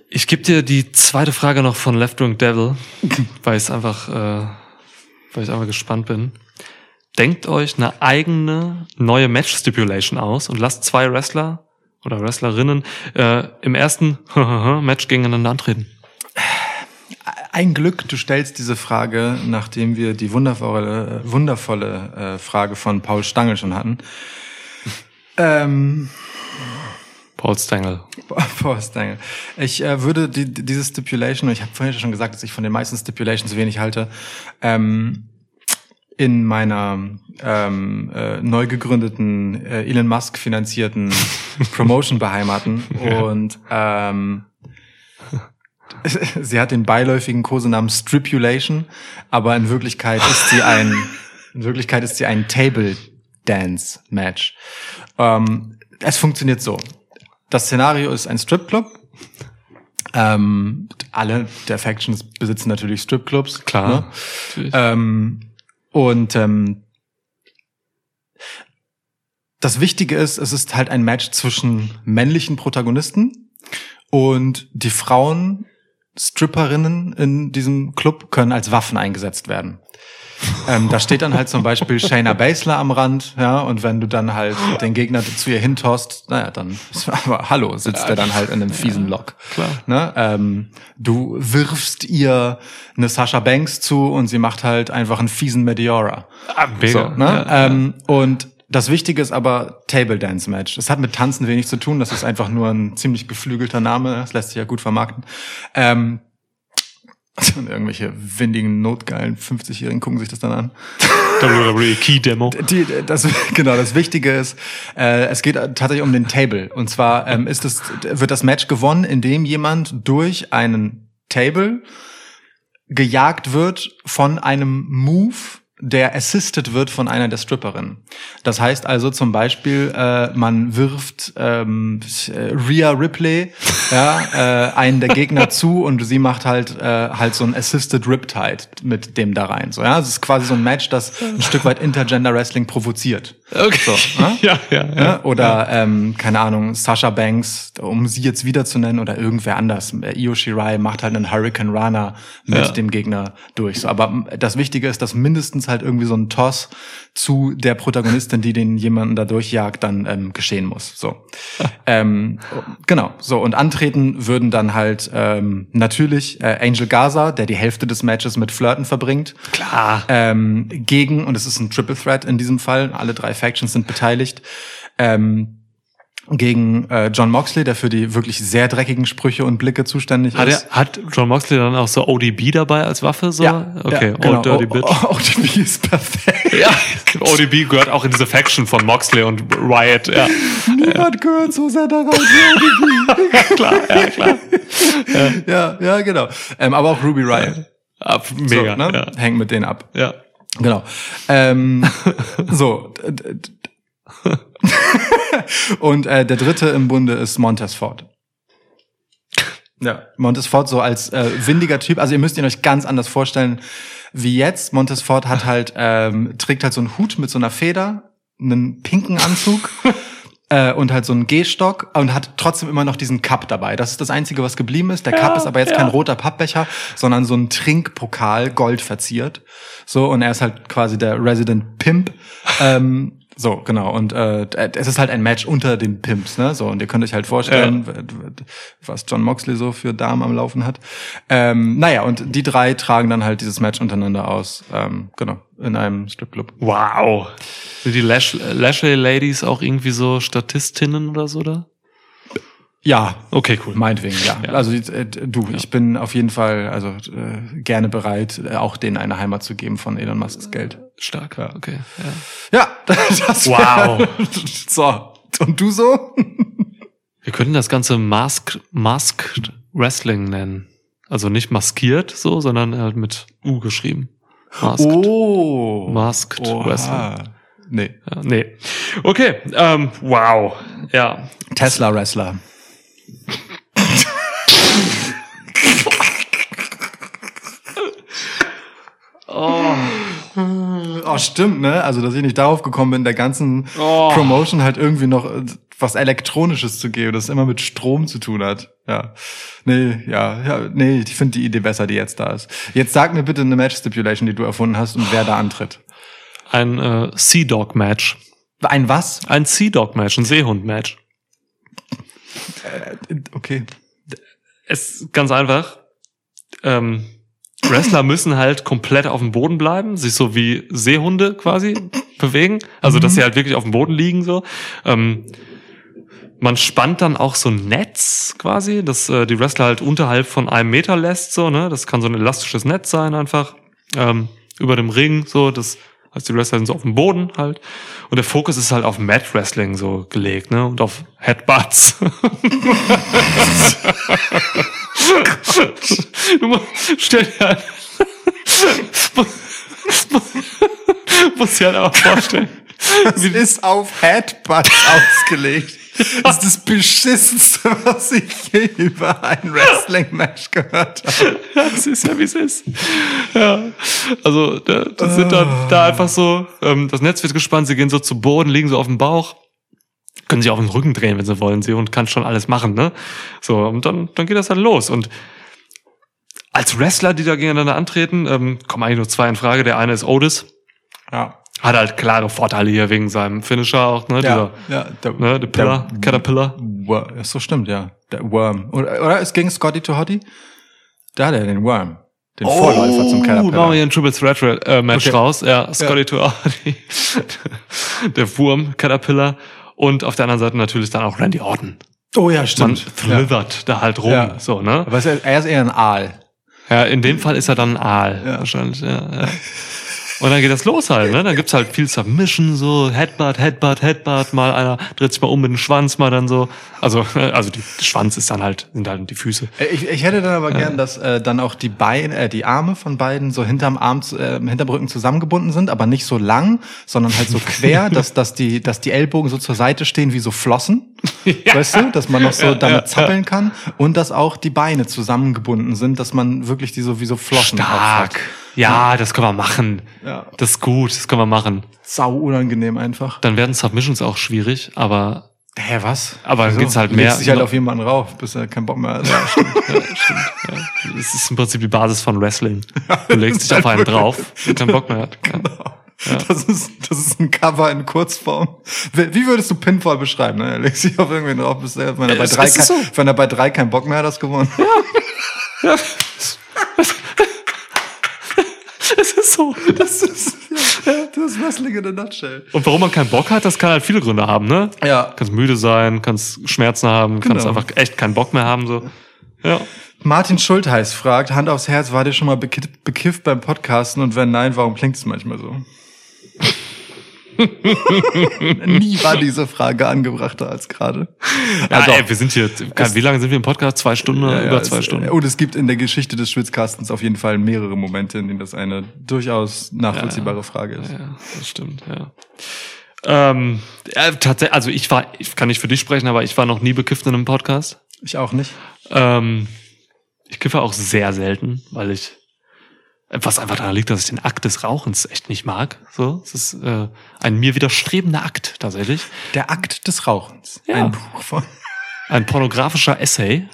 Ich gebe dir die zweite Frage noch von Left Wing Devil, weil ich einfach, äh, weil ich einfach gespannt bin. Denkt euch eine eigene neue Match Stipulation aus und lasst zwei Wrestler oder Wrestlerinnen äh, im ersten Match gegeneinander antreten. Ein Glück, du stellst diese Frage, nachdem wir die wundervolle, äh, wundervolle äh, Frage von Paul Stangl schon hatten. Ähm, Paul Stengel. Paul Stangl. Ich äh, würde die- diese Stipulation, ich habe vorhin schon gesagt, dass ich von den meisten Stipulations wenig halte, ähm, in meiner ähm, äh, neu gegründeten äh, Elon Musk finanzierten Promotion beheimaten und ähm, sie hat den beiläufigen Kosenamen Stripulation, aber in Wirklichkeit ist sie ein in Wirklichkeit ist sie ein Table Dance Match. Ähm, es funktioniert so. Das Szenario ist ein Stripclub. Ähm, alle der Factions besitzen natürlich Stripclubs. Klar. Ne? Ähm, und ähm, das Wichtige ist, es ist halt ein Match zwischen männlichen Protagonisten und die Frauen, Stripperinnen in diesem Club können als Waffen eingesetzt werden. Ähm, da steht dann halt zum Beispiel Shayna Baszler am Rand, ja, und wenn du dann halt den Gegner zu ihr hintost, naja, dann, aber hallo, sitzt er dann halt in einem fiesen Lock. Klar. Ne? Ähm, du wirfst ihr eine Sasha Banks zu und sie macht halt einfach einen fiesen Meteora. Ah, mega. So, ne? Ja, ja. ähm, und das Wichtige ist aber Table Dance Match. Das hat mit Tanzen wenig zu tun. Das ist einfach nur ein ziemlich geflügelter Name. Das lässt sich ja gut vermarkten. Ähm, Und irgendwelche windigen, notgeilen 50-Jährigen gucken sich das dann an. WWE Key Demo. Die, das, genau, das Wichtige ist, äh, es geht tatsächlich um den Table. Und zwar ähm, ist es, wird das Match gewonnen, indem jemand durch einen Table gejagt wird von einem Move, der assisted wird von einer der Stripperinnen. Das heißt also zum Beispiel, äh, man wirft ähm, Rhea Ripley ja, äh, einen der Gegner zu und sie macht halt äh, halt so ein assisted Riptide mit dem da rein. So ja, es ist quasi so ein Match, das ein Stück weit Intergender Wrestling provoziert. Okay. So, ne? ja, ja, ja. Ja, oder ähm, keine Ahnung, Sasha Banks, um sie jetzt wieder zu nennen, oder irgendwer anders. Io Shirai macht halt einen Hurricane Rana mit Ja. dem Gegner durch. So, aber das Wichtige ist, dass mindestens halt irgendwie so ein Toss zu der Protagonistin, die den jemanden da durchjagt, dann ähm, geschehen muss. So. ähm, genau. So, und antreten würden dann halt ähm, natürlich äh, Angel Gaza, der die Hälfte des Matches mit Flirten verbringt Klar. ähm, gegen, und es ist ein Triple Threat in diesem Fall, alle drei Factions sind beteiligt, ähm, gegen äh, John Moxley, der für die wirklich sehr dreckigen Sprüche und Blicke zuständig Hat, er, ist. hat John Moxley dann auch so ODB dabei als Waffe? So? okay, ja, genau. Old Dirty Bitch. Oh, ODB ist perfekt. Ja, ODB gehört auch in diese Faction von Moxley und Riot. Ja, Niemand gehört so sehr da rein wie ODB. klar, ja, klar. ja, ja, genau. Ähm, aber auch Ruby Riot. Ab, So, mega. ne? ja. Hängt mit denen ab. ja. Genau. Ähm, so. Und äh, der dritte im Bunde ist Montez Ford. Ja, Montez Ford so als äh, windiger Typ. Also ihr müsst ihn euch ganz anders vorstellen wie jetzt. Montez Ford hat halt ähm, trägt halt so einen Hut mit so einer Feder, einen pinken Anzug. äh, Und halt so einen Gehstock und hat trotzdem immer noch diesen Cup dabei. Das ist das Einzige, was geblieben ist. Der Cup ist aber jetzt kein roter Pappbecher, sondern so ein Trinkpokal, gold verziert. So, und er ist halt quasi der Resident Pimp. ähm, so, genau. Und äh, es ist halt ein Match unter den Pimps, ne? So, und ihr könnt euch halt vorstellen, w- was John Moxley so für Damen am Laufen hat. Ähm, naja, und die drei tragen dann halt dieses Match untereinander aus. Ähm, genau, in einem Stripclub. Wow. Sind die Lash Lashley Ladies auch irgendwie so Statistinnen oder so da? Ja, Okay, cool. Meinetwegen, ja. Ja. Also äh, du, ich bin auf jeden Fall also äh, gerne bereit, äh, auch denen eine Heimat zu geben von Elon Musks Geld. Stark. Okay. Ja. Ja, das Wow. so, und du so? Wir könnten das Ganze Masked, Masked Wrestling nennen. Also nicht maskiert so, sondern halt mit U geschrieben. Masked. Oh. Masked Oha. Wrestling. Nee. Ja, nee. Okay, ähm, wow. Ja. Tesla Wrestler. Oh, stimmt, ne? Also, dass ich nicht darauf gekommen bin, der ganzen Oh. Promotion halt irgendwie noch äh, was Elektronisches zu geben, das immer mit Strom zu tun hat. Ja. Nee, ja, ja, nee, ich finde die Idee besser, die jetzt da ist. Jetzt sag mir bitte eine Match Stipulation, die du erfunden hast und wer da antritt. Ein äh, Sea Dog Match. Ein was? Ein Sea Dog Match, ein Seehund Match. Okay. Es ist ganz einfach. Ähm, Wrestler müssen halt komplett auf dem Boden bleiben, sich so wie Seehunde quasi bewegen. Also, dass sie halt wirklich auf dem Boden liegen, so. Ähm, man spannt dann auch so ein Netz quasi, dass äh, die Wrestler halt unterhalb von einem Meter lässt, so, ne? Das kann so ein elastisches Netz sein einfach. Ähm, über dem Ring, so, das heißt, die Wrestler sind so auf dem Boden halt. Und der Fokus ist halt auf Mat Wrestling so gelegt, ne? Und auf Headbutts. du musst, stell dir halt, muss dir halt auch vorstellen. Das ist auf Headbutts ausgelegt. Das ist das Beschissenste, was ich je über ein Wrestling-Match gehört habe. Ja, es ist ja, wie es ist. Ja. Also, da, das sind dann da einfach so, ähm, das Netz wird gespannt, sie gehen so zu Boden, liegen so auf dem Bauch, können sich auf den Rücken drehen, wenn sie wollen, sie und kann schon alles machen, ne? So, und dann, dann geht das halt los. Und als Wrestler, die da gegeneinander antreten, ähm, kommen eigentlich nur zwei in Frage. Der eine ist Otis, Ja. Hat halt klare Vorteile hier wegen seinem Finisher auch, ne? Ja, Dieser, ja, der, ne, der Pillar, Caterpillar. Wor ja, so stimmt, ja. Der Worm. Oder, oder es ging Scotty to Hottie? Da hat er den Worm. Den Vorläufer zum Oh, machen wir Caterpillar. hier ein Triple Threat äh, Match Okay. raus. Ja, Scotty to Hardy. der Wurm, Caterpillar. Und auf der anderen Seite natürlich dann auch Randy Orton. Oh ja, Man stimmt. Ja. da halt rum. Ja. So, ne? Aber er ist- er ist eher ein Aal. Ja, in dem Fall ist er dann ein Aal. Ja. Wahrscheinlich, ja, ja. Und dann geht das los halt, ne? Dann gibt's halt viel Submission, so Headbutt, Headbutt, Headbutt, mal einer dreht sich mal um mit dem Schwanz, mal dann so. Also, äh, also die der Schwanz ist dann halt, sind halt die Füße. Äh, Ich, ich hätte dann aber gern, dass äh, dann auch die Beine, äh, die Arme von beiden so hinterm Arm, äh, hinterm Rücken zusammengebunden sind, aber nicht so lang, sondern halt so quer, dass, dass die, dass die Ellbogen so zur Seite stehen wie so Flossen. Weißt du, dass man noch so damit zappeln kann und dass auch die Beine zusammengebunden sind, dass man wirklich die so wie so Flossen. Stark. Ja, das können wir machen. Ja. Das ist gut, das können wir machen. Sau unangenehm einfach. Dann werden Submissions auch schwierig, aber Hä, was? Aber dann geht's halt Du mehr- legst dich halt auf jemanden rauf, bis er keinen Bock mehr hat. Ja, stimmt. ja, es ist im Prinzip die Basis von Wrestling. Du legst dich auf einen drauf, der keinen Bock mehr hat. Ja. Das ist, das ist ein Cover in Kurzform. Wie würdest du Pinfall beschreiben? Ne? Er legt sich auf irgendwen drauf, bis er, wenn er bei drei, kein, so. wenn er bei drei keinen Bock mehr hat, du gewonnen. Es ist so. Das ist, ja, das ist Wrestling in a nutshell. Und warum man keinen Bock hat, das kann halt viele Gründe haben, ne? Ja. Kannst müde sein, kannst Schmerzen haben, kannst Genau. einfach echt keinen Bock mehr haben, so. Ja. Martin Schultheiß fragt, Hand aufs Herz, war dir schon mal beki- bekifft beim Podcasten und wenn nein, warum klingt es manchmal so? Nie war diese Frage angebrachter als gerade. Ja, Also- ey, wir sind hier, wie lange sind wir im Podcast? Zwei Stunden Ja, über zwei es- Stunden? Und es gibt in der Geschichte des Schwitzkastens auf jeden Fall mehrere Momente, in denen das eine durchaus nachvollziehbare Frage ist. Ja, das stimmt, ja. Ähm, ja, tatsächlich, also ich war, ich kann nicht für dich sprechen, aber ich war noch nie bekifft in einem Podcast. Ich auch nicht. Ähm, ich kiffe auch sehr selten, weil ich, was einfach daran liegt, dass ich den Akt des Rauchens echt nicht mag. So, es ist äh, ein mir widerstrebender Akt tatsächlich. Der Akt des Rauchens. Ja. Ein Buch von. Ein pornografischer Essay.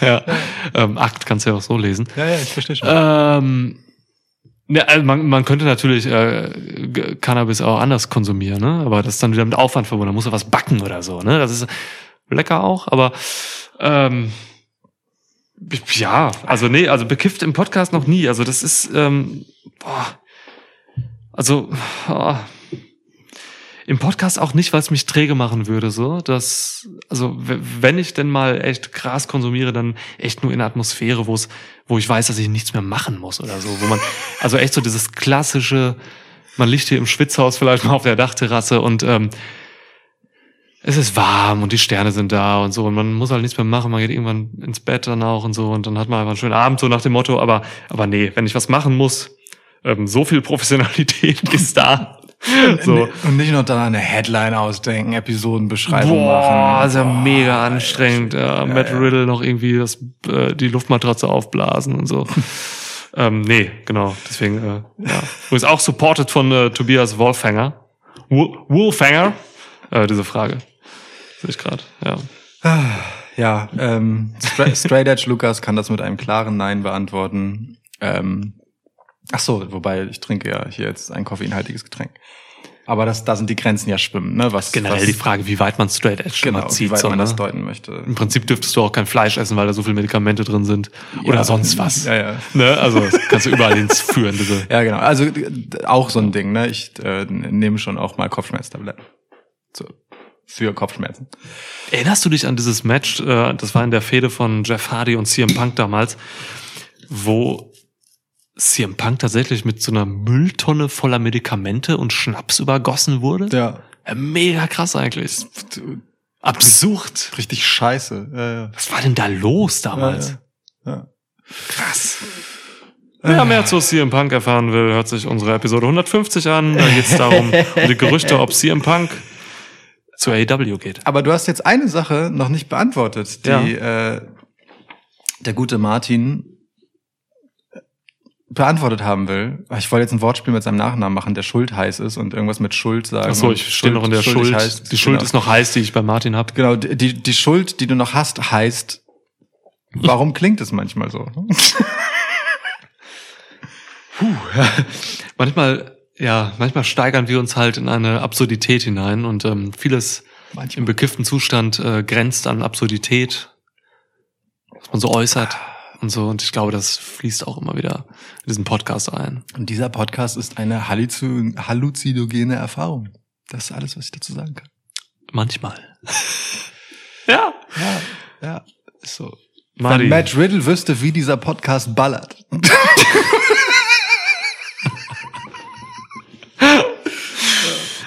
ja. Ähm, Akt kannst du ja auch so lesen. Ja, ja, ich verstehe schon. Ähm, ja, also man, man könnte natürlich äh, Cannabis auch anders konsumieren, ne? aber das ist dann wieder mit Aufwand verbunden. Da muss er was backen oder so. Ne? Das ist lecker auch, aber ähm, ja, also nee, also bekifft im Podcast noch nie. Also das ist, ähm, boah, also boah, im Podcast auch nicht, weil es mich träge machen würde. So, dass also wenn ich denn mal echt Gras konsumiere, dann echt nur in der Atmosphäre, wo es, wo ich weiß, dass ich nichts mehr machen muss oder so, wo man also echt so dieses klassische, man liegt hier im Schwitzhaus vielleicht mal auf der Dachterrasse und ähm, es ist warm und die Sterne sind da und so und man muss halt nichts mehr machen, man geht irgendwann ins Bett dann auch und so und dann hat man einfach einen schönen Abend so nach dem Motto, aber aber nee, wenn ich was machen muss, ähm, so viel Professionalität ist da. So. Und nicht noch dann eine Headline ausdenken, Episodenbeschreibung Boah, machen. ist ja mega anstrengend. Ja, Matt Riddle noch irgendwie das, äh, die Luftmatratze aufblasen und so. ähm, nee, genau. Deswegen, äh, ja. Übrigens auch supported von äh, Tobias Wolfhanger. Wo- Wolfhanger? Äh, diese Frage. Sehe ich gerade, ja. Ja, ähm, Stra Straight Edge Lukas kann das mit einem klaren Nein beantworten. Ähm, ach so, wobei ich trinke ja hier jetzt ein koffeinhaltiges Getränk. Aber das, da sind die Grenzen ja schwimmen, ne? Was Generell was, die Frage, wie weit man Straight Edge genau, immer wie zieht. weit So, man ne? das deuten möchte. Im Prinzip dürftest du auch kein Fleisch essen, weil da so viele Medikamente drin sind. Oder Ja. sonst was. Ja, ja. Ne? Also das kannst du überall hinführen, diese. Ja, genau. Also auch so ein Ding, ne? Ich äh, nehme schon auch mal Kopfschmerztabletten. So, für Kopfschmerzen. Erinnerst du dich an dieses Match, äh, das war in der Fehde von Jeff Hardy und CM Punk damals, wo CM Punk tatsächlich mit so einer Mülltonne voller Medikamente und Schnaps übergossen wurde? Ja. Mega krass eigentlich. Absurd. Richtig scheiße. Ja, ja. Was war denn da los damals? Ja, ja. Krass. Wer mehr zu CM Punk erfahren will, hört sich unsere Episode 150 an. Da geht es darum, um die Gerüchte, ob CM Punk zu AEW geht. Aber du hast jetzt eine Sache noch nicht beantwortet, die äh, der gute Martin äh, beantwortet haben will. Ich wollte jetzt ein Wortspiel mit seinem Nachnamen machen, der Schuld heiß ist und irgendwas mit Schuld sagen. Achso, und ich stehe noch in der Schuld. heißt. die Schuld genau. ist noch heiß, die ich bei Martin hab. Genau, die, die Schuld, die du noch hast, heißt, warum klingt es manchmal so? Manchmal, ja, manchmal steigern wir uns halt in eine Absurdität hinein und ähm, vieles im bekifften Zustand äh, grenzt an Absurdität, was man so äußert und so. Und ich glaube, das fließt auch immer wieder in diesen Podcast ein. Und dieser Podcast ist eine Halluzi- halluzinogene Erfahrung. Das ist alles, was ich dazu sagen kann. Manchmal. ja. Ja, ja, ist so. Marty. Wenn Matt Riddle wüsste, wie dieser Podcast ballert.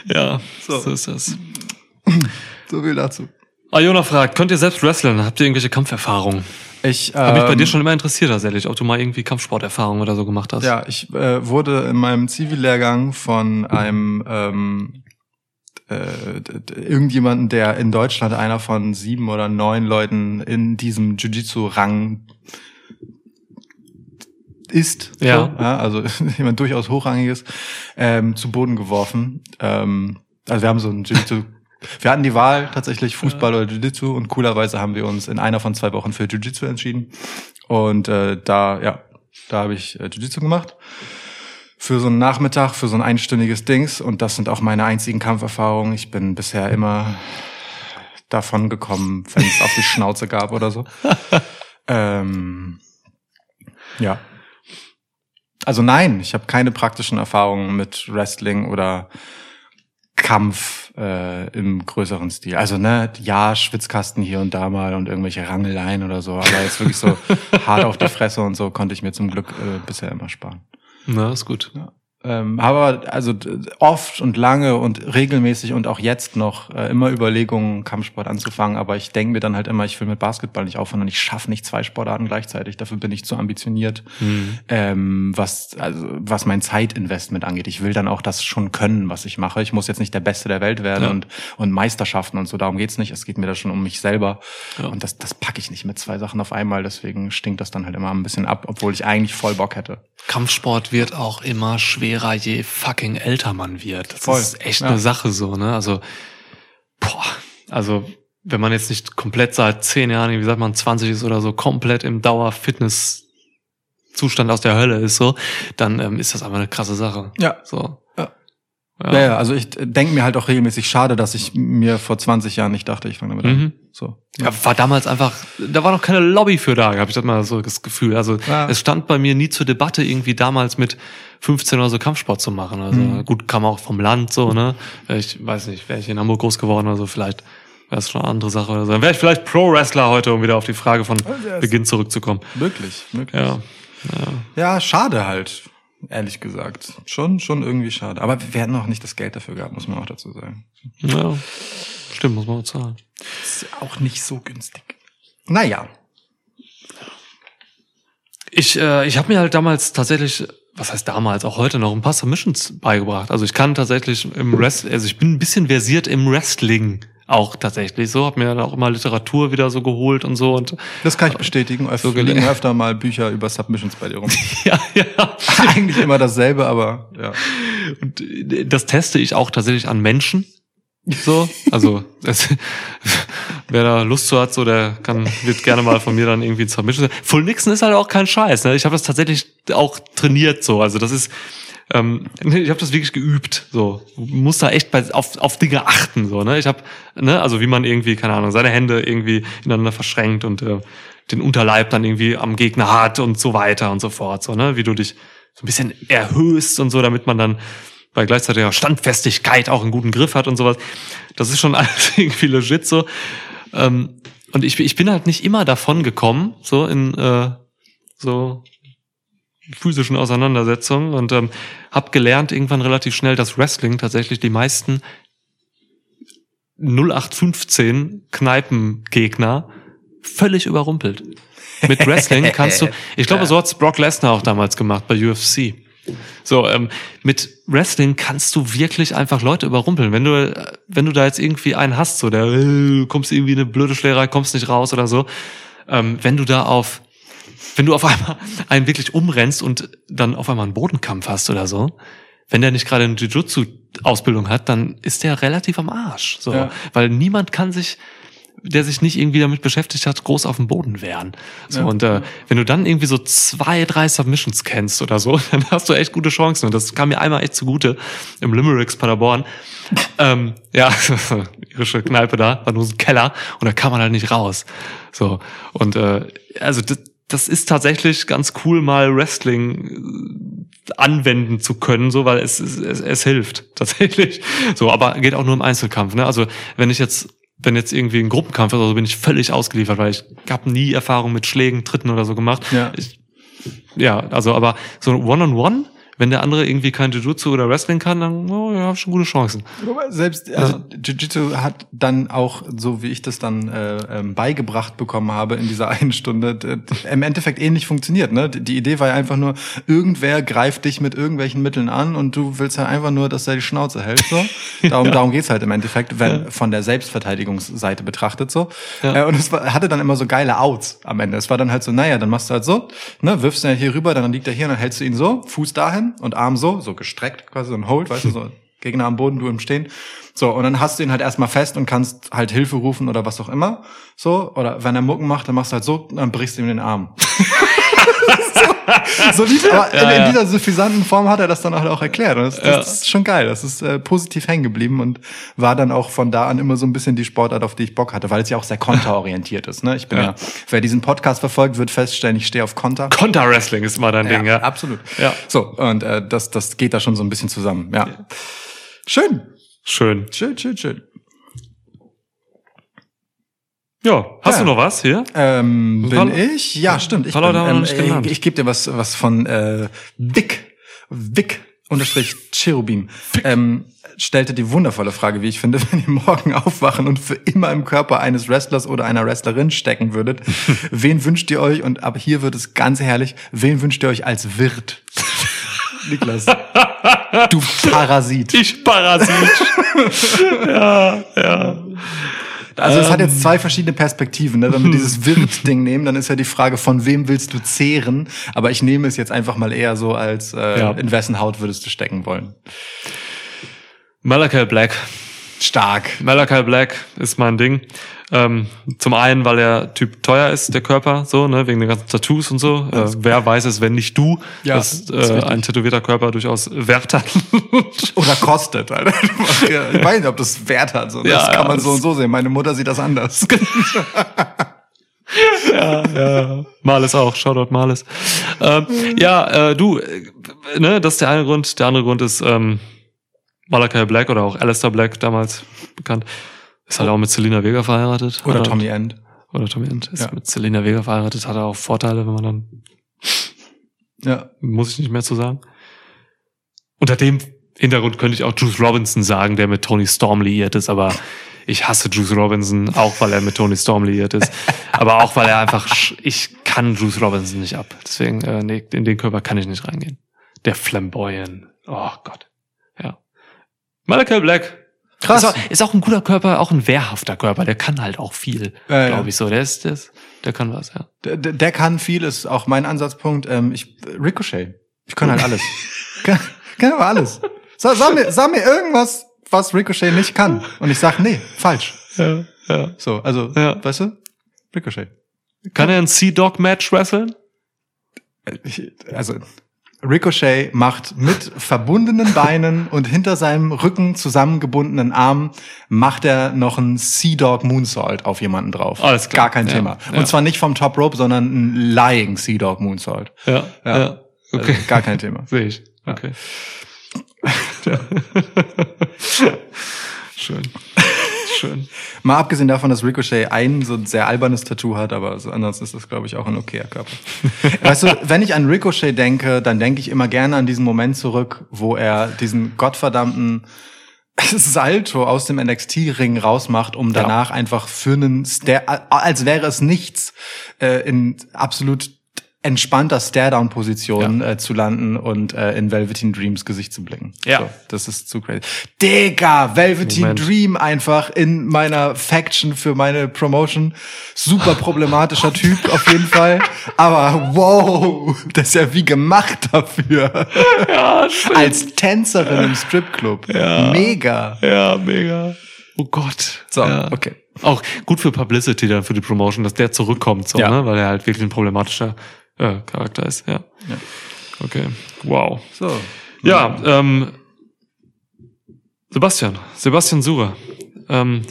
Ja, so. ist das. So viel dazu. Ayona fragt, könnt ihr selbst wrestlen? Habt ihr irgendwelche Kampferfahrungen? Ich, Hab mich bei ähm, dir schon immer interessiert tatsächlich, ob du mal irgendwie Kampfsporterfahrungen oder so gemacht hast. Ja, ich äh, wurde in meinem Zivillehrgang von einem ähm, äh, irgendjemanden, der in Deutschland einer von sieben oder neun Leuten in diesem Jiu-Jitsu-Rang ist, Ja. So, ja also jemand durchaus hochrangiges, ähm, zu Boden geworfen. Ähm, also wir haben so ein Jiu-Jitsu wir hatten die Wahl tatsächlich Fußball oder Jiu-Jitsu und coolerweise haben wir uns in einer von zwei Wochen für Jiu-Jitsu entschieden. Und äh, da, ja, da habe ich äh, Jiu-Jitsu gemacht. Für so einen Nachmittag, für so ein einstündiges Dings. Und das sind auch meine einzigen Kampferfahrungen. Ich bin bisher immer davon gekommen, wenn es auf die Schnauze gab oder so. ähm, ja. Also nein, ich habe keine praktischen Erfahrungen mit Wrestling oder Kampf äh, im größeren Stil. Also ne, ja, Schwitzkasten hier und da mal und irgendwelche Rangeleien oder so, aber jetzt wirklich so hart auf die Fresse und so konnte ich mir zum Glück äh, bisher immer sparen. Na, ist gut. Ähm, aber also oft und lange und regelmäßig und auch jetzt noch äh, immer Überlegungen, Kampfsport anzufangen. Aber ich denke mir dann halt immer, ich will mit Basketball nicht aufhören und ich schaffe nicht zwei Sportarten gleichzeitig. Dafür bin ich zu ambitioniert, ähm, was also was mein Zeitinvestment angeht. Ich will dann auch das schon können, was ich mache. Ich muss jetzt nicht der Beste der Welt werden Ja. und und Meisterschaften und so. Darum geht's nicht. Es geht mir da schon um mich selber. Ja. Und das das packe ich nicht mit zwei Sachen auf einmal. Deswegen stinkt das dann halt immer ein bisschen ab, obwohl ich eigentlich voll Bock hätte. Kampfsport wird auch immer schwerer, je fucking älter man wird. Das Voll, ist echt ja. eine Sache so, ne? Also, boah, also wenn man jetzt nicht komplett seit zehn Jahren, wie sagt man, 20 ist oder so, komplett im Dauer-Fitness-Zustand aus der Hölle ist so, dann ähm, ist das einfach eine krasse Sache. Ja. So. Ja. Ja, ja, also ich denke mir halt auch regelmäßig schade, dass ich mir vor 20 Jahren nicht dachte, ich fange damit an. Mhm. So. Ja, war damals einfach, da war noch keine Lobby für da, habe ich das mal so das Gefühl. Also Ja. es stand bei mir nie zur Debatte, irgendwie damals mit 15 oder so Kampfsport zu machen. Also Mhm. gut, kam auch vom Land so, ne? Ich weiß nicht, wäre ich in Hamburg groß geworden oder so, vielleicht wäre es schon eine andere Sache oder so. Dann wäre ich vielleicht Pro-Wrestler heute, um wieder auf die Frage von yes. Beginn zurückzukommen. Wirklich, wirklich. Ja. Ja, schade halt, ehrlich gesagt. Schon, schon irgendwie schade. Aber wir hätten auch nicht das Geld dafür gehabt, muss man auch dazu sagen. Ja. Stimmt, muss man auch zahlen. Ist auch nicht so günstig. Naja. Ich, äh, ich habe mir halt damals tatsächlich, was heißt damals, auch heute noch ein paar Submissions beigebracht. Also ich kann tatsächlich im Wrestling, also ich bin ein bisschen versiert im Wrestling auch tatsächlich so, habe mir dann auch immer Literatur wieder so geholt und so und Das kann ich bestätigen. Öf So so liegen öfter mal Bücher über Submissions bei dir rum. ja, ja. Eigentlich immer dasselbe, aber ja. Und äh, das teste ich auch tatsächlich an Menschen. So, also es, wer da Lust zu hat, so der kann wird gerne mal von mir dann irgendwie ein Submission. Full Nixon ist halt auch kein Scheiß. Ne? Ich habe das tatsächlich auch trainiert so. Also das ist, ähm, ich habe das wirklich geübt. So, Du musst da echt bei, auf, auf Dinge achten. So, ne, ich habe, ne, also wie man irgendwie keine Ahnung seine Hände irgendwie ineinander verschränkt und äh, den Unterleib dann irgendwie am Gegner hat und so weiter und so fort. So, ne, wie du dich so ein bisschen erhöhst und so, damit man dann bei gleichzeitiger Standfestigkeit auch einen guten Griff hat und sowas. Das ist schon alles irgendwie legit so. Ähm, und ich, ich bin halt nicht immer davon gekommen, so in äh, so physischen Auseinandersetzungen und ähm, habe gelernt irgendwann relativ schnell, dass Wrestling tatsächlich die meisten 0815 Kneipengegner völlig überrumpelt. Mit Wrestling kannst du, ich glaube, so hat's Brock Lesnar auch damals gemacht bei UFC. So, ähm, mit Wrestling kannst du wirklich einfach Leute überrumpeln. Wenn du, äh, wenn du da jetzt irgendwie einen hast, so der äh, kommst irgendwie in eine blöde Schlägerei, kommst nicht raus oder so, ähm, wenn du da auf, wenn du auf einmal einen wirklich umrennst und dann auf einmal einen Bodenkampf hast oder so, wenn der nicht gerade eine Jiu-Jitsu-Ausbildung hat, dann ist der relativ am Arsch. So, Ja. weil niemand kann sich der sich nicht irgendwie damit beschäftigt hat, groß auf dem Boden wehren. So, Ja. und äh, wenn du dann irgendwie so zwei, drei Submissions kennst oder so, dann hast du echt gute Chancen. Und das kam mir einmal echt zugute im Limericks Paderborn. ähm, ja, irische Kneipe da, war nur so ein Keller und da kam man halt nicht raus. So, und äh, also das, das ist tatsächlich ganz cool, mal Wrestling äh, anwenden zu können, so, weil es, es, es, es hilft tatsächlich. So, aber geht auch nur im Einzelkampf. Ne? Also wenn ich jetzt wenn jetzt irgendwie ein Gruppenkampf ist oder so, bin ich völlig ausgeliefert, weil ich habe nie Erfahrung mit Schlägen, Tritten oder so gemacht. Ja. Ich, ja, also aber so One-on-One, wenn der andere irgendwie kein Jiu-Jitsu oder Wrestling kann, dann oh, ja, hab schon gute Chancen. Aber Selbst also Jiu-Jitsu hat dann auch, so wie ich das dann äh, ähm, beigebracht bekommen habe in dieser einen Stunde, im Endeffekt ähnlich funktioniert. Ne? Die Idee war ja einfach nur, irgendwer greift dich mit irgendwelchen Mitteln an und du willst halt einfach nur, dass er die Schnauze hält. So. Darum, darum geht's halt im Endeffekt, wenn von der Selbstverteidigungsseite betrachtet so. Ja. Äh, und es war, hatte dann immer so geile Outs am Ende. Es war dann halt so, naja, dann machst du halt so, ne, wirfst ihn halt hier rüber, dann liegt er hier und dann hältst du ihn so, Fuß dahin und Arm so, so gestreckt, quasi so ein Hold, weißt du, so Gegner am Boden, du im Stehen. So, und dann hast du ihn halt erstmal fest und kannst halt Hilfe rufen oder was auch immer. So, oder wenn er Mucken macht, dann machst du halt so, dann brichst du ihm den Arm. so, so lief, aber in, in dieser suffisanten Form hat er das dann auch, auch erklärt. Und das, das, Ja. ist schon geil. Das ist äh, positiv hängen geblieben und war dann auch von da an immer so ein bisschen die Sportart, auf die ich Bock hatte, weil es ja auch sehr konterorientiert ist. Ne? Ich bin ja. Ja. wer diesen Podcast verfolgt, wird feststellen, ich stehe auf Konter. Konter-Wrestling ist immer dein Ding, ja. absolut. Ja. So, und äh, das, das geht da schon so ein bisschen zusammen. Ja. Schön. Schön. Schön, schön, schön. Ja, hast Ja. du noch was hier? Ähm, bin ich? Ja, stimmt. Ich, Leute bin, ähm, ich, ich gebe dir was, was von äh, Vic. Vic unterstrich Cherubim. Ähm, stellte die wundervolle Frage, wie ich finde, wenn ihr morgen aufwachen und für immer im Körper eines Wrestlers oder einer Wrestlerin stecken würdet, wen wünscht ihr euch? Und ab hier wird es ganz herrlich. Wen wünscht ihr euch als Wirt? Niklas. Du Parasit. Ich Parasit. ja, ja. Also es hat Ähm. jetzt zwei verschiedene Perspektiven. Ne? Wenn wir dieses Wirt-Ding nehmen, dann ist ja die Frage, von wem willst du zehren? Aber ich nehme es jetzt einfach mal eher so als, äh, Ja. in wessen Haut würdest du stecken wollen? Malachi Black. Stark. Malachi Black ist mein Ding. Ähm, zum einen, weil der Typ teuer ist, der Körper, so, ne, wegen den ganzen Tattoos und so. Äh, wer weiß es, wenn nicht du, Ja, dass ist richtig. äh, ein tätowierter Körper durchaus Wert hat. Oder kostet. Alter. Ich weiß nicht, ob das Wert hat. So. Das Ja, kann ja, man so das- und so sehen. Meine Mutter sieht das anders. Males auch, Shoutout Males. Ähm, ja, äh, du, äh, ne, das ist der eine Grund. Der andere Grund ist ähm, Malachi Black oder auch Alistair Black damals bekannt. Ist halt auch mit Selena Vega verheiratet. Oder Hat Tommy End. Oder Tommy End. Ist Ja. mit Selena Vega verheiratet, hat er auch Vorteile, wenn man dann Ja. muss ich nicht mehr zu sagen. Unter dem Hintergrund könnte ich auch Juice Robinson sagen, der mit Tony Storm liiert ist, aber ich hasse Juice Robinson, auch weil er mit Tony Storm liiert ist. aber auch weil er einfach, ich kann Juice Robinson nicht ab. Deswegen, äh, nee, in den Körper kann ich nicht reingehen. Der Flamboyant. Oh Gott. Ja. Malachi Black. Krass. Ist auch, ist auch ein guter Körper, auch ein wehrhafter Körper. Der kann halt auch viel, ja. glaube ich so. Der ist, der ist, der kann was, ja. Der, der kann viel, ist auch mein Ansatzpunkt. Ähm, ich, Ricochet. Ich kann halt alles. kann, kann aber alles. Sag, sag, mir, sag mir irgendwas, was Ricochet nicht kann. Und ich sag, nee, falsch. Ja, ja. So, also, Ja. weißt du? Ricochet. Kann er ein Sea-Dog-Match wresteln? Ich- Also, Ricochet macht mit verbundenen Beinen und hinter seinem Rücken zusammengebundenen Arm macht er noch einen Sea Dog Moonsault auf jemanden drauf. Alles klar. Gar kein Ja, Thema. ja. Und zwar nicht vom Top Rope, sondern ein Lying Sea Dog Moonsault. Ja, Ja. ja. Okay. Also, gar kein Thema. Sehe ich. Okay. Schön. Schön. Mal abgesehen davon, dass Ricochet ein so ein sehr albernes Tattoo hat, aber so anders ist das, glaube ich, auch ein okayer Körper. weißt du, wenn ich an Ricochet denke, dann denke ich immer gerne an diesen Moment zurück, wo er diesen gottverdammten Salto aus dem NXT-Ring rausmacht, um danach einfach für einen, Stare, als wäre es nichts, äh, in absolut entspannter Stare-Down-Position äh, zu landen und äh, in Velveteen Dreams Gesicht zu blicken. Ja. So, das ist zu crazy. Digga, Velveteen Moment. Dream einfach in meiner Faction für meine Promotion. Super problematischer Typ auf jeden Fall. Aber wow, das ist ja wie gemacht dafür. Ja, schön. Als Tänzerin im Stripclub. Mega. Ja, mega. Oh Gott. So, ja. okay. Auch gut für Publicity dann für die Promotion, dass der zurückkommt, so, Ja. ne? weil er halt wirklich ein problematischer äh, Charakter ist. Ja. Ja. Okay. Wow. So. Ja, ähm, Sebastian, Sebastian Surer, ähm,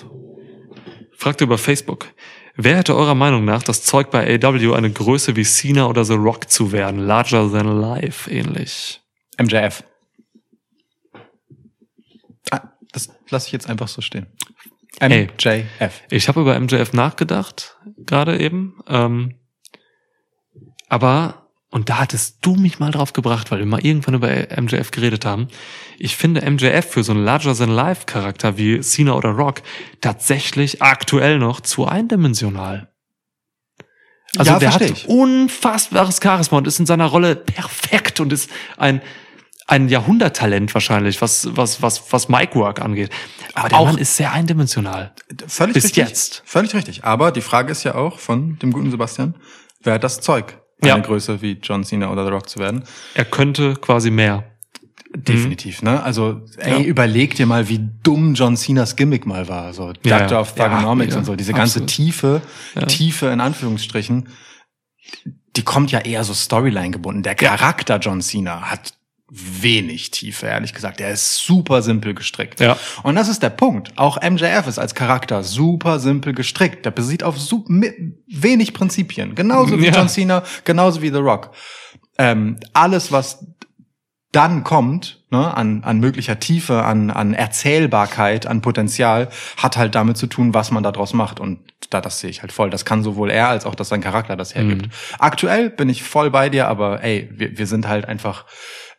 fragte über Facebook. Wer hätte eurer Meinung nach das Zeug bei AW eine Größe wie Cena oder The Rock zu werden? Larger than life ähnlich. MJF. Ah, das lasse ich jetzt einfach so stehen. Ey. MJF. Ich habe über MJF nachgedacht, gerade eben. Ähm, aber, und da hattest du mich mal drauf gebracht, weil wir mal irgendwann über MJF geredet haben. Ich finde MJF für so einen Larger-than-Life-Charakter wie Cena oder Rock tatsächlich aktuell noch zu eindimensional. Also Ja, der hat ich. unfassbares Charisma und ist in seiner Rolle perfekt und ist ein ein Jahrhunderttalent wahrscheinlich, was was was was Mic Work angeht. Aber der Auch- Mann ist sehr eindimensional. Völlig Bis richtig. jetzt. Völlig richtig. Aber die Frage ist ja auch von dem guten Sebastian, wer hat das Zeug, Ja. eine Größe wie John Cena oder The Rock zu werden? Er könnte quasi mehr. Definitiv, ne? Also, ey, Ja. überleg dir mal, wie dumm John Cenas Gimmick mal war. So Ja, Doctor of Thugonomics und so. Diese ganze absolut. Tiefe, Ja. Tiefe in Anführungsstrichen, die kommt ja eher so Storyline gebunden. Der Charakter John Cena hat wenig Tiefe, ehrlich gesagt. Der ist super simpel gestrickt. Ja. Und das ist der Punkt. Auch MJF ist als Charakter super simpel gestrickt. Der basiert auf wenig Prinzipien. Genauso wie Ja. John Cena, genauso wie The Rock. Ähm, alles, was dann kommt, ne, an, an möglicher Tiefe, an, an Erzählbarkeit, an Potenzial, hat halt damit zu tun, was man daraus macht. Und da, das sehe ich halt voll. Das kann sowohl er als auch, dass sein Charakter das hergibt. Aktuell bin ich voll bei dir, aber ey, wir, wir sind halt einfach,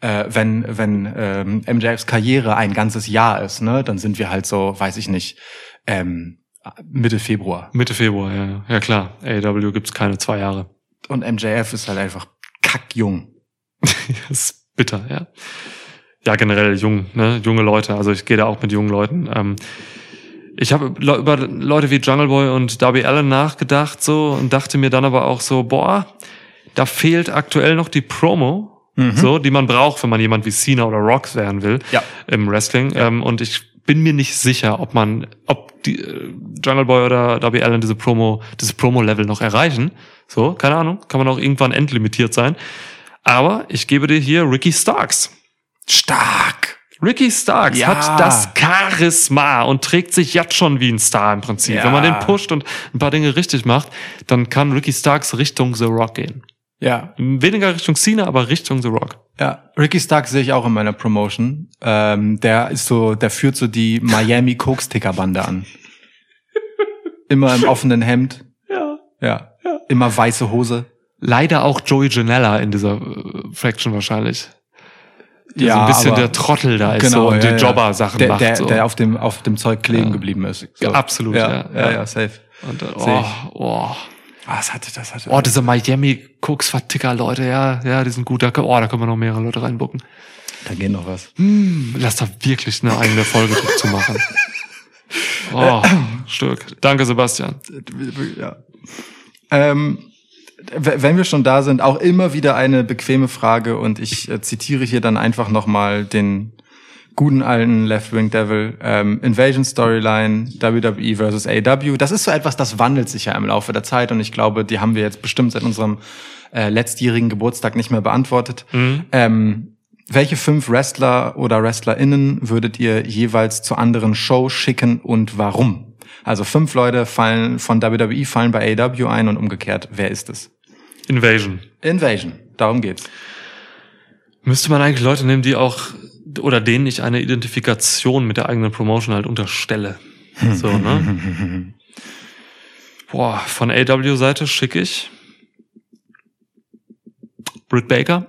äh, wenn, wenn ähm, MJFs Karriere ein ganzes Jahr ist, ne, dann sind wir halt so, weiß ich nicht, ähm, Mitte Februar. Mitte Februar, ja. Ja klar. AEW gibt's keine zwei Jahre. Und MJF ist halt einfach kackjung. Das ist bitter, ja. Ja, generell jung, ne? junge Leute. Also ich gehe da auch mit jungen Leuten. Ähm, ich habe le über Leute wie Jungle Boy und Darby Allen nachgedacht so und dachte mir dann aber auch so, boah, da fehlt aktuell noch die Promo, so, die man braucht, wenn man jemand wie Cena oder Rocks werden will Ja. im Wrestling. Ähm, und ich bin mir nicht sicher, ob man, ob die äh, Jungle Boy oder Darby Allen diese Promo, dieses Promo-Level noch erreichen. So, keine Ahnung, kann man auch irgendwann endlimitiert sein. Aber ich gebe dir hier Ricky Starks. Stark! Ricky Starks Ja. hat das Charisma und trägt sich jetzt schon wie ein Star im Prinzip. Ja. Wenn man den pusht und ein paar Dinge richtig macht, dann kann Ricky Starks Richtung The Rock gehen. Ja, Weniger Richtung Cena, aber Richtung The Rock. Ja, Ricky Stark sehe ich auch in meiner Promotion. Ähm, der ist so, der führt so die Miami Koks-Ticker Bande an. Immer im offenen Hemd. Ja. Ja. Immer weiße Hose. Leider auch Joey Janella in dieser äh, Faction wahrscheinlich. Der so Ja, ein bisschen der Trottel da ist Genau, so und ja, die ja. Jobber-Sachen der, macht. Der, so. der auf dem, auf dem Zeug kleben geblieben ist. So. Ja, absolut, Ja, ja, ja, ja. ja, safe. und, Seh oh, oh. Ah, das hatte, das hatte. oh, diese Miami Cooks Verticker Leute, ja, ja, die sind gut. Da, oh, da können wir noch mehrere Leute reinbucken. da geht noch was. Hm, lass da wirklich eine eigene Folge zu machen. Oh, Stück. Danke, Sebastian. Ja. Ähm, wenn wir schon da sind, auch immer wieder eine bequeme Frage und ich äh, zitiere hier dann einfach nochmal den guten alten Left Wing Devil, ähm, Invasion Storyline, WWE versus AW. Das ist so etwas, das wandelt sich ja im Laufe der Zeit und ich glaube, die haben wir jetzt bestimmt seit unserem äh, letztjährigen Geburtstag nicht mehr beantwortet. Ähm, welche fünf Wrestler oder WrestlerInnen würdet ihr jeweils zur anderen Show schicken und warum? Also fünf Leute fallen von WWE fallen bei AW ein und umgekehrt. Wer ist es? Invasion. Invasion. Darum geht's. Müsste man eigentlich Leute nehmen, die auch oder denen ich eine Identifikation mit der eigenen Promotion halt unterstelle. So, ne? Boah, von AW-Seite schicke ich Britt Baker.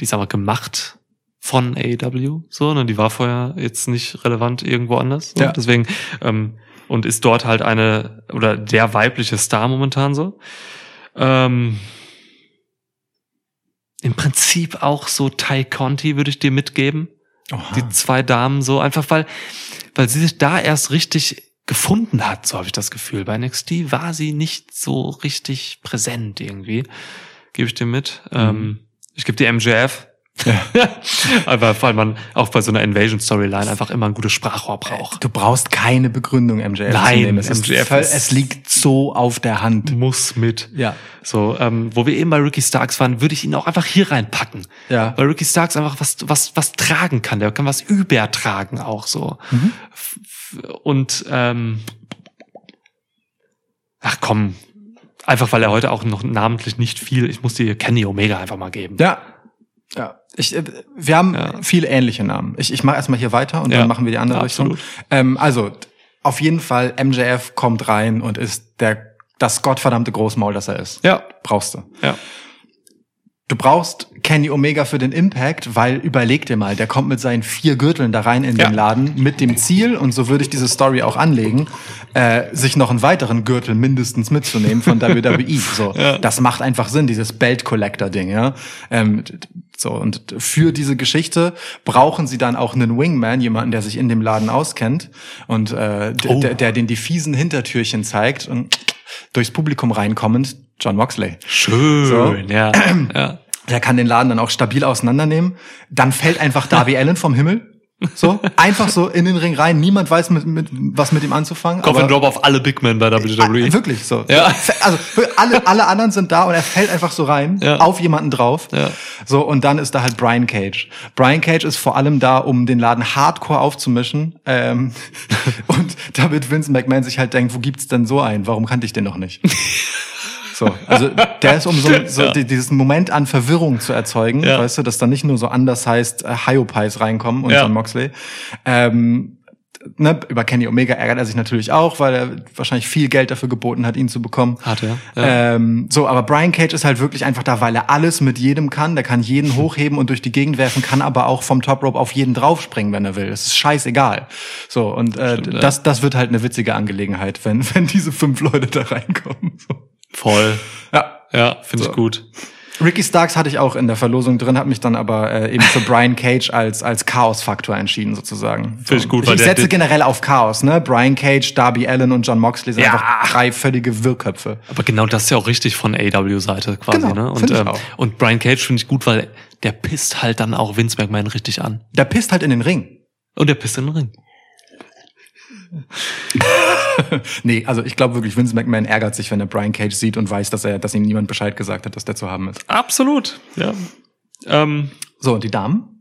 Die ist aber gemacht von AEW, so, ne? Die war vorher jetzt nicht relevant irgendwo anders. So. Ja. Deswegen, ähm, und ist dort halt eine, oder der weibliche Star momentan so. Ähm, Im Prinzip auch so Ty Conti würde ich dir mitgeben. Die zwei Damen so, einfach weil, weil sie sich da erst richtig gefunden hat, so habe ich das Gefühl. Bei NXT war sie nicht so richtig präsent irgendwie. Gebe ich dir mit. Ähm, ich gebe dir MJF. Aber weil man auch bei so einer Invasion-Storyline einfach immer ein gutes Sprachrohr braucht. Du brauchst keine Begründung, MJF Nein. Es, ist MJF ist- es liegt so auf der Hand. Muss mit. Ja. So, ähm, wo wir eben bei Ricky Starks waren, würde ich ihn auch einfach hier reinpacken. Ja. Weil Ricky Starks einfach was, was, was tragen kann. Der kann was übertragen auch so. F- Und ähm, ach komm, einfach weil er heute auch noch namentlich nicht viel. Ich muss dir Kenny Omega einfach mal geben. Ja. Ja. Ich, äh, wir haben Ja. viele ähnliche Namen. Ich, ich mache erstmal hier weiter und Ja. dann machen wir die andere Absolut. Richtung. Ähm, also auf jeden Fall, MJF kommt rein und ist der, das gottverdammte Großmaul, das er ist. Ja. Brauchst du. Ja. Du brauchst Kenny Omega für den Impact, weil überleg dir mal, der kommt mit seinen vier Gürteln da rein in Ja. den Laden mit dem Ziel, und so würde ich diese Story auch anlegen, äh, sich noch einen weiteren Gürtel mindestens mitzunehmen von WWE. So, das macht einfach Sinn, dieses Belt Collector Ding, ja. Ähm, so und für diese Geschichte brauchen sie dann auch einen Wingman, jemanden, der sich in dem Laden auskennt und äh, Oh. der, der den die fiesen Hintertürchen zeigt und durchs Publikum reinkommend John Moxley. Schön, So. ja. ja. Der kann den Laden dann auch stabil auseinandernehmen. Dann fällt einfach Darby Allen vom Himmel. So, einfach so in den Ring rein. Niemand weiß, mit, mit, was mit ihm anzufangen. Coffin Drop auf alle Big Men bei WWE. Ah, Wirklich so. Ja. Also alle, alle anderen sind da und er fällt einfach so rein, Ja. auf jemanden drauf. Ja. So, und dann ist da halt Brian Cage. Brian Cage ist vor allem da, um den Laden hardcore aufzumischen. Ähm, und damit Vince McMahon sich halt denkt, wo gibt's denn so einen? Warum kannte ich den noch nicht? So, also der ist um so, so Ja. die- diesen Moment an Verwirrung zu erzeugen, Ja. weißt du, dass da nicht nur so anders heißt äh, Hyopies reinkommen und Ja. John Moxley. Ähm, ne, über Kenny Omega ärgert er sich natürlich auch, weil er wahrscheinlich viel Geld dafür geboten hat, ihn zu bekommen. Hat er, ja. Ähm, so, aber Brian Cage ist halt wirklich einfach da, weil er alles mit jedem kann. Der kann jeden hochheben und durch die Gegend werfen, kann aber auch vom Top Rope auf jeden draufspringen, wenn er will. Das ist scheißegal. So, und äh, Stimmt, das, das wird halt eine witzige Angelegenheit, wenn, wenn diese fünf Leute da reinkommen. So. Voll. Ja. Ja, finde So. ich gut. Ricky Starks hatte ich auch in der Verlosung drin, habe mich dann aber äh, eben für Brian Cage als als Chaos-Faktor entschieden sozusagen. Finde ich gut, ich weil der- setze generell auf Chaos, ne? Brian Cage, Darby Allen und John Moxley sind Ja. einfach drei völlige Wirrköpfe. Aber genau das ist ja auch richtig von AW-Seite quasi, Genau, ne? Und, ich ähm, und Brian Cage finde ich gut, weil der pisst halt dann auch Vince McMahon richtig an. Der pisst halt in den Ring. Und der pisst in den Ring. Nee, also ich glaube wirklich, Vince McMahon ärgert sich, wenn er Brian Cage sieht und weiß, dass er, dass ihm niemand Bescheid gesagt hat, dass der zu haben ist. Absolut, ja. Ähm, So, und die Damen?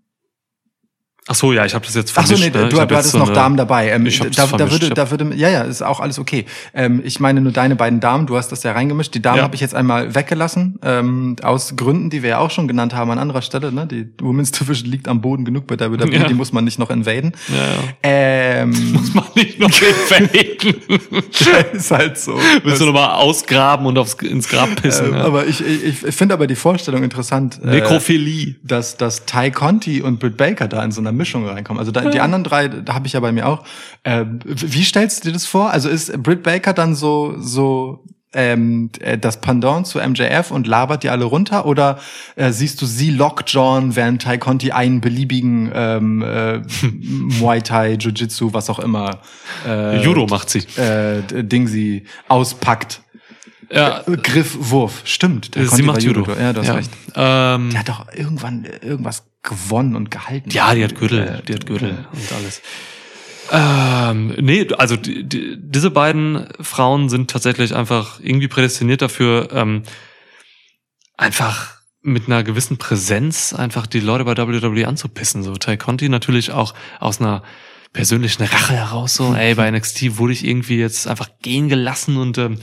Ach so, ja, ich habe das jetzt Ach so, vermischt. nee, ne? du, hattest so noch eine- Damen dabei. Ähm, Ich hab's da, da vermischt, würde, ja. da würde, ja, ja, ist auch alles okay. Ähm, ich meine nur deine beiden Damen, du hast das ja reingemischt. Die Damen Ja. habe ich jetzt einmal weggelassen, ähm, aus Gründen, die wir ja auch schon genannt haben an anderer Stelle. Ne? Die Women's Division liegt am Boden genug bei WWE, Ja. die muss man nicht noch invaden. Ja, ja. Ähm, Muss man nicht noch faken. ist halt so. Willst du nochmal ausgraben und aufs, ins Grab pissen? Ähm, ja. Aber ich, ich, ich finde aber die Vorstellung interessant. äh, Nekrophilie. dass, dass Ty Conti und Britt Baker da in so einer Mischung reinkommen. Also da, die anderen drei, da habe ich ja bei mir auch. Äh, wie stellst du dir das vor? Also ist Britt Baker dann so so ähm, äh, das Pendant zu MJF und labert die alle runter? Oder äh, siehst du sie Lockjaw, während Ty Conti einen beliebigen ähm, äh, Muay Thai, Jiu-Jitsu, was auch immer äh, Judo macht sie. äh, Ding sie auspackt? Ja, Äh, Griff, Wurf. Stimmt. Sie macht Judo. Ja, du hast recht. Ähm, Die hat doch irgendwann irgendwas gewonnen und gehalten. Ja, die hat Gürtel, Äh, die hat Gürtel und alles. Ähm, nee, also die, die, diese beiden Frauen sind tatsächlich einfach irgendwie prädestiniert dafür, ähm, einfach mit einer gewissen Präsenz einfach die Leute bei WWE anzupissen. So Ty Conti natürlich auch aus einer persönlichen Rache heraus so, ey, bei NXT wurde ich irgendwie jetzt einfach gehen gelassen und ähm,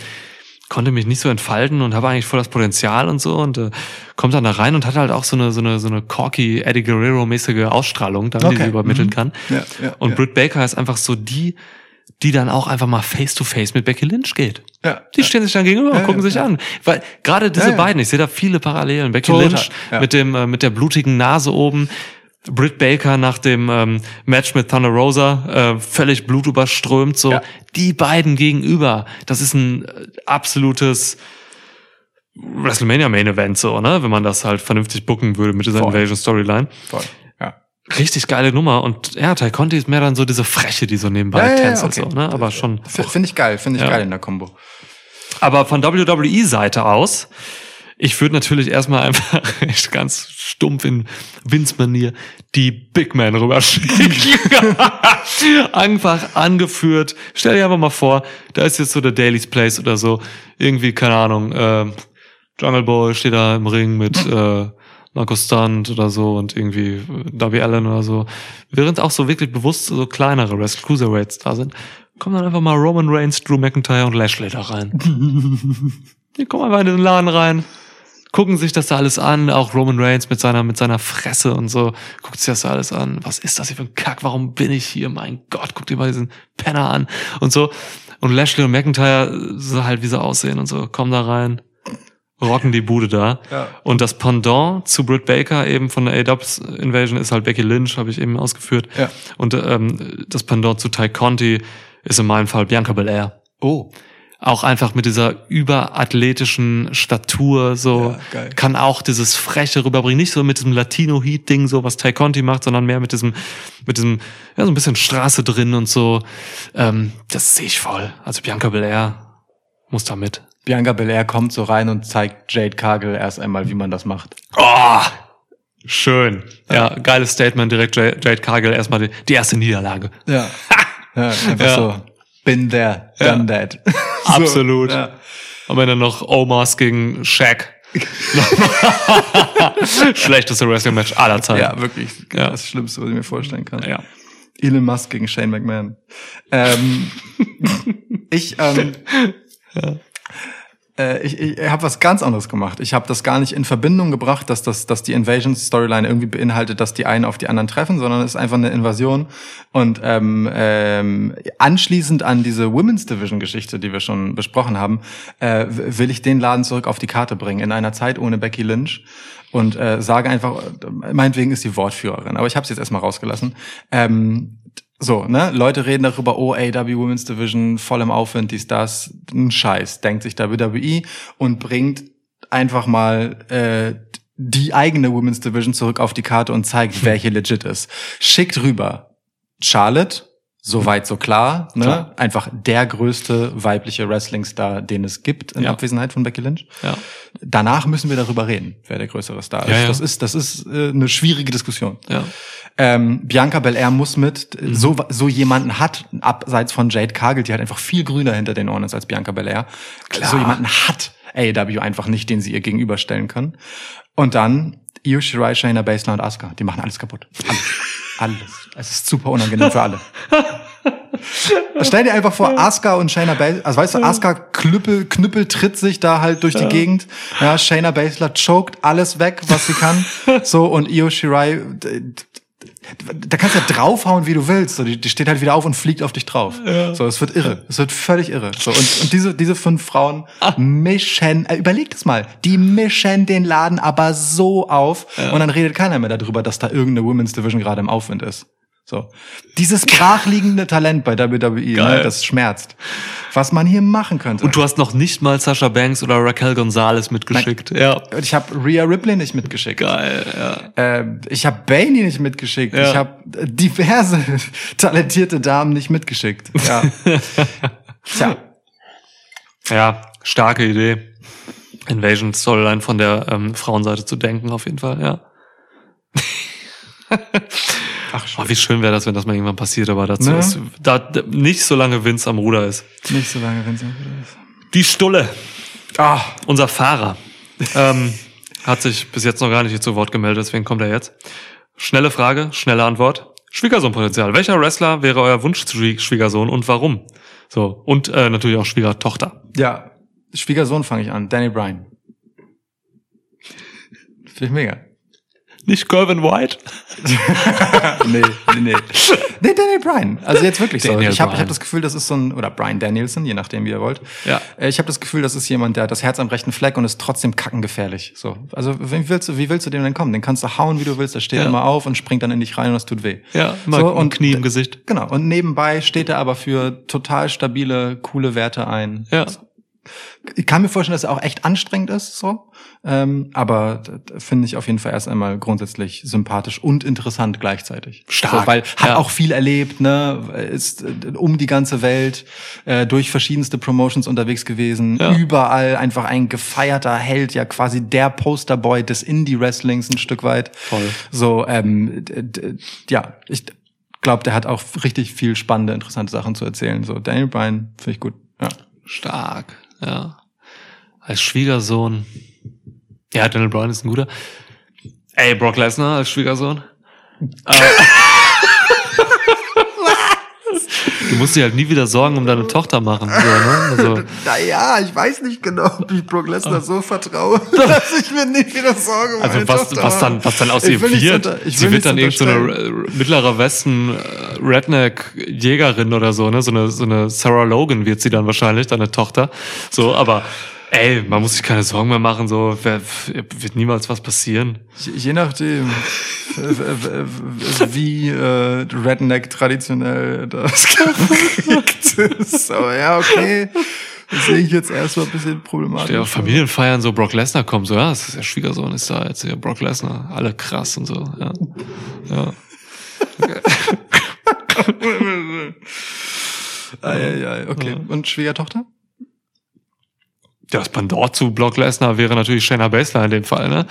konnte mich nicht so entfalten und habe eigentlich voll das Potenzial und so und äh, kommt dann da rein und hat halt auch so eine so eine so eine corky Eddie Guerrero mäßige Ausstrahlung, die Okay. sie übermitteln Mhm. kann. Ja, ja, und ja. Britt Baker ist einfach so die, die dann auch einfach mal face to face mit Becky Lynch geht. Ja. Die stehen sich dann gegenüber und Ja, gucken ja, sich an. Weil gerade diese beiden, ich sehe da viele Parallelen. Becky Total, Lynch mit dem, äh, mit der blutigen Nase oben. Britt Baker nach dem ähm, Match mit Thunder Rosa, äh, völlig blutüberströmt, so. Ja. Die beiden gegenüber, das ist ein äh, absolutes WrestleMania Main Event, so, ne? Wenn man das halt vernünftig booken würde mit dieser Voll. Invasion Storyline. Voll. Ja. Richtig geile Nummer. Und ja, Ty Conti ist mehr dann so diese Freche, die so nebenbei Ja, ja, tänzelt, okay. so, ne? Aber schon. Finde ich geil, finde ich geil in der Kombo. Aber von WWE-Seite aus, ich würde natürlich erstmal einfach echt ganz stumpf in Vince-Manier die Big Man rüberschicken. einfach angeführt. Stell dir einfach mal vor, da ist jetzt so der Daily's Place oder so. Irgendwie, keine Ahnung, äh, Jungle Boy steht da im Ring mit äh, Marco Stunt oder so und irgendwie äh, Darby Allen oder so. Während auch so wirklich bewusst so kleinere Wrestler, Cruiserweights da sind, kommen dann einfach mal Roman Reigns, Drew McIntyre und Lashley da rein. Die kommen einfach in den Laden rein, gucken sich das da alles an, auch Roman Reigns mit seiner, mit seiner Fresse und so, guckt sich das da alles an. Was ist das hier für ein Kack? Warum bin ich hier? Mein Gott, guck dir mal diesen Penner an und so. Und Lashley und McIntyre, so halt wie sie aussehen und so, kommen da rein, rocken die Bude da. Ja. Und das Pendant zu Britt Baker eben von der A-Dubs Invasion ist halt Becky Lynch, habe ich eben ausgeführt. Ja. Und ähm, das Pendant zu Ty Conti ist in meinem Fall Bianca Belair. Oh. Auch einfach mit dieser überathletischen Statur, so Ja, kann auch dieses Freche rüberbringen. Nicht so mit diesem Latino-Heat-Ding, so was Ty Conti macht, sondern mehr mit diesem, mit diesem, ja, so ein bisschen Straße drin und so. Ähm, das sehe ich voll. Also Bianca Belair muss da mit. Bianca Belair kommt so rein und zeigt Jade Cargill erst einmal, wie man das macht. Oh, schön. Ja, geiles Statement direkt. Jade Cargill erstmal die, die erste Niederlage. Ja. ja einfach Ja. so. Been there, done that. So, Absolut. Ja. Und wenn dann noch Omas gegen Shaq. Schlechteste Wrestling-Match aller Zeiten. ja, wirklich. Ja. Das Schlimmste, was ich mir vorstellen kann. ja. Elon Musk gegen Shane McMahon. Ähm, ich, ähm, äh, ich, ich habe was ganz anderes gemacht. Ich habe das gar nicht in Verbindung gebracht, dass das, dass die Invasion-Storyline irgendwie beinhaltet, dass die einen auf die anderen treffen, sondern es ist einfach eine Invasion. Und ähm, ähm, anschließend an diese Women's Division-Geschichte, die wir schon besprochen haben, äh, will ich den Laden zurück auf die Karte bringen in einer Zeit ohne Becky Lynch und äh, sage einfach, äh, meinetwegen ist die Wortführerin, aber ich habe es jetzt erstmal rausgelassen. Ähm, so, ne? Leute reden darüber, oh, AW Women's Division, voll im Aufwind, dies, das. Ein Scheiß, denkt sich WWE und bringt einfach mal äh, die eigene Women's Division zurück auf die Karte und zeigt, hier legit ist. Schickt rüber Charlotte, soweit so klar, ne? Klar. Einfach der größte weibliche Wrestling-Star, den es gibt in Ja. Abwesenheit von Becky Lynch. Ja. Danach müssen wir darüber reden, wer der größere Star ist. Ja, ja. Das ist, das ist äh, eine schwierige Diskussion. Ja. Ähm, Bianca Belair muss mit, so, so jemanden hat, abseits von Jade Cargill, die halt einfach viel grüner hinter den Ohren ist als Bianca Belair. Klar. So jemanden hat AEW einfach nicht, den sie ihr gegenüberstellen können. Und dann Io Shirai, Shayna Baszler und Asuka. Die machen alles kaputt. Alles. alles. Es ist super unangenehm für alle. Stell dir einfach vor, Asuka und Shayna Baszler, also weißt du, Asuka knüppel, knüppel tritt sich da halt durch die Gegend. Ja, Shayna Baszler choked alles weg, was sie kann. So, und Io Shirai, da kannst du ja draufhauen, wie du willst. So, die, die steht halt wieder auf und fliegt auf dich drauf. So, es wird irre. Es wird völlig irre. So, und, und diese, diese fünf Frauen mischen, äh, überleg das mal, die mischen den Laden aber so auf und dann redet keiner mehr darüber, dass da irgendeine Women's Division gerade im Aufwind ist. So. Dieses brachliegende Talent bei WWE, ne, Geil. das schmerzt. Was man hier machen könnte. Und du hast noch nicht mal Sasha Banks oder Raquel Gonzalez mitgeschickt. Ja. ich habe Rhea Ripley nicht mitgeschickt. Geil, ja. Äh, ich habe Bailey nicht mitgeschickt. Ja. Ich habe diverse talentierte Damen nicht mitgeschickt. Ja. Tja. Ja, starke Idee. Invasion Storyline von der ähm, Frauenseite zu denken, auf jeden Fall, ja. Ach, Oh, wie schön wäre das, wenn das mal irgendwann passiert, aber dazu Ne? ist da, nicht so lange Vince am Ruder ist. nicht so lange, wenn es wieder ist. Die Stulle, Ah, unser Fahrer, ähm, hat sich bis jetzt noch gar nicht zu Wort gemeldet, deswegen kommt er jetzt. Schnelle Frage, schnelle Antwort. Schwiegersohnpotenzial. Welcher Wrestler wäre euer Wunsch-Schwiegersohn und warum? So, und äh, natürlich auch Schwiegertochter. ja. Schwiegersohn fange ich an. Danny Bryan. Finde ich mega. Nicht Calvin White? nee, nee, nee. Nee, Daniel Bryan. Also jetzt wirklich so. Daniel Ich habe hab das Gefühl, das ist so ein, oder Brian Danielson, je nachdem, wie ihr wollt. Ja. Äh, Ich habe das Gefühl, das ist jemand, der hat das Herz am rechten Fleck und ist trotzdem kackengefährlich. So. Also wie willst, du, wie willst du dem denn kommen? Den kannst du hauen, wie du willst. Der steht Ja. immer auf und springt dann in dich rein und das tut weh. Ja, immer so, ein und Knie im Gesicht. Genau. Und nebenbei steht er aber für total stabile, coole Werte ein. Ja. Ich kann mir vorstellen, dass er auch echt anstrengend ist, so. Ähm, aber finde ich auf jeden Fall erst einmal grundsätzlich sympathisch und interessant gleichzeitig. Stark. So, weil hat Ja. auch viel erlebt, ne, ist äh, um die ganze Welt äh, durch verschiedenste Promotions unterwegs gewesen, Ja. überall einfach ein gefeierter Held, ja quasi der Posterboy des Indie-Wrestlings ein Stück weit. Voll. So, ähm, ja, ich glaube, der hat auch richtig viel spannende, interessante Sachen zu erzählen. So, Daniel Bryan finde ich gut. Ja. Stark, ja. Als Schwiegersohn. Ja, Daniel Bryan ist ein guter. Ey, Brock Lesnar als Schwiegersohn. Du musst dir halt nie wieder Sorgen um deine Tochter machen. So, ne? also, Naja, ich weiß nicht genau, ob ich Brock Lesnar so vertraue, dass ich mir nicht wieder Sorge um also meine was, Tochter was, dann, was dann aus ihr wird. Sie wird dann nichts irgend so eine mittlerer Westen äh, Redneck-Jägerin oder so, ne? So eine, so eine Sarah Logan wird sie dann wahrscheinlich, deine Tochter. So, aber ey, man muss sich keine Sorgen mehr machen, so wird niemals was passieren. Je, nachdem, wie äh, Redneck traditionell das geprägt ist. Aber ja, okay. Das sehe ich jetzt erstmal ein bisschen problematisch. Ja, Familienfeiern, so Brock Lesnar kommt, so, ja, das ist der Schwiegersohn, ist da jetzt hier Brock Lesnar, alle krass und so, ja. ja. Ei, ei, ei, okay. Und Schwiegertochter? Das Pendant zu Brock Lesnar wäre natürlich Shayna Baszler in dem Fall, ne?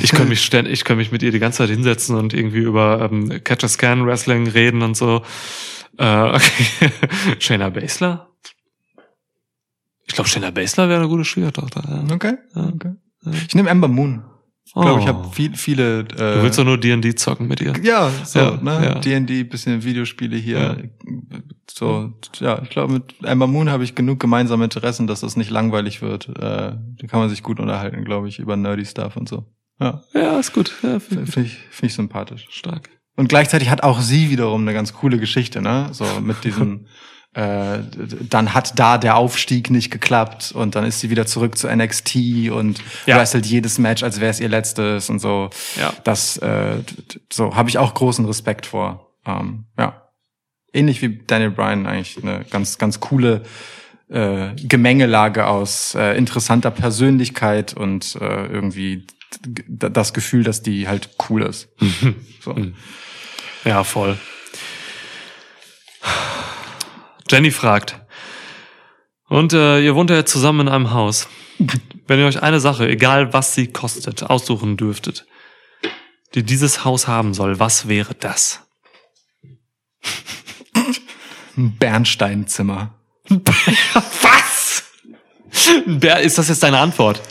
Ich könnte mich ständig, ich könnte mich mit ihr die ganze Zeit hinsetzen und irgendwie über ähm, Catcher Scan Wrestling reden und so. Äh, okay. Shayna Baszler? Ich glaube, Shayna Baszler wäre eine gute Schwiegertochter. Ja. Okay. Ja. okay. Ich nehme Ember Moon. Ich glaube, ich Oh. habe viel, viele. Äh, Du willst doch nur D&D zocken mit ihr. ja, so, Ja, ne? ja. D&D, bisschen Videospiele hier. So, ja, ich glaube, mit Ember Moon habe ich genug gemeinsame Interessen, dass das nicht langweilig wird. Äh, da kann man sich gut unterhalten, glaube ich, über nerdy Stuff und so. Ja, Ja, ist gut. Ja, finde ich finde ich, find ich sympathisch. stark. Und gleichzeitig hat auch sie wiederum eine ganz coole Geschichte, ne? So mit diesem, äh, dann hat da der Aufstieg nicht geklappt und dann ist sie wieder zurück zu NXT und Ja. wrestelt jedes Match, als wäre es ihr letztes und so. Ja. Das, äh, so habe ich auch großen Respekt vor. Ähm, ja. Ähnlich wie Daniel Bryan eigentlich eine ganz, ganz coole äh, Gemengelage aus äh, interessanter Persönlichkeit und äh, irgendwie das Gefühl, dass die halt cool ist. so. Ja, voll. Jenny fragt. Und äh, ihr wohnt ja jetzt zusammen in einem Haus. Wenn ihr euch eine Sache, egal was sie kostet, aussuchen dürftet, die dieses Haus haben soll, was wäre das? Ein Bernsteinzimmer. Was? Ist das jetzt deine Antwort?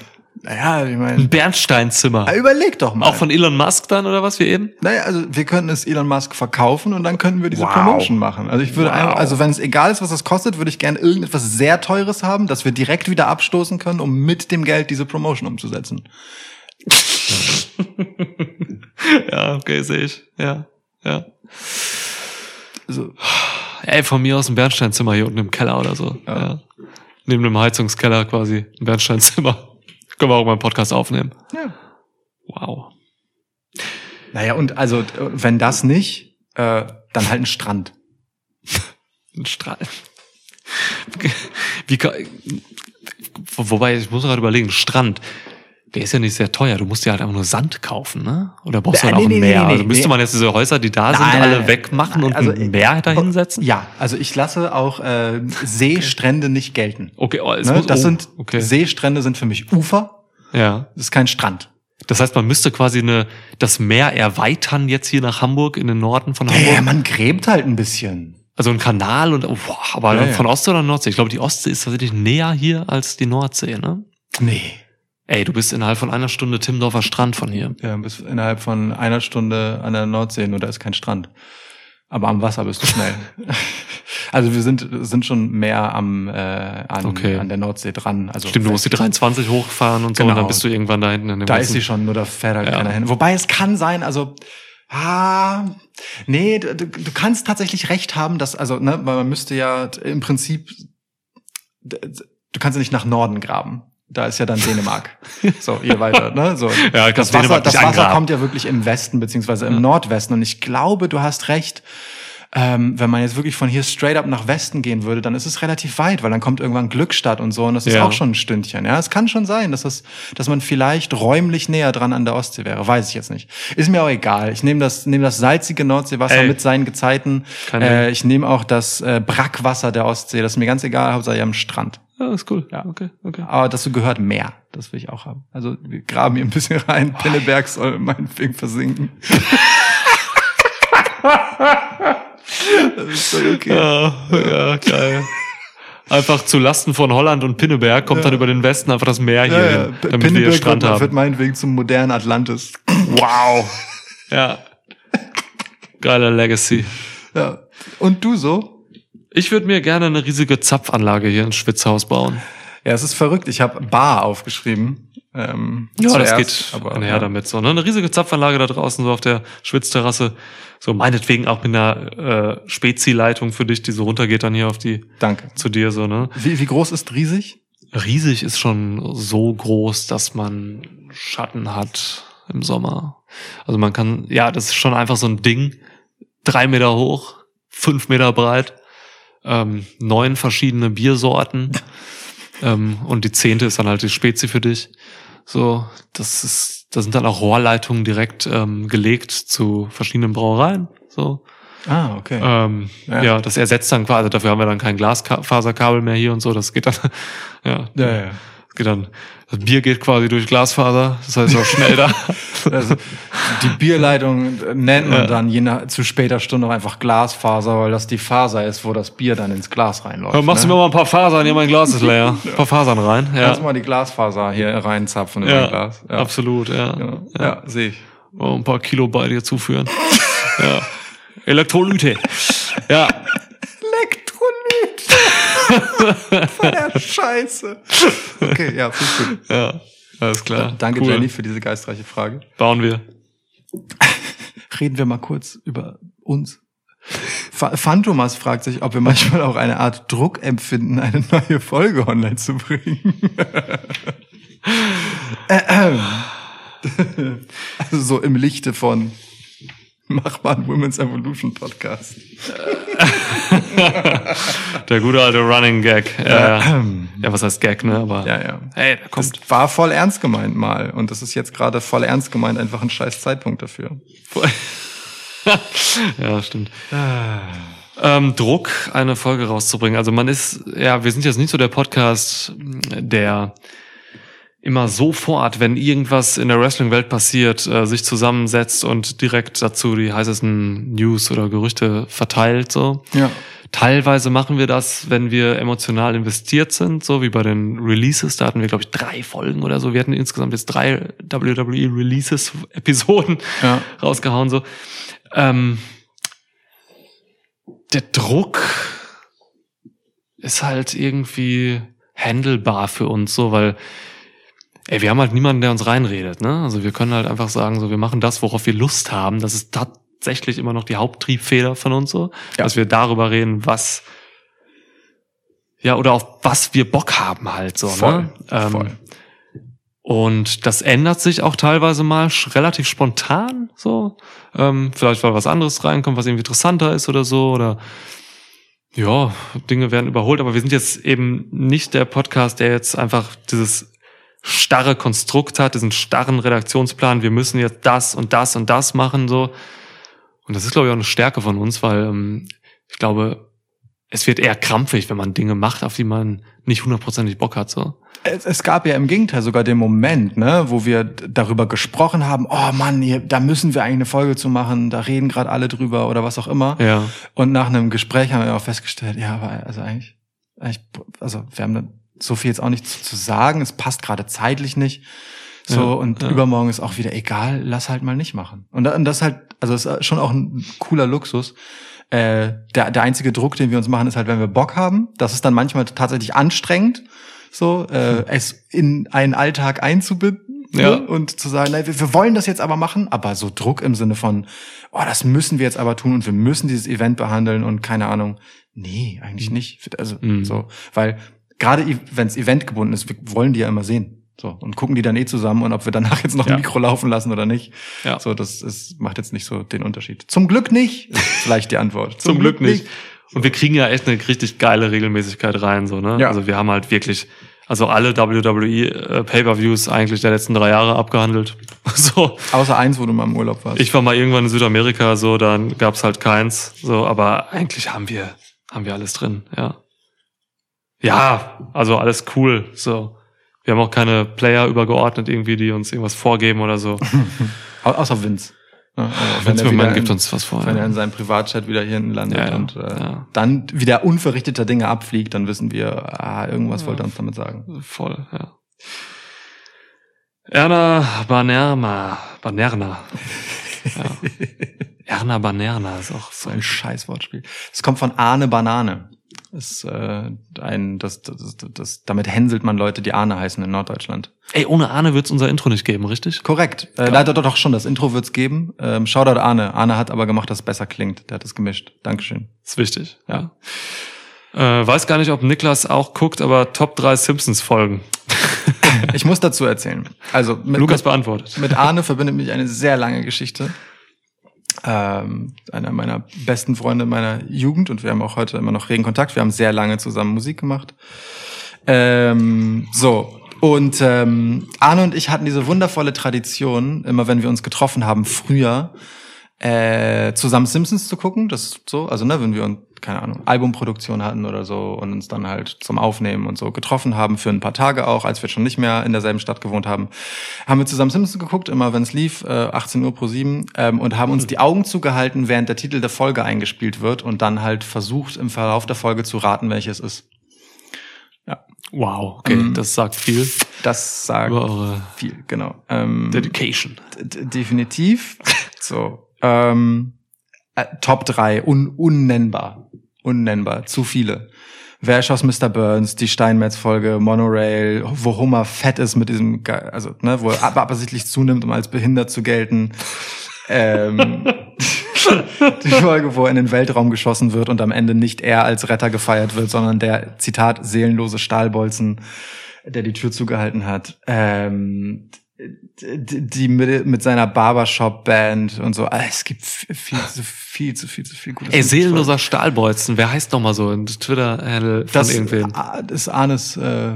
Naja, ich Ein meine, Bernsteinzimmer. überleg doch mal. Auch von Elon Musk dann oder was wie eben? naja, also wir könnten es Elon Musk verkaufen und dann könnten wir diese Wow. Promotion machen. Also ich würde Wow. einfach, also wenn es egal ist, was das kostet, würde ich gerne irgendetwas sehr teures haben, dass wir direkt wieder abstoßen können, um mit dem Geld diese Promotion umzusetzen. Ja, okay, sehe ich. Ja, ja. Also, Ey, von mir aus ein Bernsteinzimmer hier unten im Keller oder so. Ja. Neben dem Heizungskeller quasi. Ein Bernsteinzimmer. Können wir auch mal einen Podcast aufnehmen. ja. Wow. Naja, und also, wenn das nicht, äh, dann halt ein Strand. Ein Strahl. Wie, wobei, ich muss gerade überlegen, Strand. Der ist ja nicht sehr teuer. Du musst dir halt einfach nur Sand kaufen, ne? Oder brauchst du Äh, halt auch nee, ein nee, Meer? nee, nee, also müsste nee. man jetzt diese Häuser, die da sind, Nein, alle nein, wegmachen und also, ein Meer dahinsetzen? Ja, also ich lasse auch äh, Seestrände nicht gelten. Okay, oh, es Ne? muss, Das oh, sind okay. Seestrände sind für mich Ufer, Ja. das ist kein Strand. Das heißt, man müsste quasi eine, das Meer erweitern jetzt hier nach Hamburg, in den Norden von Hamburg. Ja, man gräbt halt ein bisschen. Also ein Kanal und, oh, boah, aber Ja, ja. von Ostsee oder Nordsee? Ich glaube, die Ostsee ist tatsächlich näher hier als die Nordsee, ne? Nee. Ey, du bist innerhalb von einer Stunde Timmendorfer Strand von hier. Ja, bis innerhalb von einer Stunde an der Nordsee, nur da ist kein Strand. Aber am Wasser bist du schnell. also wir sind, sind schon mehr am, äh, an, Okay. an der Nordsee dran. Also Stimmt, du musst die 23 hochfahren und so, und Genau. dann bist du irgendwann da hinten in dem Da ist sie schon, nur da fährt halt Ja. keiner hin. Wobei es kann sein, also ah, nee, du, du du kannst tatsächlich recht haben, dass also ne, weil man müsste ja im Prinzip du kannst ja nicht nach Norden graben. Da ist ja dann Dänemark. So, ihr weiter, ne? So. Ja, das kannst Wasser, das Wasser kommt ja wirklich im Westen beziehungsweise im Nordwesten. Und ich glaube, du hast recht. Ähm, wenn man jetzt wirklich von hier straight up nach Westen gehen würde, dann ist es relativ weit, weil dann kommt irgendwann Glückstadt und so und das ist Ja. auch schon ein Stündchen. Ja, es kann schon sein, dass das, dass man vielleicht räumlich näher dran an der Ostsee wäre. Weiß ich jetzt nicht. Ist mir auch egal. Ich nehme das, nehme das salzige Nordseewasser Ey. mit seinen Gezeiten. Äh, ich nehme auch das äh, Brackwasser der Ostsee. Das ist mir ganz egal. Hauptsache am Strand. Ja, ist cool. Ja. okay, okay. Aber dazu gehört mehr. Das will ich auch haben. Also wir graben hier ein bisschen rein. Pinneberg soll meinetwegen versinken. das ist okay. Ja, ja, geil. Einfach zu Lasten von Holland und Pinneberg kommt dann über den Westen einfach das Meer hier Ja, ja. hin, damit wir hier Pinneberg Strand wird, haben. wird meinetwegen zum modernen Atlantis. Wow. Ja. Geiler Legacy. Ja. Und du so? Ich würde mir gerne eine riesige Zapfanlage hier ins Schwitzhaus bauen. Ja, es ist verrückt. Ich habe Bar aufgeschrieben. Ähm, Ja, das zuerst, geht aber näher ja. damit. So, ne? Eine riesige Zapfanlage da draußen, so auf der Schwitzterrasse. So meinetwegen auch mit einer äh, Spezi-Leitung für dich, die so runtergeht dann hier auf die Danke. zu dir so, ne? Wie, wie groß ist riesig? Riesig ist schon so groß, dass man Schatten hat im Sommer. Also man kann, ja, das ist schon einfach so ein Ding. Drei Meter hoch, fünf Meter breit, ähm, neun verschiedene Biersorten. ähm, und die zehnte ist dann halt die Spezi für dich. So, das ist, da sind dann auch Rohrleitungen direkt ähm, gelegt zu verschiedenen Brauereien. So. Ah, okay. Ähm, Ja. ja. das ersetzt dann quasi, dafür haben wir dann kein Glasfaserkabel mehr hier und so, das geht dann, ja, ja, ja. Das geht dann, das Bier geht quasi durch Glasfaser, das heißt auch schnell da. Also, die Bierleitung nennt man Ja. dann je nach, zu später Stunde auch einfach Glasfaser, weil das die Faser ist, wo das Bier dann ins Glas reinläuft. Ja, machst du ne? mir mal ein paar Fasern, hier mein Glas ist leer. Ein paar Fasern rein, ja. Kannst du mal die Glasfaser hier reinzapfen in ja, mein Glas? Ja, absolut, ja. Ja, ja. sehe ich. Oh, ein paar Kilo bei dir zuführen. ja. Elektrolyte. Ja. Elektrolyt! Voll der Scheiße. Okay, ja, viel gut. Ja. Alles klar. Danke, cool. Jenny, für diese geistreiche Frage. Bauen wir. Reden wir mal kurz über uns. Phantomas fragt sich, ob wir manchmal auch eine Art Druck empfinden, eine neue Folge online zu bringen. Äh, also so im Lichte von Mach mal einen Women's Evolution Podcast. Der gute alte Running Gag. Ja, ja. ja was heißt Gag, ne? Aber Ja, ja. hey, der kommt. Das war voll ernst gemeint mal. Und das ist jetzt gerade voll ernst gemeint, einfach ein scheiß Zeitpunkt dafür. ja, stimmt. Ähm, Druck, eine Folge rauszubringen. Also man ist, ja, wir sind jetzt nicht so der Podcast, der immer sofort, wenn irgendwas in der Wrestling-Welt passiert, äh, sich zusammensetzt und direkt dazu die heißesten News oder Gerüchte verteilt. So. Ja. Teilweise machen wir das, wenn wir emotional investiert sind, so wie bei den Releases. Da hatten wir, glaube ich, drei Folgen oder so. Wir hatten insgesamt jetzt drei WWE Releases-Episoden Ja. rausgehauen. So. Ähm, der Druck ist halt irgendwie handelbar für uns, so, weil ey, wir haben halt niemanden, der uns reinredet. Ne? Also wir können halt einfach sagen, so, wir machen das, worauf wir Lust haben. Das ist tatsächlich immer noch die Haupttriebfeder von uns so, Ja. dass wir darüber reden, was ja oder auf was wir Bock haben halt so. Voll, ne? Ähm, voll. Und das ändert sich auch teilweise mal relativ spontan, so. Ähm, vielleicht weil was anderes reinkommt, was irgendwie interessanter ist oder so, oder ja, Dinge werden überholt, aber wir sind jetzt eben nicht der Podcast, der jetzt einfach dieses starre Konstrukt hat, diesen starren Redaktionsplan, wir müssen jetzt das und das und das machen, so. Und das ist, glaube ich, auch eine Stärke von uns, weil ähm, ich glaube, es wird eher krampfig, wenn man Dinge macht, auf die man nicht hundertprozentig Bock hat, so. Es, es gab ja im Gegenteil sogar den Moment, ne, wo wir darüber gesprochen haben, oh Mann, hier, da müssen wir eigentlich eine Folge zu machen, da reden gerade alle drüber oder was auch immer. Ja. Und nach einem Gespräch haben wir auch festgestellt, ja, aber also eigentlich, eigentlich also wir haben so viel jetzt auch nicht zu, zu sagen, es passt gerade zeitlich nicht. So, Ja, und ja. übermorgen ist auch wieder egal, lass halt mal nicht machen. Und, und das halt, also es ist schon auch ein cooler Luxus. Äh, der, der einzige Druck, den wir uns machen, ist halt, wenn wir Bock haben. Das ist dann manchmal tatsächlich anstrengend, so, äh, es in einen Alltag einzubinden Ja. ne? und zu sagen, nein, wir, wir wollen das jetzt aber machen, aber so Druck im Sinne von, oh, das müssen wir jetzt aber tun und wir müssen dieses Event behandeln und keine Ahnung. Nee, eigentlich nicht. Also Mhm. so, weil gerade wenn es eventgebunden ist, wir wollen die ja immer sehen. So, und gucken die dann eh zusammen und ob wir danach jetzt noch Ja. ein Mikro laufen lassen oder nicht. Ja. So, das ist, macht jetzt nicht so den Unterschied. Zum Glück nicht, ist vielleicht die Antwort. Zum Glück nicht. Und wir kriegen ja echt eine richtig geile Regelmäßigkeit rein, so, ne? Ja. Also wir haben halt wirklich, also alle WWE äh, Pay-Per-Views eigentlich der letzten drei Jahre abgehandelt. so. Außer eins, wo du mal im Urlaub warst. Ich war mal irgendwann in Südamerika, so, dann gab's halt keins, so, aber eigentlich haben wir, haben wir alles drin, ja. Ja, also alles cool, so. Wir haben auch keine Player übergeordnet irgendwie, die uns irgendwas vorgeben oder so. Au- Außer Vince. Ja, also Wenn er wieder mal gibt in- uns was vor. Wenn er in seinem Privatchat wieder hier landet Ja, ja, und äh, ja. dann wieder unverrichteter Dinge abfliegt, dann wissen wir, ah, irgendwas wollte er uns damit sagen. Voll, ja. Erna Banerma. Banerna. Ja. Erna Banerna ist auch so So ein scheiß Wortspiel. Es kommt von Arne Banane. Ist äh, ein, das, das, das, das, damit hänselt man Leute, die Arne heißen in Norddeutschland. Ey, ohne Arne wird's unser Intro nicht geben, richtig? Korrekt. Äh, leider doch schon, das Intro wird's geben. Ähm, Shoutout Arne. Arne hat aber gemacht, dass es besser klingt. Der hat es gemischt. Dankeschön. ist wichtig, ja. Äh, weiß gar nicht, ob Niklas auch guckt, aber Top 3 Simpsons-Folgen. Ich muss dazu erzählen. Also mit, Lukas beantwortet. mit Arne verbindet mich eine sehr lange Geschichte. Ähm, einer meiner besten Freunde meiner Jugend und wir haben auch heute immer noch regen Kontakt. Wir haben sehr lange zusammen Musik gemacht. Ähm, so. Und ähm, Arne und ich hatten diese wundervolle Tradition, immer wenn wir uns getroffen haben, früher, äh, zusammen Simpsons zu gucken. Das so, also ne, wenn wir uns, keine Ahnung, Albumproduktion hatten oder so und uns dann halt zum Aufnehmen und so getroffen haben für ein paar Tage auch, als wir schon nicht mehr in derselben Stadt gewohnt haben, haben wir zusammen Simpsons geguckt, immer wenn es lief, äh, 18 Uhr pro 7 ähm, und haben uns die Augen zugehalten, während der Titel der Folge eingespielt wird und dann halt versucht im Verlauf der Folge zu raten, welches ist. Wow, okay, Ähm, das sagt viel Das sagt viel, genau. Ähm, Dedication. Definitiv. So. Ähm, äh, Top 3, un unnennbar. Unnennbar. Zu viele. Wer aus Mr. Burns, die Steinmetz-Folge, Monorail, wo Homer fett ist mit diesem, Ge- also, ne, wo er ab- absichtlich zunimmt, um als behindert zu gelten. Ähm, die Folge, wo er in den Weltraum geschossen wird und am Ende nicht er als Retter gefeiert wird, sondern der, Zitat, seelenlose Stahlbolzen, der die Tür zugehalten hat. Ähm, die, mit, mit seiner Barbershop-Band und so. Ah, Es gibt viel, zu viel zu viel zu viel gutes. Ey, seelenloser Stahlbolzen, wer heißt noch mal so ein Twitter-Handle von das, irgendwem? ah, das Arnes, äh,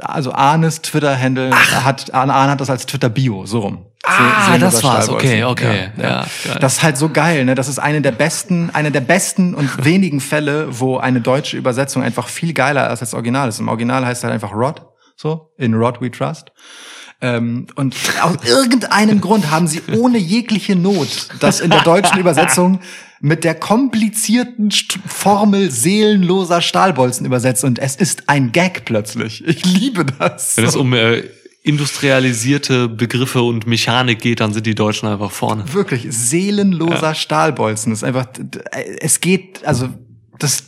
also Arnes Twitter-Handle hat, Arne, Arne hat das als Twitter-Bio, so rum. Ah, das war's. Okay, okay. Ja, ja. Ja. Das ist halt so geil, ne? Das ist eine der besten, eine der besten und wenigen Fälle, wo eine deutsche Übersetzung einfach viel geiler ist als das Original ist. Im Original heißt es halt einfach Rod, so, in Rod we trust. Ähm, und aus irgendeinem Grund haben sie ohne jegliche Not das in der deutschen Übersetzung mit der komplizierten St Formel seelenloser Stahlbolzen übersetzt und es ist ein Gag plötzlich. Ich liebe das. Wenn es um äh, industrialisierte Begriffe und Mechanik geht, dann sind die Deutschen einfach vorne. Wirklich, seelenloser Stahlbolzen. Das ist einfach, d- es geht, also, das,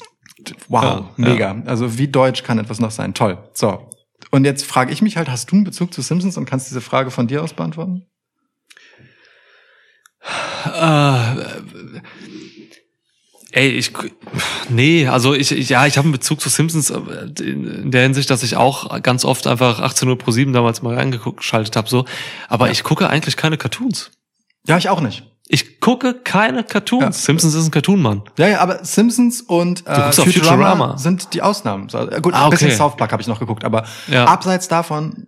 wow, Ja, mega. Also, wie deutsch kann etwas noch sein? Toll. So. Und jetzt frage ich mich halt, hast du einen Bezug zu Simpsons und kannst diese Frage von dir aus beantworten? Äh, ey, ich nee, also ich, ich ja, ich habe einen Bezug zu Simpsons äh, in der Hinsicht, dass ich auch ganz oft einfach 18 Uhr pro 7 damals mal reingeschaltet habe so, aber ich gucke eigentlich keine Cartoons. Ja, ich auch nicht. Ich gucke keine Cartoons. Ja. Simpsons ist ein Cartoon, Mann. Ja, ja, aber Simpsons und äh, Futurama, Futurama. sind die Ausnahmen. So, äh, gut, Ah, ein bisschen okay. South Park habe ich noch geguckt, aber Ja. abseits davon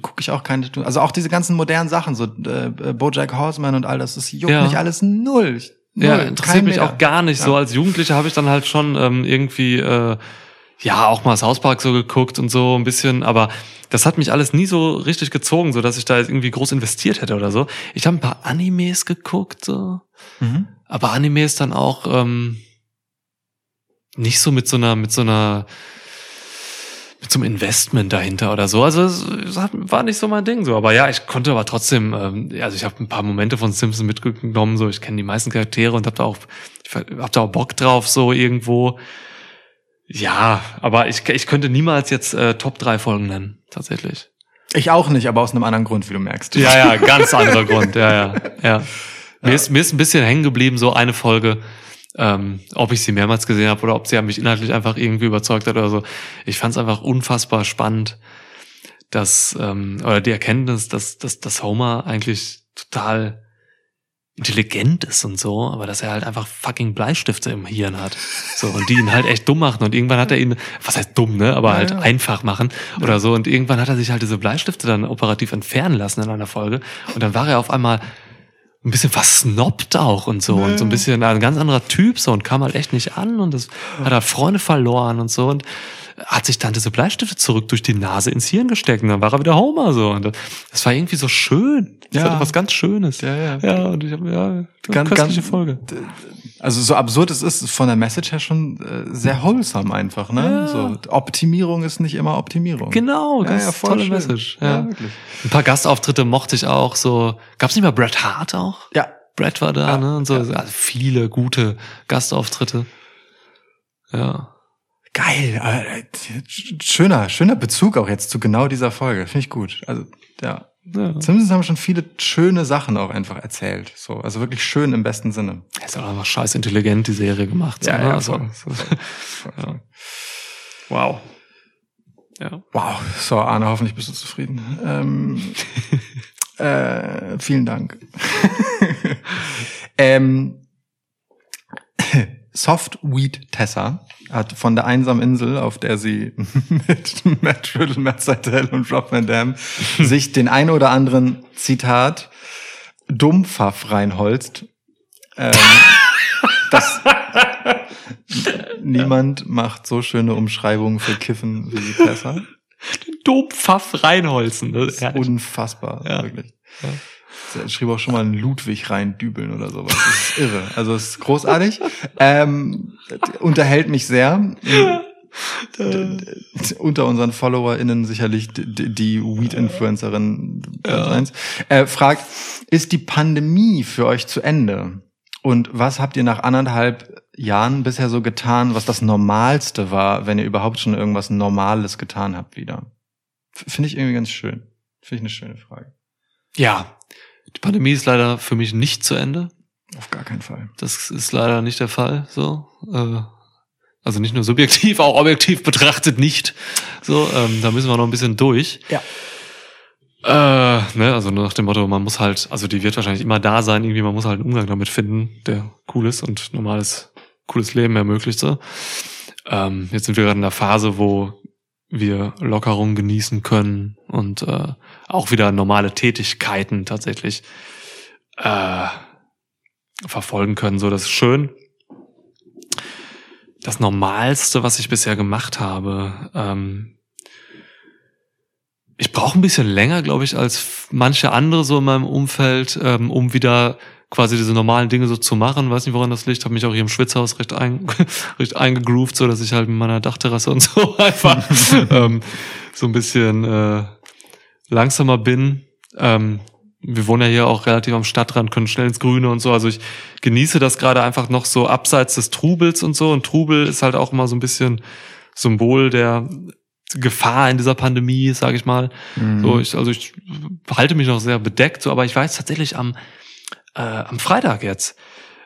gucke ich auch keine. Also auch diese ganzen modernen Sachen, so äh, BoJack Horseman und all das, das juckt Ja. mich alles null. Null, Ja, interessiert mich auch gar nicht. So als Jugendlicher habe ich dann halt schon ähm, irgendwie äh, ja auch mal South Park so geguckt und so ein bisschen, aber das hat mich alles nie so richtig gezogen, so dass ich da jetzt irgendwie groß investiert hätte oder so. Ich habe ein paar Animes geguckt, so, Mhm. aber Animes dann auch ähm, nicht so mit so einer mit so einer mit so einem Investment dahinter oder so. Also es, war nicht so mein Ding so. Aber ja, ich konnte aber trotzdem, ähm, also ich habe ein paar Momente von Simpsons mitgenommen, so ich kenne die meisten Charaktere und hab da auch, ich hab da auch Bock drauf, so irgendwo. Ja, aber ich, ich könnte niemals jetzt äh, Top 3 Folgen nennen, tatsächlich. Ich auch nicht, aber aus einem anderen Grund, wie du merkst. Ja, ja, ganz anderer Grund, ja, ja, ja. Mir, ist, mir ist ein bisschen hängen geblieben, so eine Folge, ähm, ob ich sie mehrmals gesehen habe oder ob sie mich inhaltlich einfach irgendwie überzeugt hat oder so. Ich fand es einfach unfassbar spannend, dass, ähm, oder die Erkenntnis, dass, dass, dass Homer eigentlich total intelligent ist und so, aber dass er halt einfach fucking Bleistifte im Hirn hat. So, und die ihn halt echt dumm machen. Und irgendwann hat er ihn, was heißt dumm, ne? Aber Ja, halt ja. einfach machen oder so. Und irgendwann hat er sich halt diese Bleistifte dann operativ entfernen lassen in einer Folge. Und dann war er auf einmal ein bisschen versnobbt auch und so. Und so ein bisschen ein ganz anderer Typ so und kam halt echt nicht an. Und das hat er Freunde verloren und so. Und hat sich dann diese Bleistifte zurück durch die Nase ins Hirn gesteckt. Und dann war er wieder Homer so. Und das war irgendwie so schön. Das Ja. hatte was ganz Schönes. Ja, ja. Ja, und ich habe, ja, Ganz- köstliche ganz- Folge. Also so absurd es ist, von der Message her schon äh, sehr wholesome einfach, ne? Ja. So Optimierung ist nicht immer Optimierung. Genau, Ja, ganz ja, voll tolle schön. Message. Ja, Ja. wirklich. Ein paar Gastauftritte mochte ich auch. So gab's nicht mal Bret Hart auch? Ja. Brett war da, Ja, ne? Und so also viele gute Gastauftritte. Ja. Geil. äh, Schöner, schöner Bezug auch jetzt zu genau dieser Folge. Finde ich gut. Also, ja. Ja. Zumindest haben schon viele schöne Sachen auch einfach erzählt. So, also wirklich schön im besten Sinne. Ist auch einfach scheiß intelligent, die Serie gemacht. so, Ja, ne? ja, also, voll, ja. Wow. Ja. Wow. So, Arne, hoffentlich bist du zufrieden. Ähm, äh, vielen Dank. ähm, Softweed Tessa hat von der einsamen Insel, auf der sie mit Matt Riddle, Matt Seitel und Rob Van Dam sich den ein oder anderen Zitat Dumpfaff reinholzt. Ähm, das, niemand macht so schöne Umschreibungen für Kiffen wie Tessa. Dompfaff reinholzen. Das ist unfassbar, Ja. wirklich. Er schrieb auch schon mal einen Ludwig reindübeln oder sowas. Das ist irre. Also es ist großartig. Ähm, unterhält mich sehr. Unter unseren FollowerInnen sicherlich die Weed-Influencerin eins. Äh, fragt, ist die Pandemie für euch zu Ende? Und was habt ihr nach anderthalb Jahren bisher so getan, was das Normalste war, wenn ihr überhaupt schon irgendwas Normales getan habt wieder? Finde ich irgendwie ganz schön. Finde ich eine schöne Frage. Ja. Die Pandemie ist leider für mich nicht zu Ende. Auf gar keinen Fall. Das ist leider nicht der Fall. So, äh, also nicht nur subjektiv, auch objektiv betrachtet nicht. So, ähm, da müssen wir noch ein bisschen durch. Ja. Äh, ne, also nur nach dem Motto, man muss halt, also die wird wahrscheinlich immer da sein, irgendwie, man muss halt einen Umgang damit finden, der cool ist und normales, cooles Leben ermöglicht. So. Ähm, jetzt sind wir gerade in der Phase, wo wir Lockerung genießen können und äh, auch wieder normale Tätigkeiten tatsächlich äh, verfolgen können. So, das ist schön. Das Normalste, was ich bisher gemacht habe, ähm, ich brauche ein bisschen länger, glaube ich, als manche andere so in meinem Umfeld, ähm, um wieder quasi diese normalen Dinge so zu machen. Weiß nicht, woran das liegt. Habe mich auch hier im Schwitzhaus recht, ein, recht eingegroovt, so dass ich halt mit meiner Dachterrasse und so einfach ähm, so ein bisschen äh, langsamer bin. Ähm, wir wohnen ja hier auch relativ am Stadtrand, können schnell ins Grüne und so. Also ich genieße das gerade einfach noch so abseits des Trubels und so. Und Trubel ist halt auch immer so ein bisschen Symbol der Gefahr in dieser Pandemie, sage ich mal. So, ich, also ich halte mich noch sehr bedeckt, so, aber ich weiß tatsächlich am, äh, am Freitag jetzt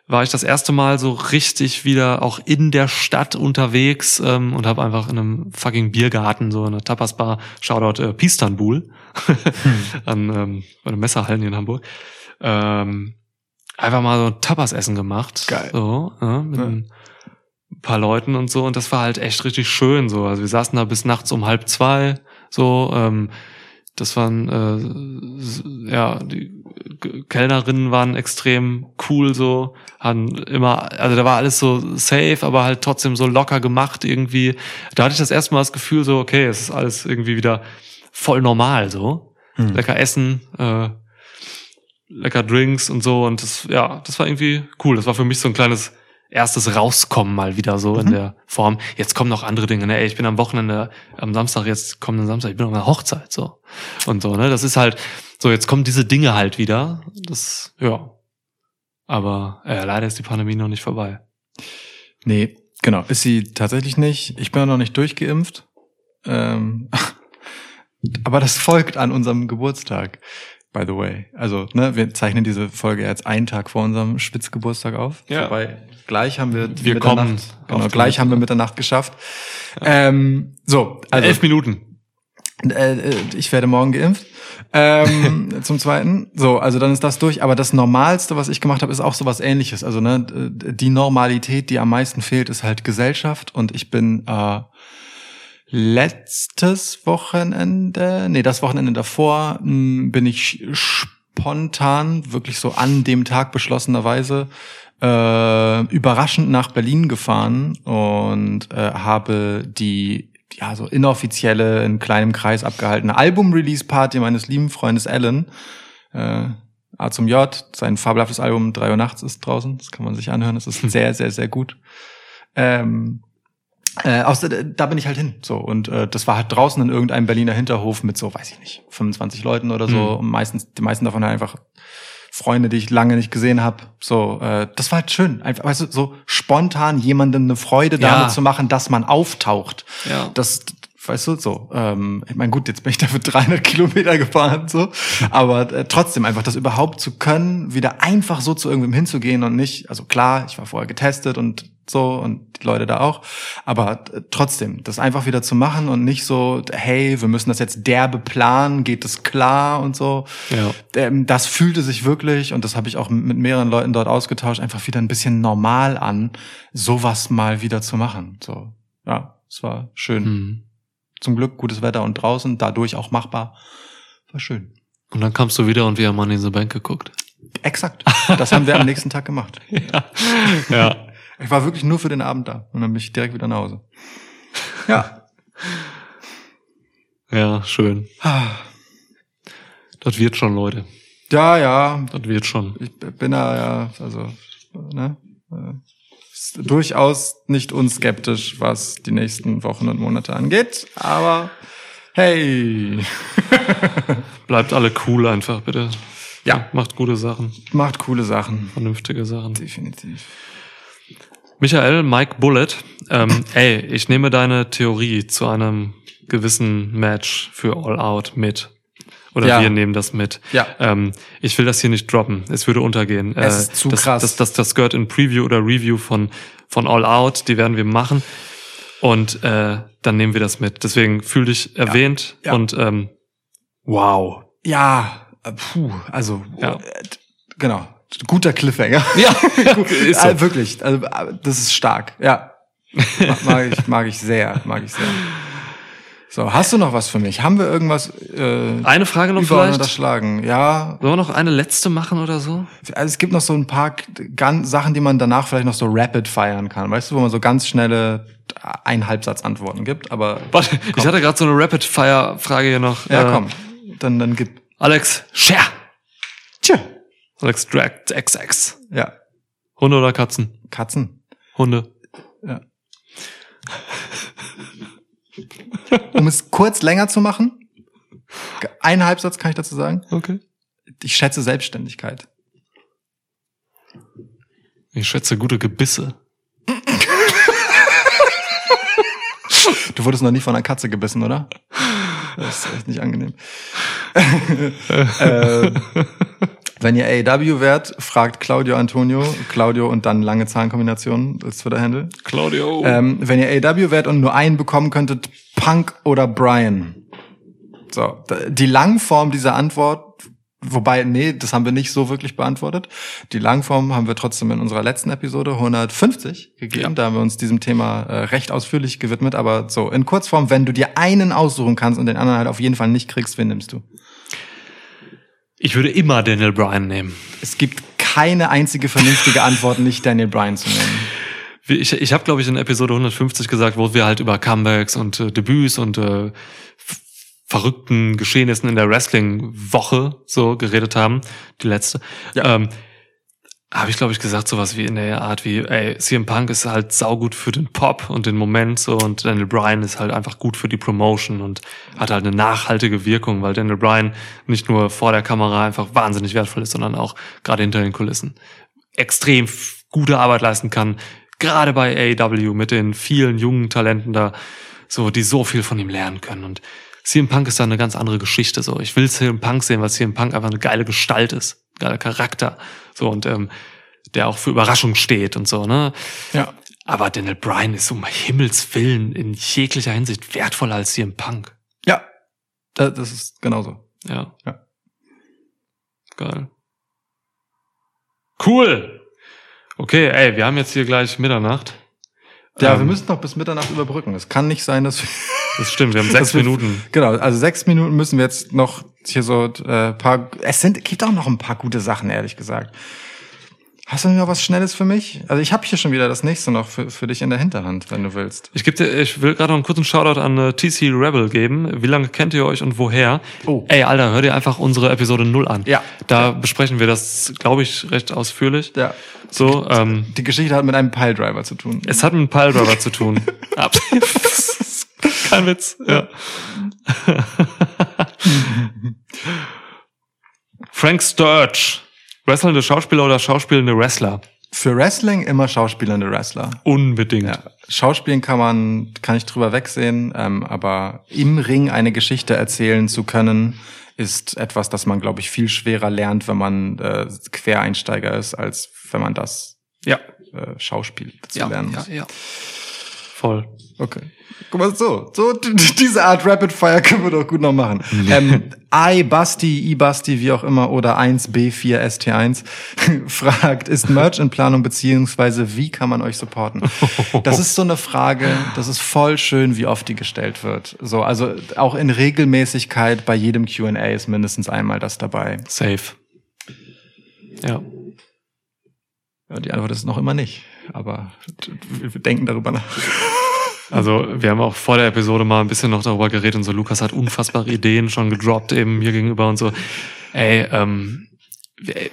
war ich das erste Mal so richtig wieder auch in der Stadt unterwegs ähm, und habe einfach in einem fucking Biergarten, so in einer Tapasbar, Shoutout äh, Pistanbul, an ähm, bei einem Messerhallen hier in Hamburg, ähm, einfach mal so Tapas-Essen gemacht. Geil. So, ja, mit Ja. ein paar Leuten und so und das war halt echt richtig schön so. Also wir saßen da bis nachts um halb zwei, so, ähm, das waren äh, ja die Kellnerinnen waren extrem cool so, haben immer also da war alles so safe, aber halt trotzdem so locker gemacht irgendwie. Da hatte ich das erste Mal das Gefühl so, okay, es ist alles irgendwie wieder voll normal so. Hm. Lecker essen, äh, lecker Drinks und so und das ja, das war irgendwie cool. Das war für mich so ein kleines erstes Rauskommen mal wieder so in Mhm. der Form. Jetzt kommen noch andere Dinge. Ne? Ey, ich bin am Wochenende, am Samstag, jetzt kommenden Samstag, ich bin auf einer Hochzeit so und so. Ne, das ist halt so. Jetzt kommen diese Dinge halt wieder. Das ja. Aber äh, leider ist die Pandemie noch nicht vorbei. Nee, genau. Ist sie tatsächlich nicht. Ich bin auch noch nicht durchgeimpft. Ähm, aber das folgt an unserem Geburtstag, by the way. Also, ne, wir zeichnen diese Folge jetzt einen Tag vor unserem Spitzgeburtstag auf. Ja. Wobei, gleich haben wir Wir kommen Genau, gleich haben wir Mitte. Mitternacht geschafft. Ähm, so, also Elf Minuten. äh, äh, ich werde morgen geimpft. Ähm, zum Zweiten. So, also dann ist das durch. Aber das Normalste, was ich gemacht habe, ist auch sowas ähnliches. Also ne, die Normalität, die am meisten fehlt, ist halt Gesellschaft. Und ich bin äh, letztes Wochenende, nee, das Wochenende davor, mh, bin ich spontan, wirklich so an dem Tag beschlossenerweise, äh, überraschend nach Berlin gefahren und äh, habe die ja so inoffizielle in kleinem Kreis abgehaltene Album-Release-Party meines lieben Freundes Alan äh, A zum J, sein fabelhaftes Album 3 Uhr nachts ist draußen, das kann man sich anhören, das ist sehr, sehr, sehr gut. Ähm, äh, aus, da bin ich halt hin. So und äh, das war halt draußen in irgendeinem Berliner Hinterhof mit so, weiß ich nicht, 25 Leuten oder so. Mhm. Und meistens, die meisten davon halt einfach Freunde, die ich lange nicht gesehen habe. So, äh, das war halt schön. Einfach, weißt du, so spontan jemandem eine Freude Ja. damit zu machen, dass man auftaucht. Ja. Das, weißt du, so. Ähm, ich meine, gut, jetzt bin ich dafür 300 Kilometer gefahren, so. Aber äh, trotzdem einfach das überhaupt zu können, wieder einfach so zu irgendwem hinzugehen und nicht, also klar, ich war vorher getestet und so und die Leute da auch. Aber äh, trotzdem, das einfach wieder zu machen und nicht so, hey, wir müssen das jetzt derbe planen, geht es klar und so. Ja. Ähm, das fühlte sich wirklich, und das habe ich auch mit mehreren Leuten dort ausgetauscht, einfach wieder ein bisschen normal an, sowas mal wieder zu machen. So, ja, es war schön. Hm. Zum Glück gutes Wetter und draußen, dadurch auch machbar. War schön. Und dann kamst du wieder und wir haben in the Bank geguckt. Exakt. Das haben wir am nächsten Tag gemacht. Ja. Ich war wirklich nur für den Abend da und dann bin ich direkt wieder nach Hause. Ja. Ja, schön. Das wird schon, Leute. Ja, ja. Das wird schon. Ich bin da ja, also, ne? Durchaus nicht unskeptisch, was die nächsten Wochen und Monate angeht. Aber hey, Bleibt alle cool einfach, bitte. Ja. Macht gute Sachen. macht coole Sachen. Vernünftige Sachen. Definitiv. Michael, Mike Bullet, ähm, ey, ich nehme deine Theorie zu einem gewissen Match für All Out mit. Oder Ja. wir nehmen das mit. Ja. Ähm, ich will das hier nicht droppen. Es würde untergehen. Äh, Es ist zu das, krass. Das, das, das gehört in Preview oder Review von, von All Out. Die werden wir machen. Und äh, dann nehmen wir das mit. Deswegen fühl dich erwähnt Ja. und ähm, wow. Ja, äh, puh, also, Ja. äh, genau. Guter Cliffhanger. Ja, ist so. Äh, wirklich, also, äh, das ist stark. Ja. Ma- Mag ich, mag ich sehr, mag ich sehr. So, hast du noch was für mich? Haben wir irgendwas äh, Eine Frage noch vielleicht? unterschlagen? Ja, Sollen wir noch eine letzte machen oder so? also es gibt noch so ein paar ganz Sachen, die man danach vielleicht noch so rapid feiern kann. Weißt du, wo man so ganz schnelle ein Halbsatz Antworten gibt, aber Warte, ich hatte gerade so eine Rapid-Fire-Frage hier noch. ja, Äh, komm, dann dann gib. Alex, Share. Tja. Alex Drag XX. Ja, Hunde oder Katzen? Katzen. Hunde. Ja. Um es kurz länger zu machen, einen Halbsatz kann ich dazu sagen. Okay. Ich schätze Selbstständigkeit. Ich schätze gute Gebisse. Du wurdest noch nie von einer Katze gebissen, oder? Das ist echt nicht angenehm. äh, wenn ihr AEW wärt, fragt Claudio Antonio, Claudio und dann lange Zahlenkombination als Twitter-Handle. Claudio. Ähm, wenn ihr AEW wärt und nur einen bekommen könntet, Punk oder Brian? So, die Langform dieser Antwort, wobei, nee, das haben wir nicht so wirklich beantwortet. Die Langform haben wir trotzdem in unserer letzten Episode 150 gegeben. Ja. Da haben wir uns diesem Thema äh, recht ausführlich gewidmet. Aber so, in Kurzform, wenn du dir einen aussuchen kannst und den anderen halt auf jeden Fall nicht kriegst, wen nimmst du? Ich würde immer Daniel Bryan nehmen. Es gibt keine einzige vernünftige Antwort, nicht Daniel Bryan zu nehmen. Ich, ich habe, glaube ich, in Episode 150 gesagt, wo wir halt über Comebacks und äh, Debüts und äh, verrückten Geschehnissen in der Wrestling-Woche so geredet haben, die letzte. Ja. Ähm, habe ich, glaube ich, gesagt, sowas wie in der Art wie, ey, CM Punk ist halt saugut für den Pop und den Moment so und Daniel Bryan ist halt einfach gut für die Promotion und hat halt eine nachhaltige Wirkung, weil Daniel Bryan nicht nur vor der Kamera einfach wahnsinnig wertvoll ist, sondern auch gerade hinter den Kulissen extrem gute Arbeit leisten kann, gerade bei AEW mit den vielen jungen Talenten da, so, die so viel von ihm lernen können. Und CM Punk ist da eine ganz andere Geschichte, so. Ich will CM Punk sehen, weil CM Punk einfach eine geile Gestalt ist, geiler Charakter, so, und, ähm, der auch für Überraschung steht und so, ne? Ja. Aber Daniel Bryan ist um Himmels Willen in jeglicher Hinsicht wertvoller als CM Punk. Ja. Das, das ist genauso. Ja. Ja. Geil. Cool. Okay, ey, wir haben jetzt hier gleich Mitternacht. Ja, Ähm, wir müssen noch bis Mitternacht überbrücken. Es kann nicht sein, dass wir Das stimmt, wir haben sechs Minuten. Genau, also sechs Minuten müssen wir jetzt noch hier so äh, paar. Es sind gibt auch noch ein paar gute Sachen, ehrlich gesagt. Hast du noch was Schnelles für mich? Also ich habe hier schon wieder das nächste noch für, für dich in der Hinterhand, wenn du willst. Ich, geb dir, ich will gerade noch einen kurzen Shoutout an äh, TC Rebel geben. Wie lange kennt ihr euch und woher? Oh. Ey, Alter, hör dir einfach unsere Episode 0 an. Ja. Da besprechen wir das, glaube ich, recht ausführlich. Ja. So, ähm, Die Geschichte hat mit einem Piledriver zu tun. es hat mit einem Piledriver zu tun. Kein Witz. Ja. Frank Sturge Wrestlende Schauspieler oder schauspielende Wrestler? Für Wrestling immer schauspielende Wrestler. Unbedingt. Ja. Schauspielen kann man, kann ich drüber wegsehen, ähm, aber im Ring eine Geschichte erzählen zu können, ist etwas, das man, glaube ich, viel schwerer lernt, wenn man äh, Quereinsteiger ist, als wenn man das Ja. äh, Schauspiel zu Ja, lernen ja, muss. ja. Voll. Okay. Guck mal, so, so diese Art Rapid Fire können wir doch gut noch machen. ähm, I Basti, I Basti, wie auch immer, oder 1B4 ST1 fragt, ist Merch in Planung beziehungsweise wie kann man euch supporten? Das ist so eine Frage, das ist voll schön, wie oft die gestellt wird. So, also auch in Regelmäßigkeit bei jedem Q&A ist mindestens einmal das dabei. Safe. Ja. Ja, die Antwort ist noch immer nicht, aber wir denken darüber nach. Also wir haben auch vor der Episode mal ein bisschen noch darüber geredet und so, Lukas hat unfassbare Ideen schon gedroppt eben mir gegenüber und so. Ey, ähm,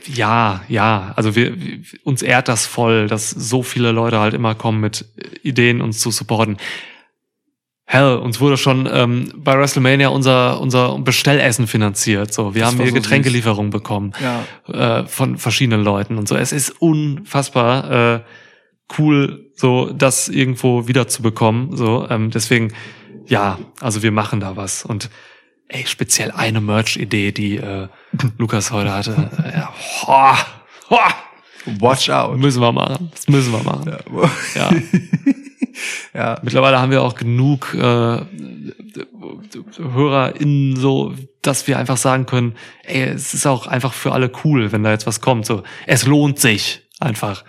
ja, ja, also wir, uns ehrt das voll, dass so viele Leute halt immer kommen mit Ideen, uns zu supporten. Hell, uns wurde schon ähm, bei WrestleMania unser unser Bestellessen finanziert. So, wir Das haben hier so Getränkelieferung bekommen Ja. äh, von verschiedenen Leuten und so. Es ist unfassbar äh, cool, so das irgendwo wiederzubekommen. So, ähm, deswegen, ja, also wir machen da was und ey, speziell eine Merch-Idee, die äh, Lukas heute hatte. Äh, ja, hoa, hoa, Watch out. müssen wir machen. Das müssen wir machen. Ja. ja. Mittlerweile haben wir auch genug äh, HörerInnen so, dass wir einfach sagen können, ey, es ist auch einfach für alle cool, wenn da jetzt was kommt. So, es lohnt sich einfach.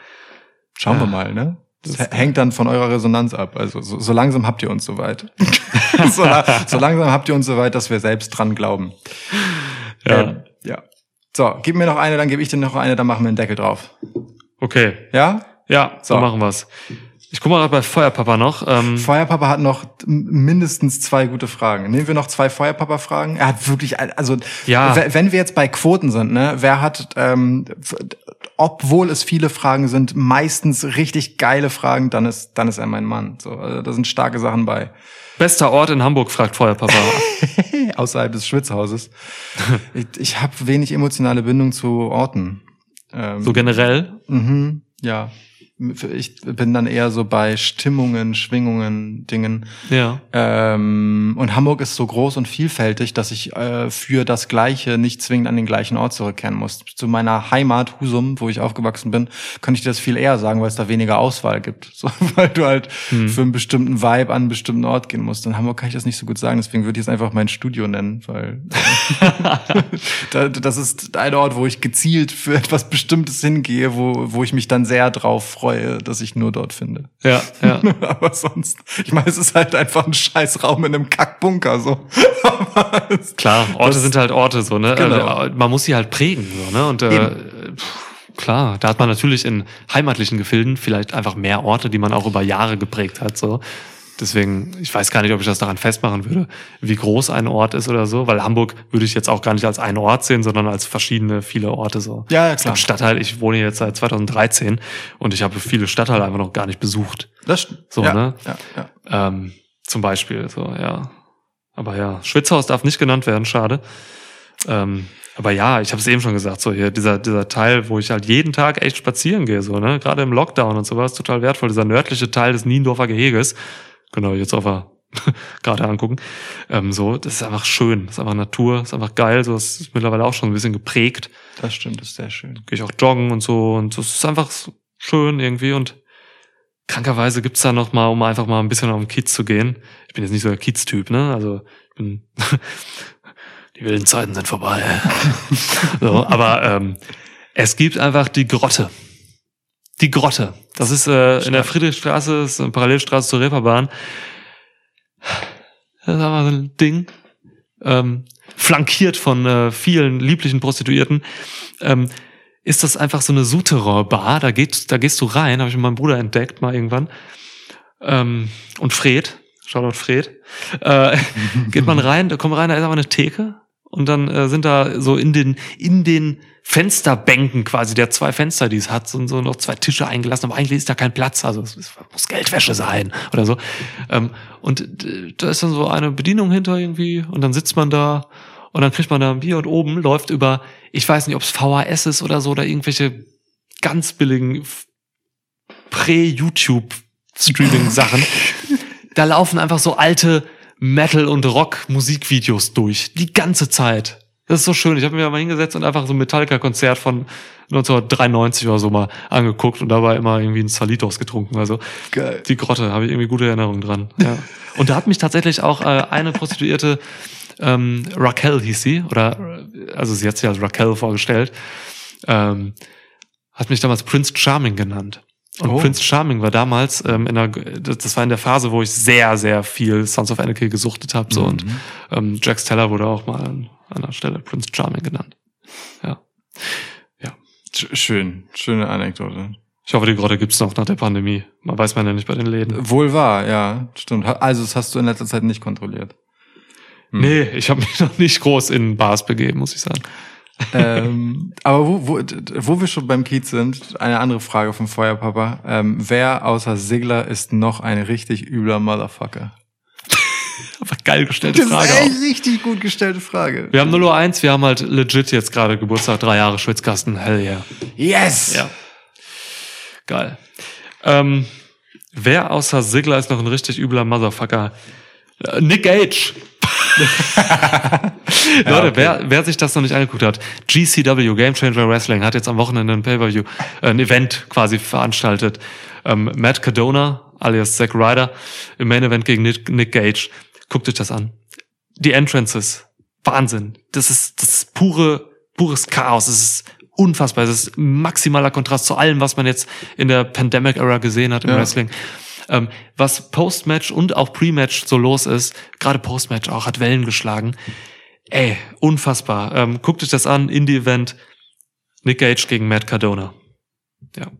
Schauen wir Ja. mal, ne? Das hängt dann von eurer Resonanz ab. Also so, so langsam habt ihr uns soweit. so, so langsam habt ihr uns soweit, dass wir selbst dran glauben. Ja. Ähm, ja. So, gib mir noch eine, dann gebe ich dir noch eine, dann machen wir einen Deckel drauf. Okay. Ja? Ja, so, machen wir's. Ich guck mal gerade bei Feuerpapa noch. Ähm, Feuerpapa hat noch mindestens zwei gute Fragen. Nehmen wir noch zwei Feuerpapa-Fragen? Er hat wirklich, also Ja. wenn wir jetzt bei Quoten sind, ne, wer hat, ähm, obwohl es viele Fragen sind, meistens richtig geile Fragen, dann ist, dann ist er mein Mann. So, also, da sind starke Sachen bei. bester Ort in Hamburg, fragt Feuerpapa. außerhalb des Schwitzhauses. ich ich habe wenig emotionale Bindung zu Orten. Ähm, so generell. mhm, ja. Ich bin dann eher so bei Stimmungen, Schwingungen, Dingen. Ja. Ähm, und Hamburg ist so groß und vielfältig, dass ich äh, für das Gleiche nicht zwingend an den gleichen Ort zurückkehren muss. Zu meiner Heimat, Husum, wo ich aufgewachsen bin, könnte ich dir das viel eher sagen, weil es da weniger Auswahl gibt. So, weil du halt für einen bestimmten Vibe an einen bestimmten Ort gehen musst. In Hamburg kann ich das nicht so gut sagen, deswegen würde ich es einfach mein Studio nennen, weil äh, da, das ist ein Ort, wo ich gezielt für etwas Bestimmtes hingehe, wo, wo ich mich dann sehr drauf freue, dass ich nur dort finde. Ja, ja. Aber sonst, ich meine, es ist halt einfach ein scheiß Raum in einem Kackbunker, so. Es- Klar, Orte Das- sind halt Orte so, ne? Genau. Äh, Man muss sie halt prägen, so, ne? Und äh, pff, klar, da hat man natürlich in heimatlichen Gefilden vielleicht einfach mehr Orte, die man auch über Jahre geprägt hat, so. Deswegen, ich weiß gar nicht, ob ich das daran festmachen würde, wie groß ein Ort ist oder so, weil Hamburg würde ich jetzt auch gar nicht als einen Ort sehen, sondern als verschiedene, viele Orte so. Ja, ja, Es klar. gibt Stadtteile, ich wohne jetzt seit 2013 und ich habe viele Stadtteile einfach noch gar nicht besucht. Das stimmt. So, ja, ne? Ja, ja. Ähm, zum Beispiel, so, ja. Aber ja, Schwitzhaus darf nicht genannt werden, schade. Ähm, aber ja, ich habe es eben schon gesagt, so hier, dieser, dieser Teil, wo ich halt jeden Tag echt spazieren gehe, so, ne? Gerade im Lockdown und sowas, total wertvoll, dieser nördliche Teil des Niendorfer Geheges. Genau, jetzt auf der gerade angucken. Ähm, so, das ist einfach schön, das ist einfach Natur, das ist einfach geil, so, das ist mittlerweile auch schon ein bisschen geprägt. Das stimmt, das ist sehr schön. Gehe ich auch joggen und so und das ist einfach so schön irgendwie und krankerweise gibt's da noch mal, um einfach mal ein bisschen auf den Kiez zu gehen. Ich bin jetzt nicht so der Kiez-Typ, ne? Also ich bin die wilden Zeiten sind vorbei. so, aber ähm, es gibt einfach die Grotte. Die Grotte. Das ist äh, in der Friedrichstraße, ist eine Parallelstraße zur Reeperbahn. Das ist einfach so ein Ding. Ähm, flankiert von äh, vielen lieblichen Prostituierten. Ähm, ist das einfach so eine Souterrain-Bar. Da, geht, da gehst du rein, habe ich mit meinem Bruder entdeckt mal irgendwann. Ähm, und Fred, Shoutout Fred, äh, geht man rein, da kommt rein, da ist aber eine Theke und dann äh, sind da so in den in den Fensterbänken quasi der zwei Fenster, die es hat, sind so noch zwei Tische eingelassen, aber eigentlich ist da kein Platz, also es, muss Geldwäsche sein oder so. Ähm, und äh, da ist dann so eine Bedienung hinter irgendwie und dann sitzt man da Und dann kriegt man da ein Bier und oben läuft über, ich weiß nicht, ob es VHS ist oder so, oder irgendwelche ganz billigen Prä-YouTube-Streaming-Sachen. da laufen einfach so alte Metal- und Rock-Musikvideos durch. Die ganze Zeit. Das ist so schön. Ich habe mir mal hingesetzt und einfach so ein Metallica-Konzert von 1993 oder so mal angeguckt und dabei immer irgendwie ein Salitos getrunken. Also Geil. die Grotte, habe ich irgendwie gute Erinnerungen dran. Ja. Und da hat mich tatsächlich auch äh, eine Prostituierte, ähm, Raquel hieß sie, oder also sie hat sich als Raquel vorgestellt, ähm, hat mich damals Prince Charming genannt. Und Oh. Prince Charming war damals ähm, in der, das war in der Phase, wo ich sehr, sehr viel Sons of Anarchy gesuchtet habe. So und ähm, Jax Teller wurde auch mal an einer Stelle Prince Charming genannt. Ja. Ja. Sch- Schön, schöne Anekdote. Ich hoffe, die Grotte gibt's noch nach der Pandemie. Man weiß man ja nicht bei den Läden. Wohl wahr, ja, stimmt. Also das hast du in letzter Zeit nicht kontrolliert. Nee, ich habe mich noch nicht groß in Bars begeben, muss ich sagen. Ähm, aber wo, wo, wo wir schon beim Kiez sind, eine andere Frage vom Feuerpapa. Ähm, wer außer Sigler ist noch ein richtig übler Motherfucker? Aber geil gestellte Frage auch. richtig gut gestellte Frage. Wir haben 001, wir haben halt legit jetzt gerade Geburtstag, drei Jahre Schwitzkasten, hell yeah. Yes! Ja. Geil. Ähm, wer außer Sigler ist noch ein richtig übler Motherfucker? Äh, Nick Gage. Leute, okay. wer, wer sich das noch nicht angeguckt hat, GCW, Game Changer Wrestling, hat jetzt am Wochenende ein Pay-Per-View, äh, ein Event quasi veranstaltet. Ähm, Matt Cadona, alias Zack Ryder, im Main Event gegen Nick, Nick Gage. Guckt euch das an. Die Entrances, Wahnsinn. Das ist, das ist pure, pures Chaos. Das ist unfassbar. Das ist maximaler Kontrast zu allem, was man jetzt in der Pandemic-Era gesehen hat im Ja. Wrestling. Ähm, was Post-Match und auch Pre-Match so los ist, gerade Post-Match auch, hat Wellen geschlagen. Ey, unfassbar. Ähm, guckt euch das an, Indie-Event. Nick Gage gegen Matt Cardona. Ja.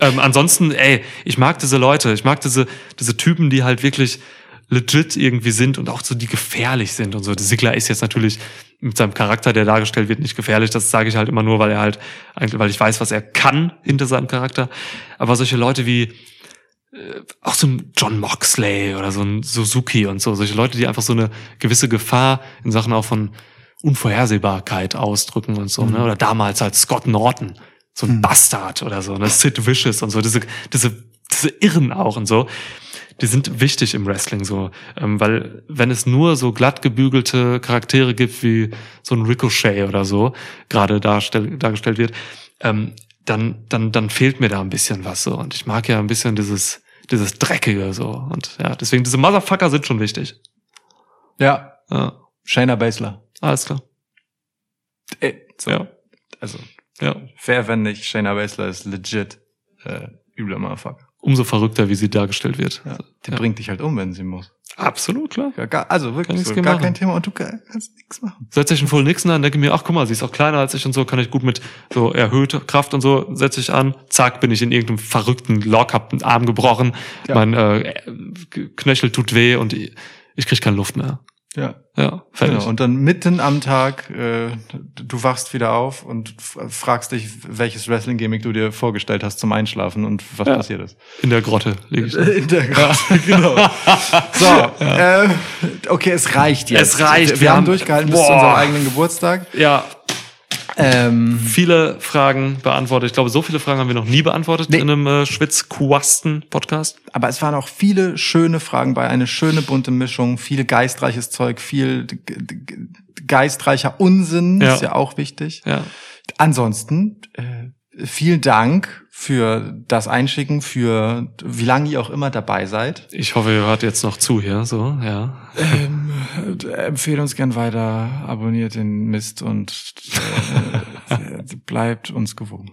Ähm, ansonsten, ey, ich mag diese Leute, ich mag diese, diese Typen, die halt wirklich legit irgendwie sind und auch so, die gefährlich sind und so. Der Sigler ist jetzt natürlich mit seinem Charakter, der dargestellt wird, nicht gefährlich. Das sage ich halt immer nur, weil er halt, weil ich weiß, was er kann hinter seinem Charakter. Aber solche Leute wie, auch so ein John Moxley oder so ein Suzuki und so, solche Leute, die einfach so eine gewisse Gefahr in Sachen auch von Unvorhersehbarkeit ausdrücken und so, ne? Oder damals halt Scott Norton, so ein Bastard oder so, ne? Sid Vicious und so, diese, diese, diese Irren auch und so. Die sind wichtig im Wrestling so, ähm, weil wenn es nur so glatt gebügelte Charaktere gibt wie so ein Ricochet oder so, gerade darstell, dargestellt wird, ähm, dann, dann, dann fehlt mir da ein bisschen was so. Und ich mag ja ein bisschen dieses, dieses Dreckige so. Und ja, deswegen diese Motherfucker sind schon wichtig. Ja, Ja, Shayna Baszler. alles klar. Äh, so. Ja, Also, ja. wer, wenn nicht, Shayna Baszler ist legit äh, übler Motherfucker. Umso verrückter, wie sie dargestellt wird. Ja, die Ja. bringt dich halt um, wenn sie muss. Absolut, klar. Ja, gar, also wirklich so, gar machen. kein Thema und du kann- kannst nichts machen. Setze ich einen Full Nixon an, denke mir, ach guck mal, sie ist auch kleiner als ich und so, kann ich gut mit so erhöhter Kraft und so, setze ich an, zack, bin ich in irgendeinem verrückten Lock, hab einen Arm gebrochen, Ja. mein äh, Knöchel tut weh und ich, ich krieg keine Luft mehr. Ja. Ja, fertig. Genau. Und dann mitten am Tag, äh, du wachst wieder auf und fragst dich, welches Wrestling-Gimmick du dir vorgestellt hast zum Einschlafen und was Ja. passiert ist. In der Grotte liege ich. In der genau. So, äh, okay, es reicht jetzt. Es reicht, Wir, wir haben haben- durchgehalten bis zu Boah. unserem eigenen Geburtstag. Ja, Ähm, viele Fragen beantwortet. Ich glaube, so viele Fragen haben wir noch nie beantwortet Nee. in einem äh, Schwitz-Quasten-Podcast. aber es waren auch viele schöne Fragen bei, eine schöne bunte Mischung, viel geistreiches Zeug, viel geistreicher Unsinn, Ja. ist ja auch wichtig. Ja. Ansonsten, äh, vielen Dank für das Einschicken, für wie lange ihr auch immer dabei seid. Ich hoffe, ihr hört jetzt noch zu hier, so, ja. Ähm, äh, empfehlt uns gern weiter, abonniert den Mist und äh, bleibt uns gewogen.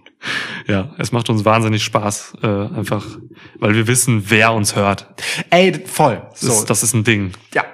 Ja, es macht uns wahnsinnig Spaß, äh, einfach, weil wir wissen, wer uns hört. Ey, voll. Das, So, ist, das ist ein Ding. ja.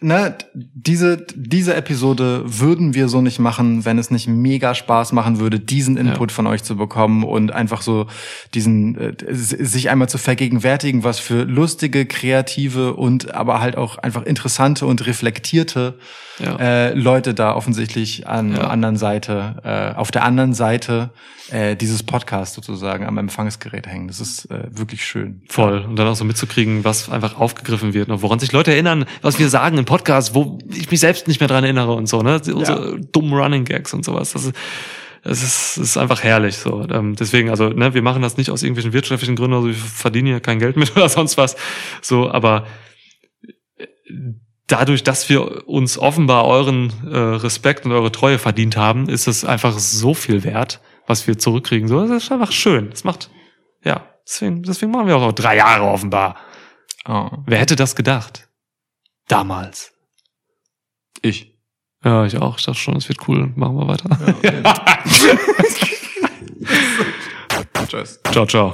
Ne, diese, diese Episode würden wir so nicht machen, wenn es nicht mega Spaß machen würde, diesen Input von euch zu bekommen und einfach so diesen, äh, sich einmal zu vergegenwärtigen, was für lustige, kreative und aber halt auch einfach interessante und reflektierte Ja. äh, Leute da offensichtlich an Ja. der anderen Seite, äh, auf der anderen Seite äh, dieses Podcast sozusagen am Empfangsgerät hängen. Das ist äh, wirklich schön. Voll. Und dann auch so mitzukriegen, was einfach aufgegriffen wird, ne? woran sich Leute erinnern, was wir sagen in Podcasts, wo ich mich selbst nicht mehr dran erinnere und so, ne? Unsere dummen Running Gags und sowas. Das ist, es ist, ist einfach herrlich so. Ähm, deswegen, also, ne, wir machen das nicht aus irgendwelchen wirtschaftlichen Gründen, also wir verdienen ja kein Geld mit oder sonst was. So, aber äh, dadurch, dass wir uns offenbar euren äh, Respekt und eure Treue verdient haben, ist es einfach so viel wert, was wir zurückkriegen. So, das ist einfach schön. Das macht, ja, deswegen, deswegen machen wir auch noch drei Jahre offenbar. Oh. Wer hätte das gedacht? Damals. Ich. Ja, ich auch. Ich dachte schon, es wird cool. Machen wir weiter. Tschüss. Ciao, ciao.